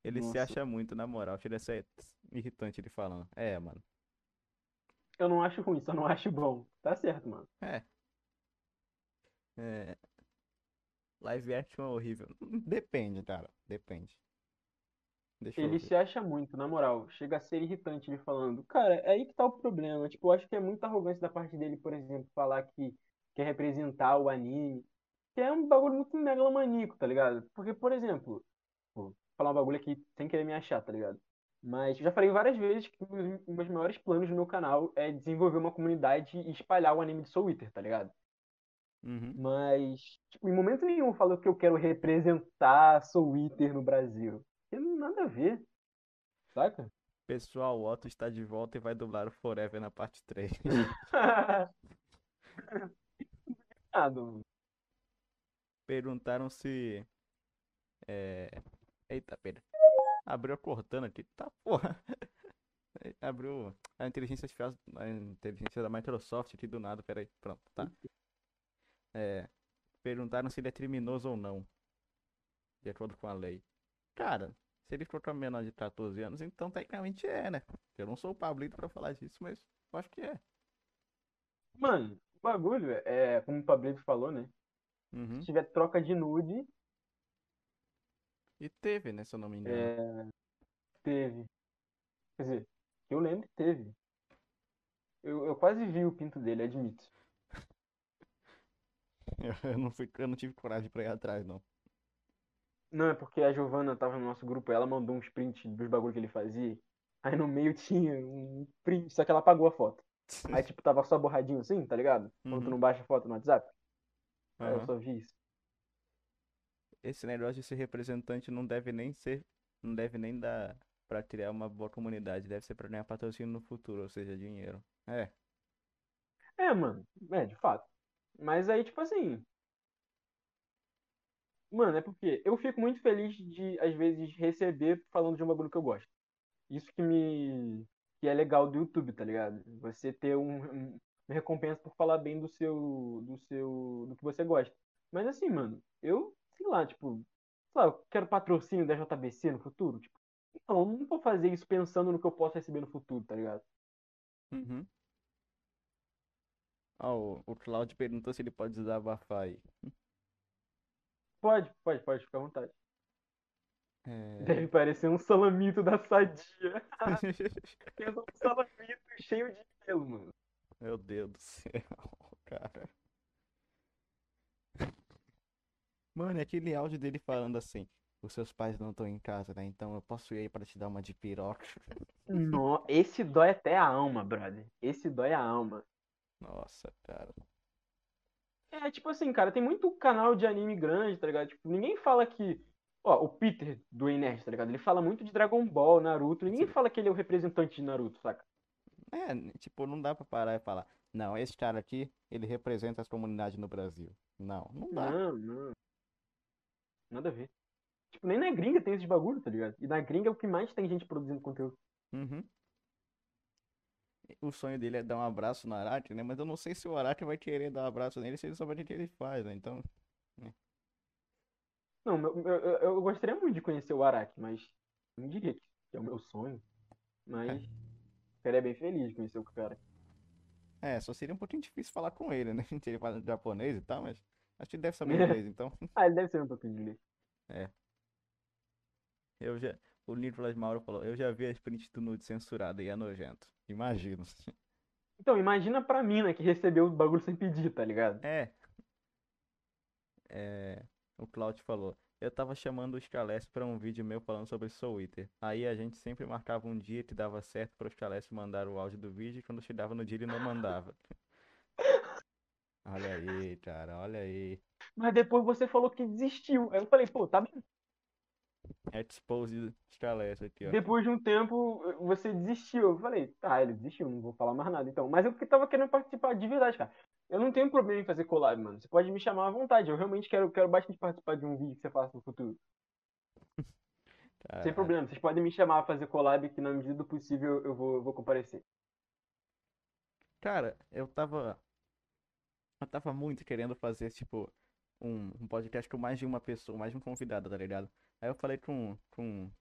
Ele se Nossa. acha muito, na moral. Chega a ser irritante ele falando. É, mano. Eu não acho ruim, só não acho bom. Tá certo, mano. É. É. Live action é horrível. Depende, cara. Depende. Deixa Ele se acha muito, na moral. Chega a ser irritante ele falando. Cara, é aí que tá o problema. Tipo, eu acho que é muita arrogância da parte dele, por exemplo, falar que quer representar o anime. Que é um bagulho muito megalomaníaco, tá ligado? Porque, por exemplo, falar um bagulho aqui sem querer me achar, tá ligado? Mas já falei várias vezes que um dos meus maiores planos no meu canal é desenvolver uma comunidade e espalhar o anime de Soul Eater, tá ligado? Uhum. Mas, tipo, em momento nenhum eu falo que eu quero representar Soul Eater no Brasil. nada a ver. Saca? Pessoal, o Otto está de volta e vai dublar o Forever na parte 3. Nada, mano. Perguntaram se. É... Eita, pera. Abriu a Cortana aqui. Tá porra. <laughs> Abriu a inteligência artificial, a inteligência da Microsoft aqui do nada. Pera aí, pronto, tá. É... Perguntaram se ele é criminoso ou não. De acordo com a lei. Cara, se ele for com a menor de 14 anos, então tecnicamente é, né? Eu não sou o Pablito pra falar disso, mas eu acho que é. Mano, o bagulho é, como o Pablito falou, né? Uhum. Se tiver troca de nude, E teve, né, se eu não me engano. é, teve. Quer dizer, eu lembro que teve. Eu, eu quase vi o pinto dele, admito. <laughs> Eu não, fui, eu não tive coragem pra ir atrás, não. Não, é porque a Giovana tava no nosso grupo, ela mandou uns prints dos bagulho que ele fazia. Aí no meio <laughs> tinha um print, só que ela apagou a foto. Aí <laughs> tipo, tava só borradinho assim, tá ligado? Quando tu Uhum. não baixa a foto no WhatsApp. Aí eu Aham. só vi isso. Esse negócio de ser representante não deve nem ser, não deve nem dar pra criar uma boa comunidade, deve ser pra ganhar patrocínio no futuro, ou seja, dinheiro. É, É, mano, é, de fato. Mas aí, tipo assim. Mano, é porque eu fico muito feliz de, às vezes, receber falando de um bagulho que eu gosto. Isso que me. que é legal do YouTube, tá ligado? Você ter um, um- recompensa por falar bem do seu. do seu. do que você gosta. Mas assim, mano, eu, sei lá, tipo. Sei lá, eu quero patrocínio da JBC no futuro. Tipo, não, eu não vou fazer isso pensando no que eu posso receber no futuro, tá ligado? uhum. Ó, o, o Claudio perguntou se ele pode desabafar aí. Pode, pode, pode, ficar à vontade. É... Deve parecer um salamito da sadia. <laughs> Um salamito cheio de pelo, mano. Meu Deus do céu, <laughs> cara. Mano, é aquele áudio dele falando assim, os seus pais não estão em casa, né? Então eu posso ir aí pra te dar uma de piroca. No, esse dói até a alma, brother. Esse dói a alma. Nossa, cara. É, tipo assim, cara, tem muito canal de anime grande, tá ligado? Tipo, ninguém fala que. Ó, o Peter do Nerd, tá ligado? Ele fala muito de Dragon Ball, Naruto. Ninguém Sim. fala que ele é o representante de Naruto, saca? É, tipo, não dá pra parar e falar, não, esse cara aqui, ele representa as comunidades no Brasil. Não, não dá. Não, não. Nada a ver. Tipo, nem na gringa tem esses bagulho, tá ligado? E na gringa é o que mais tem gente produzindo conteúdo. Uhum. O sonho dele é dar um abraço no Araki, né? Mas eu não sei se o Araki vai querer dar um abraço nele se ele souber o que ele faz, né? Então, Não, meu- eu, eu, eu gostaria muito de conhecer o Araki, mas não diria que é o meu sonho. Mas ficaria bem feliz de conhecer o cara. é, só seria um pouquinho difícil falar com ele, né? <laughs> Ele fala japonês e tal, mas acho que ele deve saber <laughs> inglês, então. <laughs> Ah, ele deve ser um pouquinho de inglês. Eu já. O Nicolas Mauro falou, eu já vi as prints do nude censurado e é nojento. Imagino. Então, imagina pra mina que recebeu o bagulho sem pedir, tá ligado? É. É. O Claudio falou. Eu tava chamando o Scalessi pra um vídeo meu falando sobre Soul Eater. Aí a gente sempre marcava um dia que dava certo pro Scalessi mandar o áudio do vídeo e quando chegava no dia ele não mandava. <laughs> Olha aí, cara, olha aí. Mas depois você falou que desistiu. Aí eu falei, pô, tá bem. Expose Scalessi aqui, ó. Depois de um tempo, você desistiu. Eu falei, tá, ele desistiu, não vou falar mais nada então. Mas eu que tava querendo participar de verdade, cara. Eu não tenho problema em fazer collab, mano. Você pode me chamar à vontade. Eu realmente quero, quero bastante participar de um vídeo que você faça no futuro. <laughs> Sem problema. Vocês podem me chamar a fazer collab que na medida do possível eu vou, eu vou comparecer. Cara, eu tava. Eu tava muito querendo fazer, tipo, um, um podcast com mais de uma pessoa, mais de um convidado, tá ligado? Aí eu falei com, com,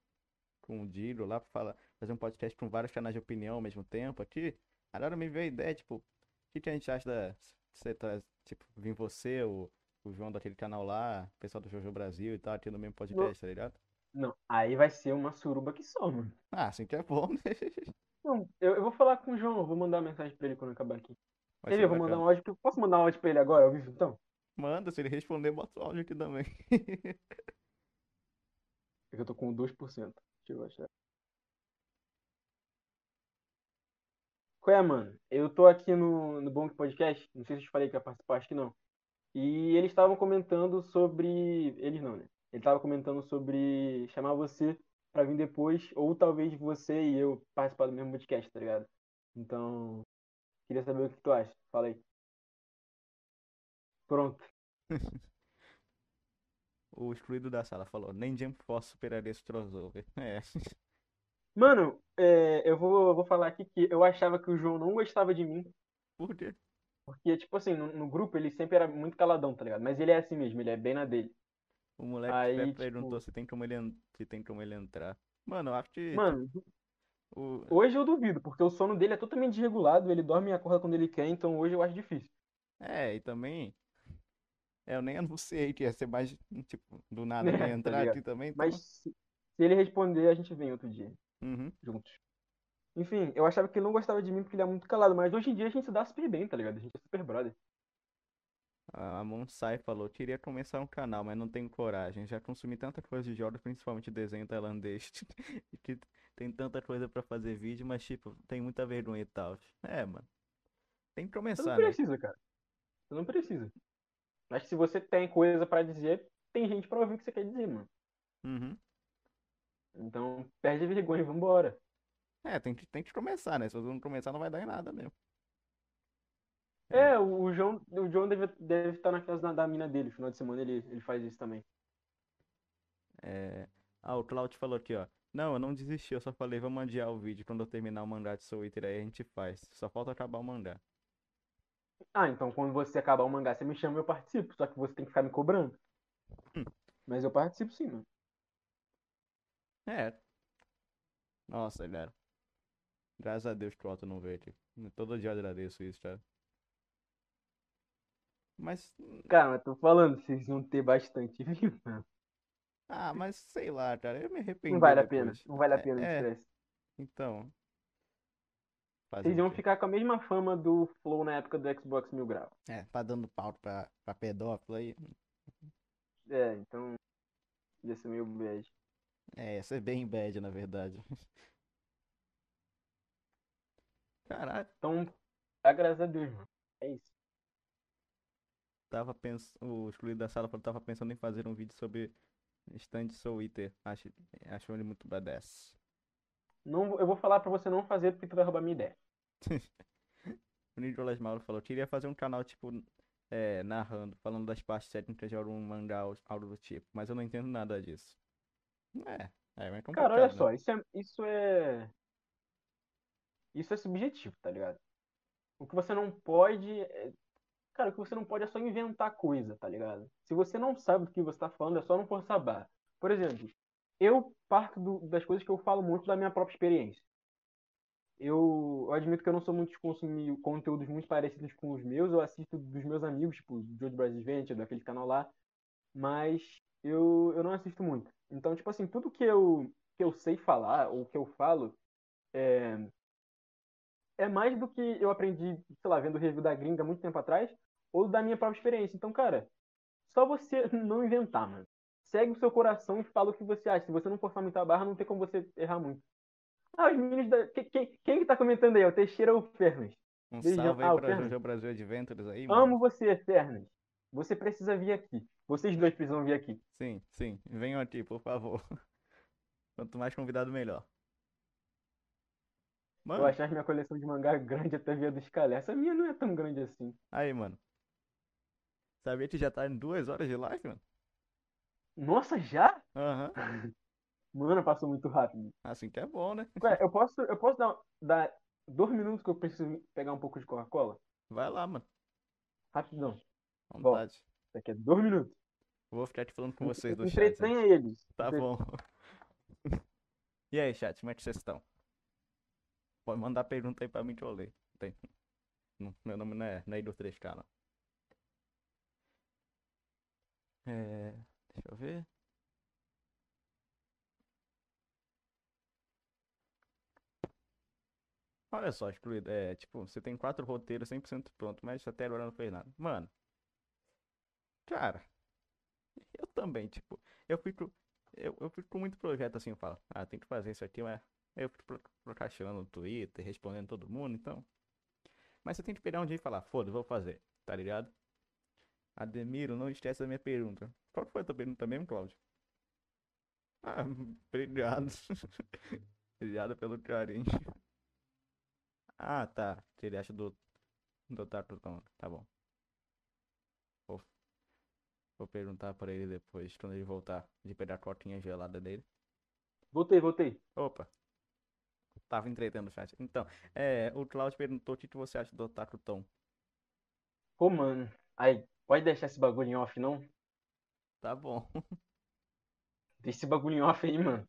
com o Diro lá pra falar, fazer um podcast com vários canais de opinião ao mesmo tempo aqui. Agora me veio a ideia, tipo, o que, que a gente acha da. Você traz, tipo, vir você, o, o João daquele canal lá, o pessoal do Jojo Brasil e tal, aqui no mesmo podcast, tá ligado? Não, aí vai ser uma suruba que só, mano. Ah, assim que é bom, né? <laughs> Não, eu, eu vou falar com o João, eu vou mandar mensagem pra ele quando acabar aqui. Vai Quer ver, vou mandar um áudio. Posso mandar um áudio pra ele agora, ao vivo, então? Manda, se ele responder, bota o áudio aqui também. <laughs> É eu tô com 2%. Deixa eu achar. Qual é, mano? Eu tô aqui no, no Bonk Podcast. Não sei se eu te falei que ia participar, acho que não. E eles estavam comentando sobre. Eles não, né? Ele tava comentando sobre chamar você pra vir depois, ou talvez você e eu participar do mesmo podcast, tá ligado? Então, queria saber o que tu acha. Fala aí. Pronto. <laughs> O excluído da sala falou, nem Jump Force superaria esse crossover. <laughs> É. Mano, é, eu vou, eu vou falar aqui que eu achava que o João não gostava de mim, Por quê? porque, tipo assim, no, no grupo ele sempre era muito caladão, tá ligado? Mas ele é assim mesmo, ele é bem na dele. O moleque Aí, até tipo- perguntou se tem como ele, se tem como ele entrar. Mano, eu acho que Mano, o... hoje eu duvido, porque o sono dele é totalmente desregulado, ele dorme e acorda quando ele quer, então hoje eu acho difícil. É, e também. É, eu nem <laughs> anunciei que ia ser mais, tipo, do <laughs> nada É, ia tá entrar aqui também, então. Mas se, se ele responder, a gente vem outro dia, Uhum. juntos. Enfim, eu achava que ele não gostava de mim porque ele é muito calado, mas hoje em dia a gente se dá super bem, tá ligado? A gente é super brother. A Monsai falou, queria começar um canal, mas não tenho coragem. Já consumi tanta coisa de jogos, principalmente desenho tailandês, <laughs> que tem tanta coisa pra fazer vídeo, mas tipo, tem muita vergonha e tal. É, mano. Tem que Você não começar, né? precisa, cara. Você não precisa. Mas se você tem coisa pra dizer, tem gente pra ouvir o que você quer dizer, mano. Uhum. Então, perde a vergonha e vambora. É, tem que, tem que começar, né? Se você não começar, não vai dar em nada mesmo. É, o João, o João deve, deve estar na casa da, da mina dele. Final de semana ele, ele faz isso também. É... Ah, o Claudio falou aqui, ó. Não, eu não desisti, eu só falei, vamos adiar o vídeo. Quando eu terminar o mangá de Soul Eater aí a gente faz. Só falta acabar o mangá. Ah, então quando você acabar o mangá, você me chama e eu participo. Só que você tem que ficar me cobrando. Hum. Mas eu participo sim, mano. É. Nossa, galera. Graças a Deus que o Otto não veio aqui. Todo dia eu agradeço isso, cara. Mas, Cara, mas tô falando, vocês vão ter bastante <laughs> mano. ah, mas sei lá, cara, eu me arrependi Não vale a pena. depois. Não vale a É, pena o é, então. Fazer Vocês o iam quê? ficar com a mesma fama do Flow na época do Xbox Mil Grau. É, tá dando pau pra, pra pedófilo aí. É, então. Ia ser meio bad. É, ia ser bem bad, na verdade. <laughs> Caralho, Então, graças a Deus, mano. É isso. Tava pensando. O excluído da sala falou que tava pensando em fazer um vídeo sobre stand Soul Eater. Acho, achou ele muito badass. Não, eu vou falar pra você não fazer porque tu vai roubar minha ideia. <laughs> O Nicolas Mauro falou, queria fazer um canal, tipo, é, narrando, falando das partes técnicas de algum mangá, ou algo do tipo, mas eu não entendo nada disso. É, é, é Cara, olha complicado, só, né? isso é, isso é. Isso é subjetivo, tá ligado? O que você não pode. Cara, o que você não pode é só inventar coisa, tá ligado? Se você não sabe do que você tá falando, é só não forçar barra. Por exemplo, eu parto do- das coisas que eu falo muito da minha própria experiência. Eu, eu admito que eu não sou muito de consumir conteúdos muito parecidos com os meus, eu assisto dos meus amigos, tipo, o Joe Brasil Adventure, daquele canal lá, mas eu, eu não assisto muito. Então, tipo assim, tudo que eu, que eu sei falar, ou que eu falo, é, é mais do que eu aprendi, sei lá, vendo review da gringa muito tempo atrás, ou da minha própria experiência. Então, cara, só você <laughs> não inventar, mano. Segue o seu coração e fala o que você acha. Se você não forçar muita barra, não tem como você errar muito. Ah, os meninos da. Quem, quem, quem que tá comentando aí? É o Teixeira ou o Fernas? Um Beijão. salve aí Ah, pra. Jojo Brasil Adventures aí, mano. Amo você, Fernas. Você precisa vir aqui. Vocês dois precisam vir aqui. Sim, sim, venham aqui, por favor. <laughs> Quanto mais convidado, melhor. Eu Mano, achava minha coleção de mangá grande até via dos calé. Essa minha não é tão grande assim. aí, mano. Sabia que já tá em duas horas de live, mano? Nossa, já? Aham. <laughs> Mano, passou muito rápido. Assim que é bom, né? Ué, eu posso, eu posso dar, dar dois minutos que eu preciso pegar um pouco de Coca-Cola? Vai lá, mano. Rapidão. Vontade. Isso aqui é dois minutos. Vou ficar aqui falando com vocês do chat. Entretenha eles. Tá bom. <laughs> E aí, chat, como é que vocês estão? Pode mandar pergunta aí pra mim que eu leio. Tem. Meu nome não é, não é do 3K, não. É, deixa eu ver. Olha só, excluído. É, tipo, você tem quatro roteiros 100% pronto, mas até agora não fez nada. Mano, cara, eu também, tipo, eu fico, eu, eu fico com muito projeto assim, eu falo, ah, tem que fazer isso aqui, mas eu fico pro- procrastinando no Twitter, respondendo todo mundo, então. Mas você tem que pegar um dia e falar, foda, vou fazer, tá ligado? Ademiro, não esquece da minha pergunta. Qual que foi a tua pergunta mesmo, Cláudio? Ah, <laughs> obrigado. <laughs> Obrigado pelo carinho. Ah, tá. Ele acha do, do Tartutão. Tá bom. Vou, vou perguntar pra ele depois, quando ele voltar, de pegar a coquinha gelada dele. Voltei, voltei. Opa. Tava entretendo o chat. Então, é, o Claudio perguntou o que que você acha do Otaku Tom. Pô, mano. Aí, pode deixar esse bagulho em off, não? Tá bom. <laughs> Deixa esse bagulho em off aí, mano.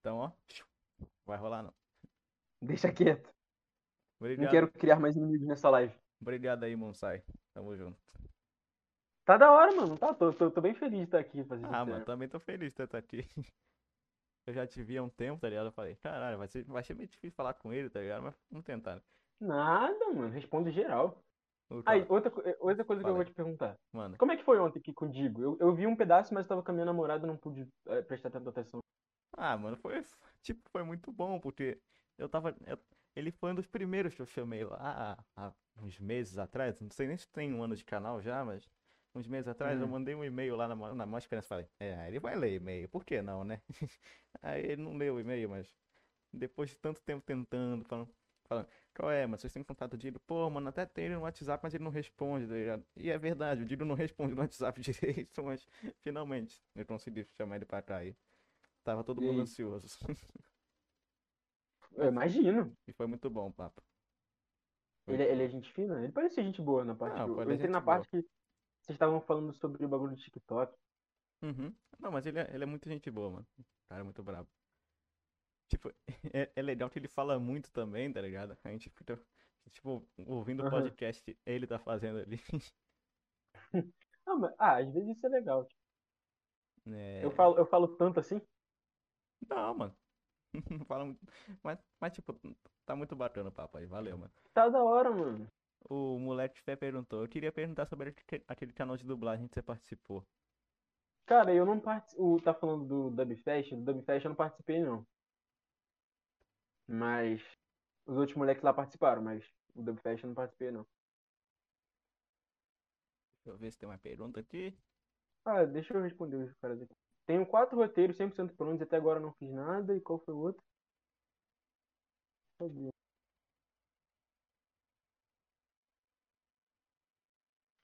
Então, ó. Vai rolar não. Deixa quieto. Não Obrigado. quero criar mais inimigos nessa live. Obrigado aí, Monsai. Tamo junto. Tá da hora, mano. Tá, tô, tô, tô bem feliz de estar aqui fazendo Ah, mano, também tô feliz de estar aqui. <laughs> Eu já te vi há um tempo, tá ligado? Eu falei, caralho, vai ser, vai ser meio difícil falar com ele, tá ligado? Mas vamos tentar. Nada, mano. Responde geral. Aí, outra, eh, outra coisa que eu Fala vou te perguntar. Mano, Como é que foi ontem aqui contigo? Eu, eu vi um pedaço, mas eu tava com a minha namorada e não pude eh, prestar tanta atenção. ah, mano, foi, tipo, foi muito bom, porque eu tava, eu- ele foi um dos primeiros que eu chamei lá há, há uns meses atrás, não sei nem se tem um ano de canal já, mas uns meses atrás eu Hum. mandei um e-mail lá na, na Mó Esperança, falei, é, ele vai ler e-mail, por que não, né? <laughs> Aí ele não leu o e-mail, mas depois de tanto tempo tentando, falando, falando, qual é, mas vocês têm contato dele? Pô, mano, até tem ele no WhatsApp, mas ele não responde, tá ligado? E é verdade, o Dido não responde no WhatsApp <laughs> direito, mas finalmente eu consegui chamar ele pra cá aí. Tava todo mundo ansioso. Eu imagino. E foi muito bom o papo. Ele, é- ele é bom. gente fina? Ele parece ser gente boa na parte. Não, que eu, ele é entrei na boa. parte que vocês estavam falando sobre o bagulho do TikTok. Uhum. Não, mas ele é, ele é muito gente boa, mano. O cara é muito brabo. Tipo, <laughs> é, é legal que ele fala muito também, tá ligado? A gente fica, tipo, ouvindo o Aham. podcast ele tá fazendo ali. <laughs> Ah, mas, ah, às vezes isso é legal. tipo, É... Eu falo, eu falo tanto assim. Não, mano. <laughs> Não fala muito. Mas, mas, tipo, tá muito bacana o papo aí. Valeu, mano. Tá da hora, mano. O moleque Fé perguntou. Eu queria perguntar sobre aquele- aquele canal de dublagem que você participou. Cara, eu não participei. Tá falando do Dubfest? Do Dubfest eu não participei, não. Mas. Os outros moleques lá participaram, mas o Dubfest eu não participei, não. Deixa eu ver se tem uma pergunta aqui. Ah, deixa eu responder os caras aqui. Tenho quatro roteiros 100% prontos até agora não fiz nada. E qual foi o outro? Cadê?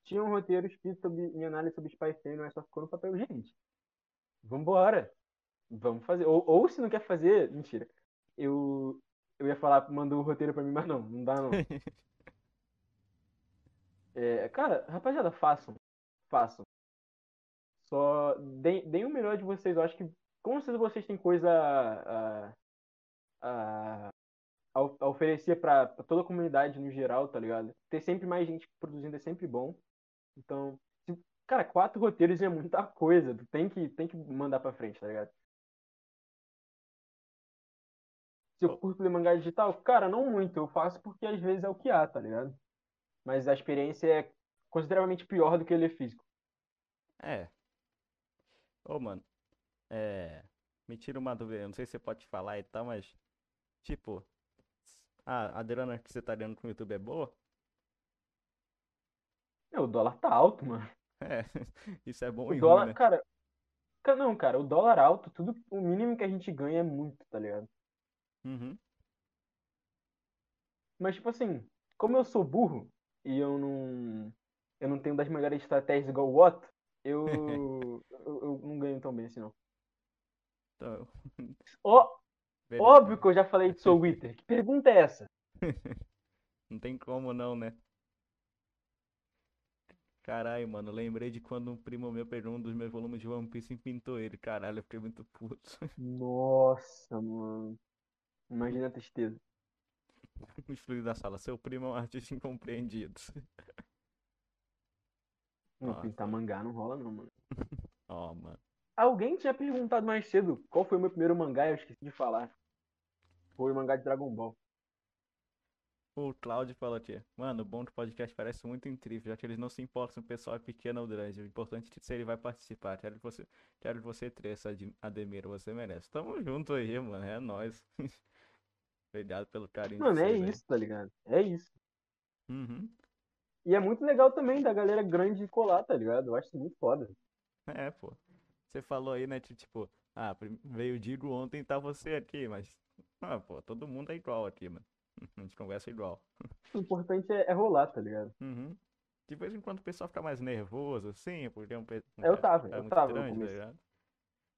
Tinha um roteiro escrito sobre minha análise sobre Spy Family, mas só ficou no papel. Gente, vambora. Vamos fazer. Ou, ou se não quer fazer, mentira. Eu, eu ia falar, mandou o roteiro pra mim, mas não, não dá não. <laughs> É, cara, rapaziada, façam. Façam. Só deem, deem o melhor de vocês. Eu acho que com certeza vocês têm coisa a, a, a, a of- a oferecer pra, pra toda a comunidade no geral, tá ligado? Ter sempre mais gente produzindo é sempre bom. Então, se- cara, quatro roteiros é muita coisa. Tu tem que, tem que mandar pra frente, tá ligado? Se eu curto ler mangá digital, cara, não muito. Eu faço porque às vezes é o que há, tá ligado? Mas a experiência é consideravelmente pior do que ler físico. É. Ô, mano. É. Me tira uma dúvida. eu Não sei se você pode falar e tal, mas. Tipo. A, a grana que você tá ganhando com o YouTube é boa? Meu, o dólar tá alto, mano. <laughs> É. Isso é bom O e dólar, ruim, né? cara. ca- Não, cara, o dólar alto, tudo, o mínimo que a gente ganha é muito, tá ligado? Uhum. Mas, tipo assim, como eu sou burro e eu não. Eu não tenho das melhores estratégias igual o Otto, eu, <laughs> eu, eu não ganho tão bem assim, não. Então, <laughs> Ó, óbvio que eu já falei de <laughs> Soul Wither. Que pergunta é essa? Não tem como não, né? Caralho, mano, lembrei de quando um primo meu pegou um dos meus volumes de One Piece e pintou ele. Caralho, eu fiquei muito puto. Nossa, mano. Imagina a tristeza. <laughs> Os filhos da sala, seu primo é um artista incompreendido. Não, Nossa. pintar mangá não rola, não, mano. <laughs> Ó, mano. Alguém tinha perguntado mais cedo qual foi o meu primeiro mangá, eu esqueci de falar. Foi o mangá de Dragon Ball. O Claudio falou aqui, mano, o bom do podcast parece muito incrível, já que eles não se importam se o pessoal é pequeno ou grande. O importante é se ele vai participar. Quero que você, quero que você cresça, Ad- Ademir, você merece. Tamo junto aí, mano, é nóis. <laughs> Obrigado pelo carinho Mano, é aí. isso, tá ligado? É isso. Uhum. E é muito legal também da galera grande colar, tá ligado? Eu acho muito foda. É, pô. Você falou aí, né, tipo, Ah, veio o Digo ontem, tá você aqui, mas. Ah, pô, todo mundo é igual aqui, mano. <laughs> A gente conversa igual. O importante é, é rolar, tá ligado? Uhum. De vez em quando o pessoal fica mais nervoso, assim, porque é um, um Eu tava, eu tava grande, tá ligado?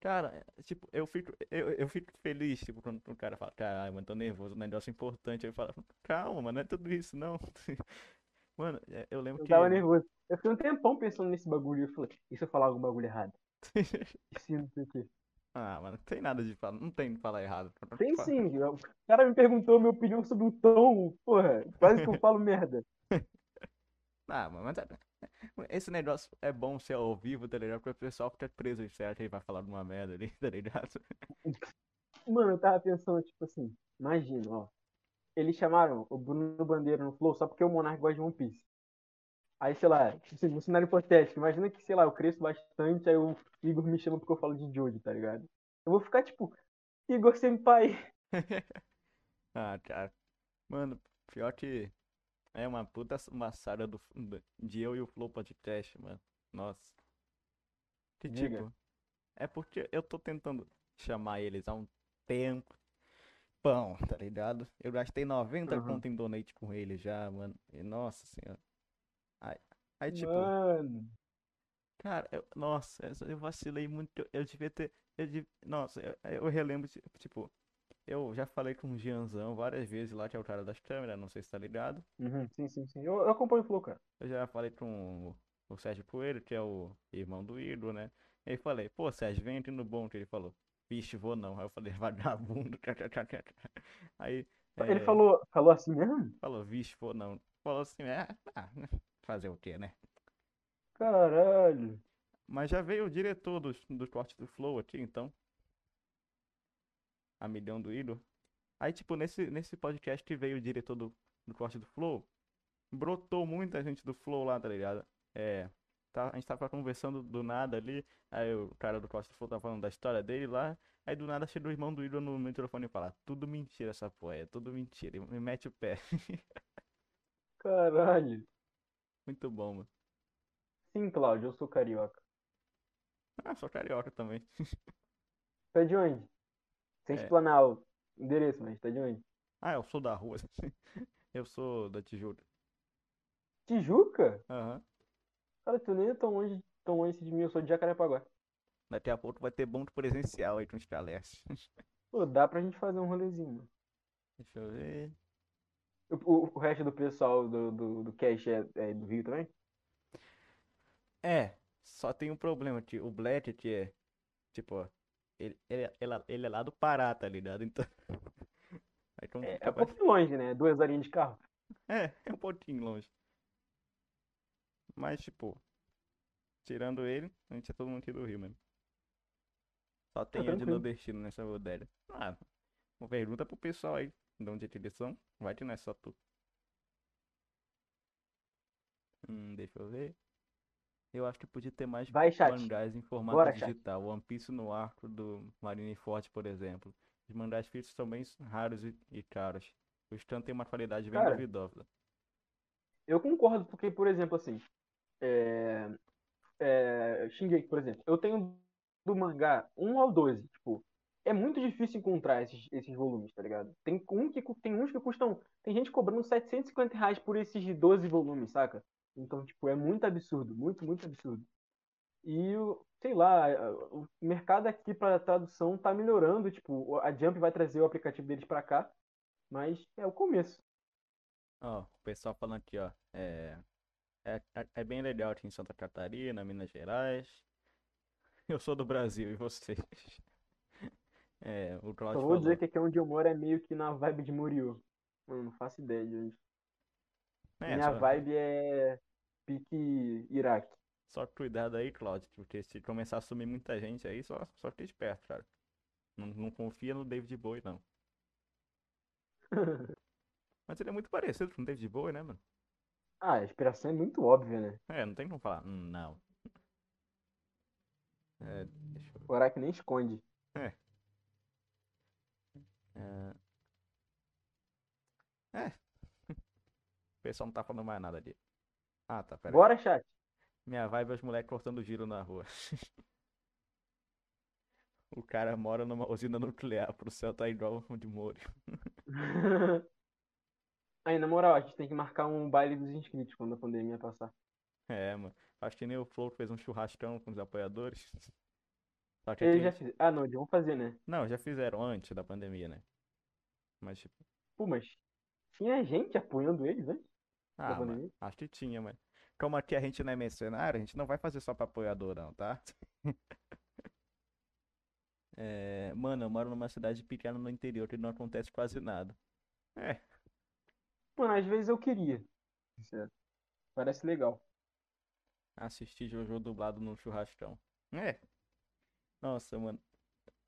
Cara, tipo, eu fico, eu, eu fico feliz, tipo, quando o cara fala, caralho, mano, tô nervoso, um negócio importante. Aí eu falo, calma, mano, não é tudo isso, não. <laughs> Mano, é, eu lembro Eu que. tava nervoso. Eu fiquei um tempão pensando nesse bagulho e eu falei, e se eu falar algum bagulho errado? <laughs> E se não sei o quê? Ah, mano, não tem nada de falar, não tem de falar errado. Tem sim, o cara me perguntou minha opinião sobre o tom, porra, quase que eu <laughs> falo merda. Ah, mano, mas é- esse negócio é bom ser ao vivo, tá ligado? Porque o pessoal fica preso, você acha que ele vai falar de uma merda ali, <laughs> tá ligado? Mano, eu tava pensando, tipo assim, imagina, ó. Eles chamaram o Bruno Bandeira no Flow só porque o Monark gosta de One Piece. Aí, sei lá, tipo assim, um cenário hipotético. Imagina que, sei lá, eu cresço bastante, aí o Igor me chama porque eu falo de Jojo, tá ligado? Eu vou ficar, tipo, Igor Senpai. <laughs> Ah, cara. Mano, pior que é uma puta maçada do, de eu e o Flow Podcast, mano. Nossa. Que Diga. tipo, é porque eu tô tentando chamar eles há um tempo. Pão, tá ligado? Eu gastei 90 Aham. conto em donate com eles já, mano. E nossa senhora. Aí, aí tipo, Mano. Cara, eu, nossa, eu vacilei muito. Eu devia ter. Eu nossa, eu, eu relembro, ti- tipo, eu já falei com o Gianzão várias vezes lá, que é o cara das câmeras, não sei se tá ligado. Uhum, sim, sim, sim. Eu, eu acompanho o Flow, cara. Eu já falei com o, o Sérgio Poeiro, que é o irmão do Igor, né? E falei, pô, Sérgio, vem aqui no bom, que ele falou. Vixe, vou não. Aí eu falei, <laughs> vagabundo. <laughs> Aí, Ele é, falou, falou assim mesmo? falou, vixe, vou não. Falou assim, é, ah, fazer o quê, né? Caralho. Mas já veio o diretor dos, dos cortes do Flow aqui, então. A milhão do Igor. Aí, tipo, nesse, nesse podcast que veio o diretor do, do corte do Flow, brotou muita gente do Flow lá, tá ligado? É. Tá, a gente tava conversando do nada ali, aí o cara do corte do Flow tava falando da história dele lá, aí do nada chega o irmão do Igor no microfone e fala, tudo mentira essa porra, é tudo mentira, e me mete o pé. <laughs> Caralho. Muito bom, mano. Sim, Cláudio, eu sou carioca. Ah, sou carioca também. <laughs> É de onde? Sem É. explanar o endereço, mas tá de onde? Ah, eu sou da rua. <laughs> Eu sou da Tijuca. Tijuca? Aham. Cara, tu nem é tão longe, tão longe de mim, eu sou de Jacarepaguá. Daqui a pouco vai ter bonde presencial aí com os Calés. <laughs> Pô, dá pra gente fazer um rolezinho. Deixa eu ver. O, o- resto do pessoal do, do, do Cash é, é do Rio também? É, só tem um problema, que o Black que é, tipo, ó, ele, ele, é- ele, é- lá do Pará, tá ligado? Então. <laughs> É, é um pouquinho longe, né? Duas horinhas de carro. É, <laughs> é um pouquinho longe. Mas, tipo, tirando ele, a gente é todo mundo aqui do Rio mesmo. Só tem eu de nordestino nessa bodega. Ah, uma pergunta pro pessoal aí, de onde é eles são. Vai que não é só tu. Hum, deixa eu ver. Eu acho que podia ter mais Vai, chat. mangás em formato Bora, chat. digital. One Piece no arco do Marineford, por exemplo. Os mangás físicos são bem raros e, e caros. O stand tem uma qualidade bem Cara, duvidosa. Eu concordo, porque, por exemplo, assim, é, é, Shingeki, por exemplo, eu tenho do mangá 1 ao 12, tipo, é muito difícil encontrar esses, esses volumes, tá ligado? Tem, um que, tem uns que custam, tem gente cobrando 750 reais por esses de 12 volumes, saca? Então, tipo, é muito absurdo, muito, muito absurdo. E, o- sei lá, o mercado aqui pra tradução tá melhorando, tipo, a Jump vai trazer o aplicativo deles pra cá, mas é o começo. Ó, o pessoal falando aqui, ó. É, é, é- é bem legal aqui em Santa Catarina, Minas Gerais. <laughs> Eu sou do Brasil, e vocês? <laughs> É, o Só Claudio vou falou. dizer que aqui onde eu moro é meio que na vibe de Moriô. Mano, não faço ideia de onde. É, Minha só, vibe é pique Iraque. só cuidado aí, Claudio, porque se começar a sumir muita gente aí, só, só fica esperto, cara. Não, não confia no David Bowie, não. <laughs> Mas ele é muito parecido com o David Bowie, né, mano? Ah, a inspiração é muito óbvia, né? É, não tem como falar, "Hum, não. É, deixa eu O Iraque nem esconde. É. É. O pessoal não tá falando mais nada ali. Ah, tá, pera aí. Bora, chat. Minha vibe é os moleques cortando giro na rua. <laughs> O cara mora numa usina nuclear, pro céu tá igual o de Moro. <laughs> Aí, na moral, a gente tem que marcar um baile dos inscritos quando a pandemia passar. É, mano. Acho que nem o Flow fez um churrascão com os apoiadores. Só que Eles aqui. já fizeram. Ah, não, eles vão fazer, né? Não, já fizeram antes da pandemia, né? Mas, tipo. Pô, mas tinha gente apoiando eles antes Ah, mano. Acho que tinha, mano. Como aqui a gente não é mercenário, a gente não vai fazer só pra apoiador, não, tá? <laughs> É, mano, eu moro numa cidade pequena no interior que não acontece quase nada. É, Mano, às vezes eu queria. Sincero. Parece legal. assistir Jojo dublado no churrascão. É. Nossa, mano.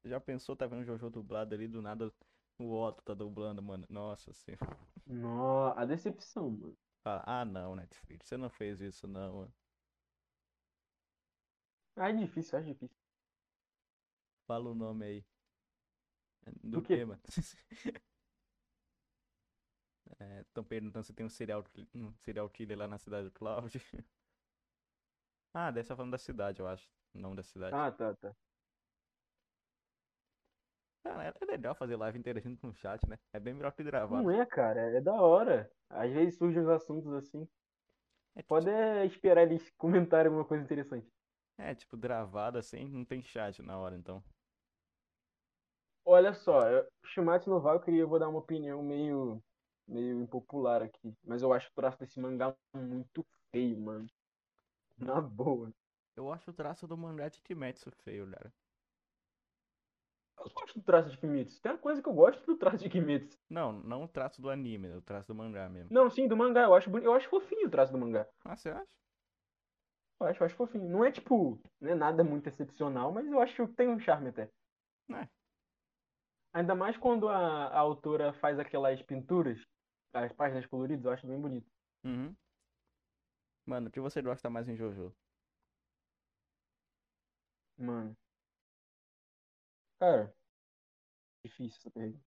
Já pensou, tá vendo Jojo dublado ali, do nada o Otto tá dublando, mano. Nossa senhora. Nó, a decepção, mano. Fala, ah, não, Netflix, você não fez isso, não, mano. Ah, é difícil, acho difícil. Fala o nome aí. Do Do quê? quê, mano? <laughs> Estão perguntando se tem um serial, um serial killer lá na cidade do Cloud. <laughs> Ah, deve estar falando da cidade, eu acho. O nome da cidade. Ah, tá, tá. Cara, é legal fazer live interagindo com o chat, né? É bem melhor que gravar. Não é, cara, é da hora. Às vezes surgem uns assuntos assim. É, ti- Pode é esperar eles <laughs> comentarem alguma coisa interessante. é, tipo, gravado assim, não tem chat na hora, então. Olha só, eu- Shumatsu no Valkyrie eu vou dar uma opinião meio, meio impopular aqui. Mas eu acho o traço desse mangá muito feio, mano. Na boa. Eu acho o traço do mangá de Kimetsu feio, cara. Eu gosto do traço de Kimetsu. Tem uma coisa que eu gosto do traço de Kimetsu. Não, não o traço do anime, o traço do mangá mesmo. Não, sim, do mangá. Eu acho, boni- eu acho fofinho o traço do mangá. Ah, você acha? Eu acho, eu acho fofinho. Não é tipo, não é nada muito excepcional, mas eu acho que tem um charme até. É. Ainda mais quando a, a autora faz aquelas pinturas, as páginas coloridas, eu acho bem bonito. Uhum. Mano, o que você gosta mais em Jojo? Mano. Cara, difícil essa pergunta.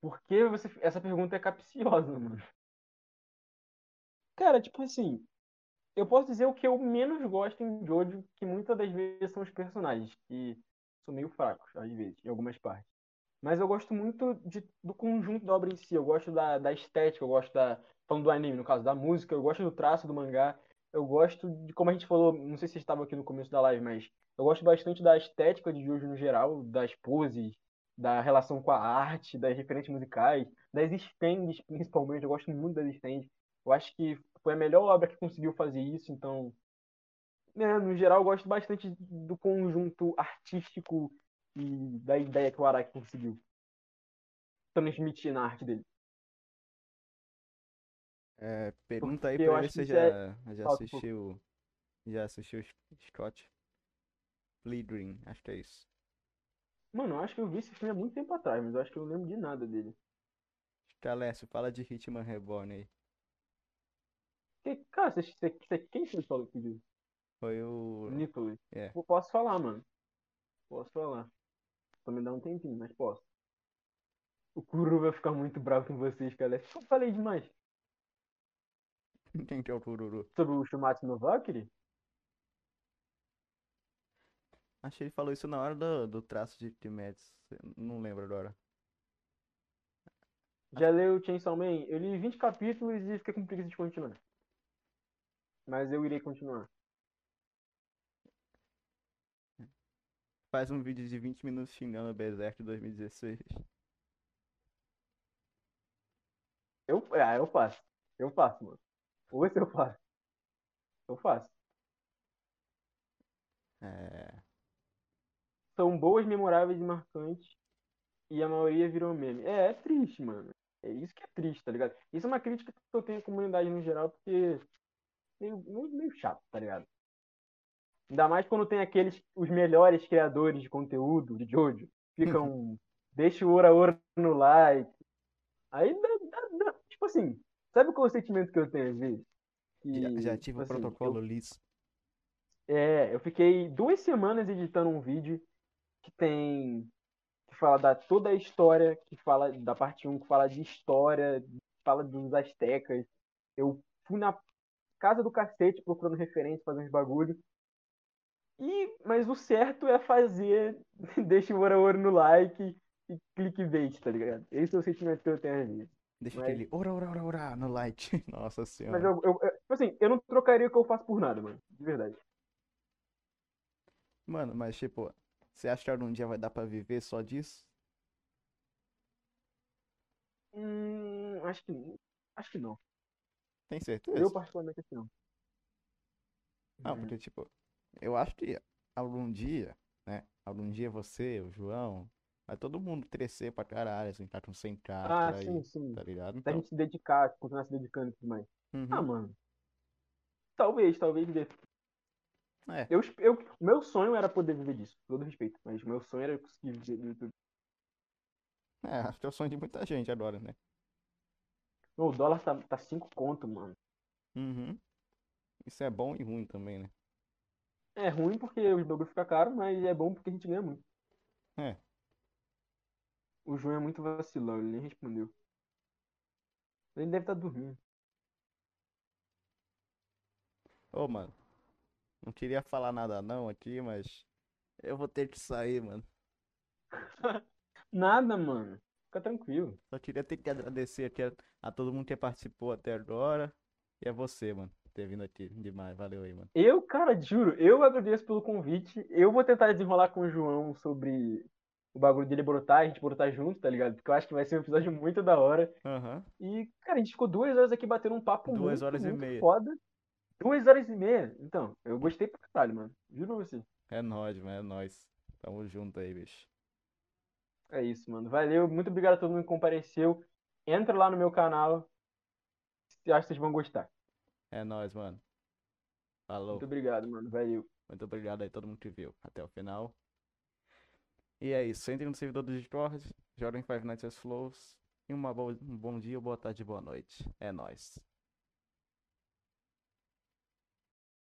Por que você. Essa pergunta é capciosa, mano. Cara, tipo assim. Eu posso dizer o que eu menos gosto em Jojo, que muitas das vezes são os personagens, que são meio fracos, às vezes, em algumas partes. Mas eu gosto muito de- do conjunto da obra em si. Eu gosto da, da estética, eu gosto da. Falando do anime, no caso, da música, eu gosto do traço do mangá. Eu gosto de, como a gente falou, não sei se vocês estavam aqui no começo da live, mas eu gosto bastante da estética de Jojo no geral, das poses, da relação com a arte, das referências musicais, das stands, principalmente. Eu gosto muito das stands. Eu acho que foi a melhor obra que conseguiu fazer isso, então. né, no geral, eu gosto bastante do conjunto artístico e da ideia que o Araki conseguiu transmitir na arte dele. É, pergunta aí Porque eu pra ele se já, já um pouco. assistiu. Já assistiu Scott Pilgrim, acho que é isso. Mano, eu acho que eu vi esse filme há muito tempo atrás, mas eu acho que eu não lembro de nada dele. Calécio, fala de Hitman Reborn aí. Que, cara, você, você, você- quem que falou que viu? Foi o. Nicholas. É. Eu Posso falar, mano. Posso falar. Só me dá um tempinho, mas posso. O Kuro vai ficar muito bravo com vocês, cara. Eu falei demais. <laughs> Quem que é o Tururu? Sobre o Shumatsu no Valkyrie? Acho que ele falou isso na hora do, do traço de Kimetsu. Não lembro agora. Já leu Chainsaw Man? Eu li 20 capítulos e fiquei com preguiça de continuar. Mas eu irei continuar. Faz um vídeo de 20 minutos xingando o Berserk 2016. Eu, ah, eu faço. Eu faço, mano. Ou esse eu faço. Eu faço. É. São boas, memoráveis e marcantes. E a maioria virou meme. É, é triste, mano. É isso que é triste, tá ligado? Isso é uma crítica que eu tenho à comunidade no geral, porque meio, meio, chato, tá ligado? Ainda mais quando tem aqueles, os melhores criadores de conteúdo de Jojo. Ficam, <laughs> deixa o Ora Ora no like. Aí dá, dá- dá- tipo assim, sabe qual é o sentimento que eu tenho às vezes? Que, Já, já tive tipo o assim, eu- protocolo liso. é, eu fiquei duas semanas editando um vídeo que tem. que fala da toda a história, que fala da parte 1, que fala de história, fala dos astecas. Eu fui na casa do cacete procurando referência, fazendo uns bagulho. E, mas o certo é fazer, <laughs> deixa o ouro no like e clickbait, tá ligado? Esse é o sentimento que eu tenho vezes. Deixa Mas- aquele ora, ora, ora, ora no like. <laughs> Nossa Mas senhora. eu, eu, eu- tipo assim, eu não trocaria o que eu faço por nada, mano. De verdade. Mano, mas tipo, você acha que algum dia vai dar pra viver só disso? Hum, acho que acho que não. Tem certeza? Eu particularmente acho que não. Não, Hum. porque, tipo, eu acho que algum dia, né? Algum dia você, o João, vai todo mundo crescer pra caralho, assim, tá com 100k Ah, por aí, sim, sim. tá ligado? Então, gente se dedicar, continuar se dedicando e tudo mais. uhum, Ah, mano. Talvez, talvez. É, Eu, eu, o meu sonho era poder viver disso, com todo respeito. Mas o meu sonho era conseguir viver do YouTube. é, acho que é o sonho de muita gente agora, né? O dólar tá, tá 5 conto, mano. Uhum. Isso é bom e ruim também, né? É ruim porque os bagulho fica caro, mas é bom porque a gente ganha muito. É, O João é muito vacilão, ele nem respondeu. Ele deve estar dormindo. ô, mano, não queria falar nada não aqui, mas eu vou ter que sair, mano. <laughs> Nada, mano. Fica tranquilo. Só queria ter que agradecer aqui a, a todo mundo que participou até agora e a você, mano, ter vindo aqui demais. Valeu aí, mano. Eu, cara, juro, eu agradeço pelo convite. Eu vou tentar desenrolar com o João sobre o bagulho dele brotar, a gente brotar junto, tá ligado? Porque eu acho que vai ser um episódio muito da hora. Aham. E, cara, a gente ficou duas horas aqui batendo um papo Duas muito, horas e muito meia. foda. Duas horas e meia. Então, eu gostei pra caralho, mano. Juro você. É nóis, mano, é nóis. Tamo junto aí, bicho. É isso, mano. Valeu. Muito obrigado a todo mundo que compareceu. Entra lá no meu canal. Eu acho que vocês vão gostar. É nóis, mano. Falou. Muito obrigado, mano. Valeu. Muito obrigado aí todo mundo que viu até o final. E é isso. Entrem no servidor do Discord, joguem Five Nights at Flows. E uma boa, um bom dia, boa tarde, boa noite. É nóis.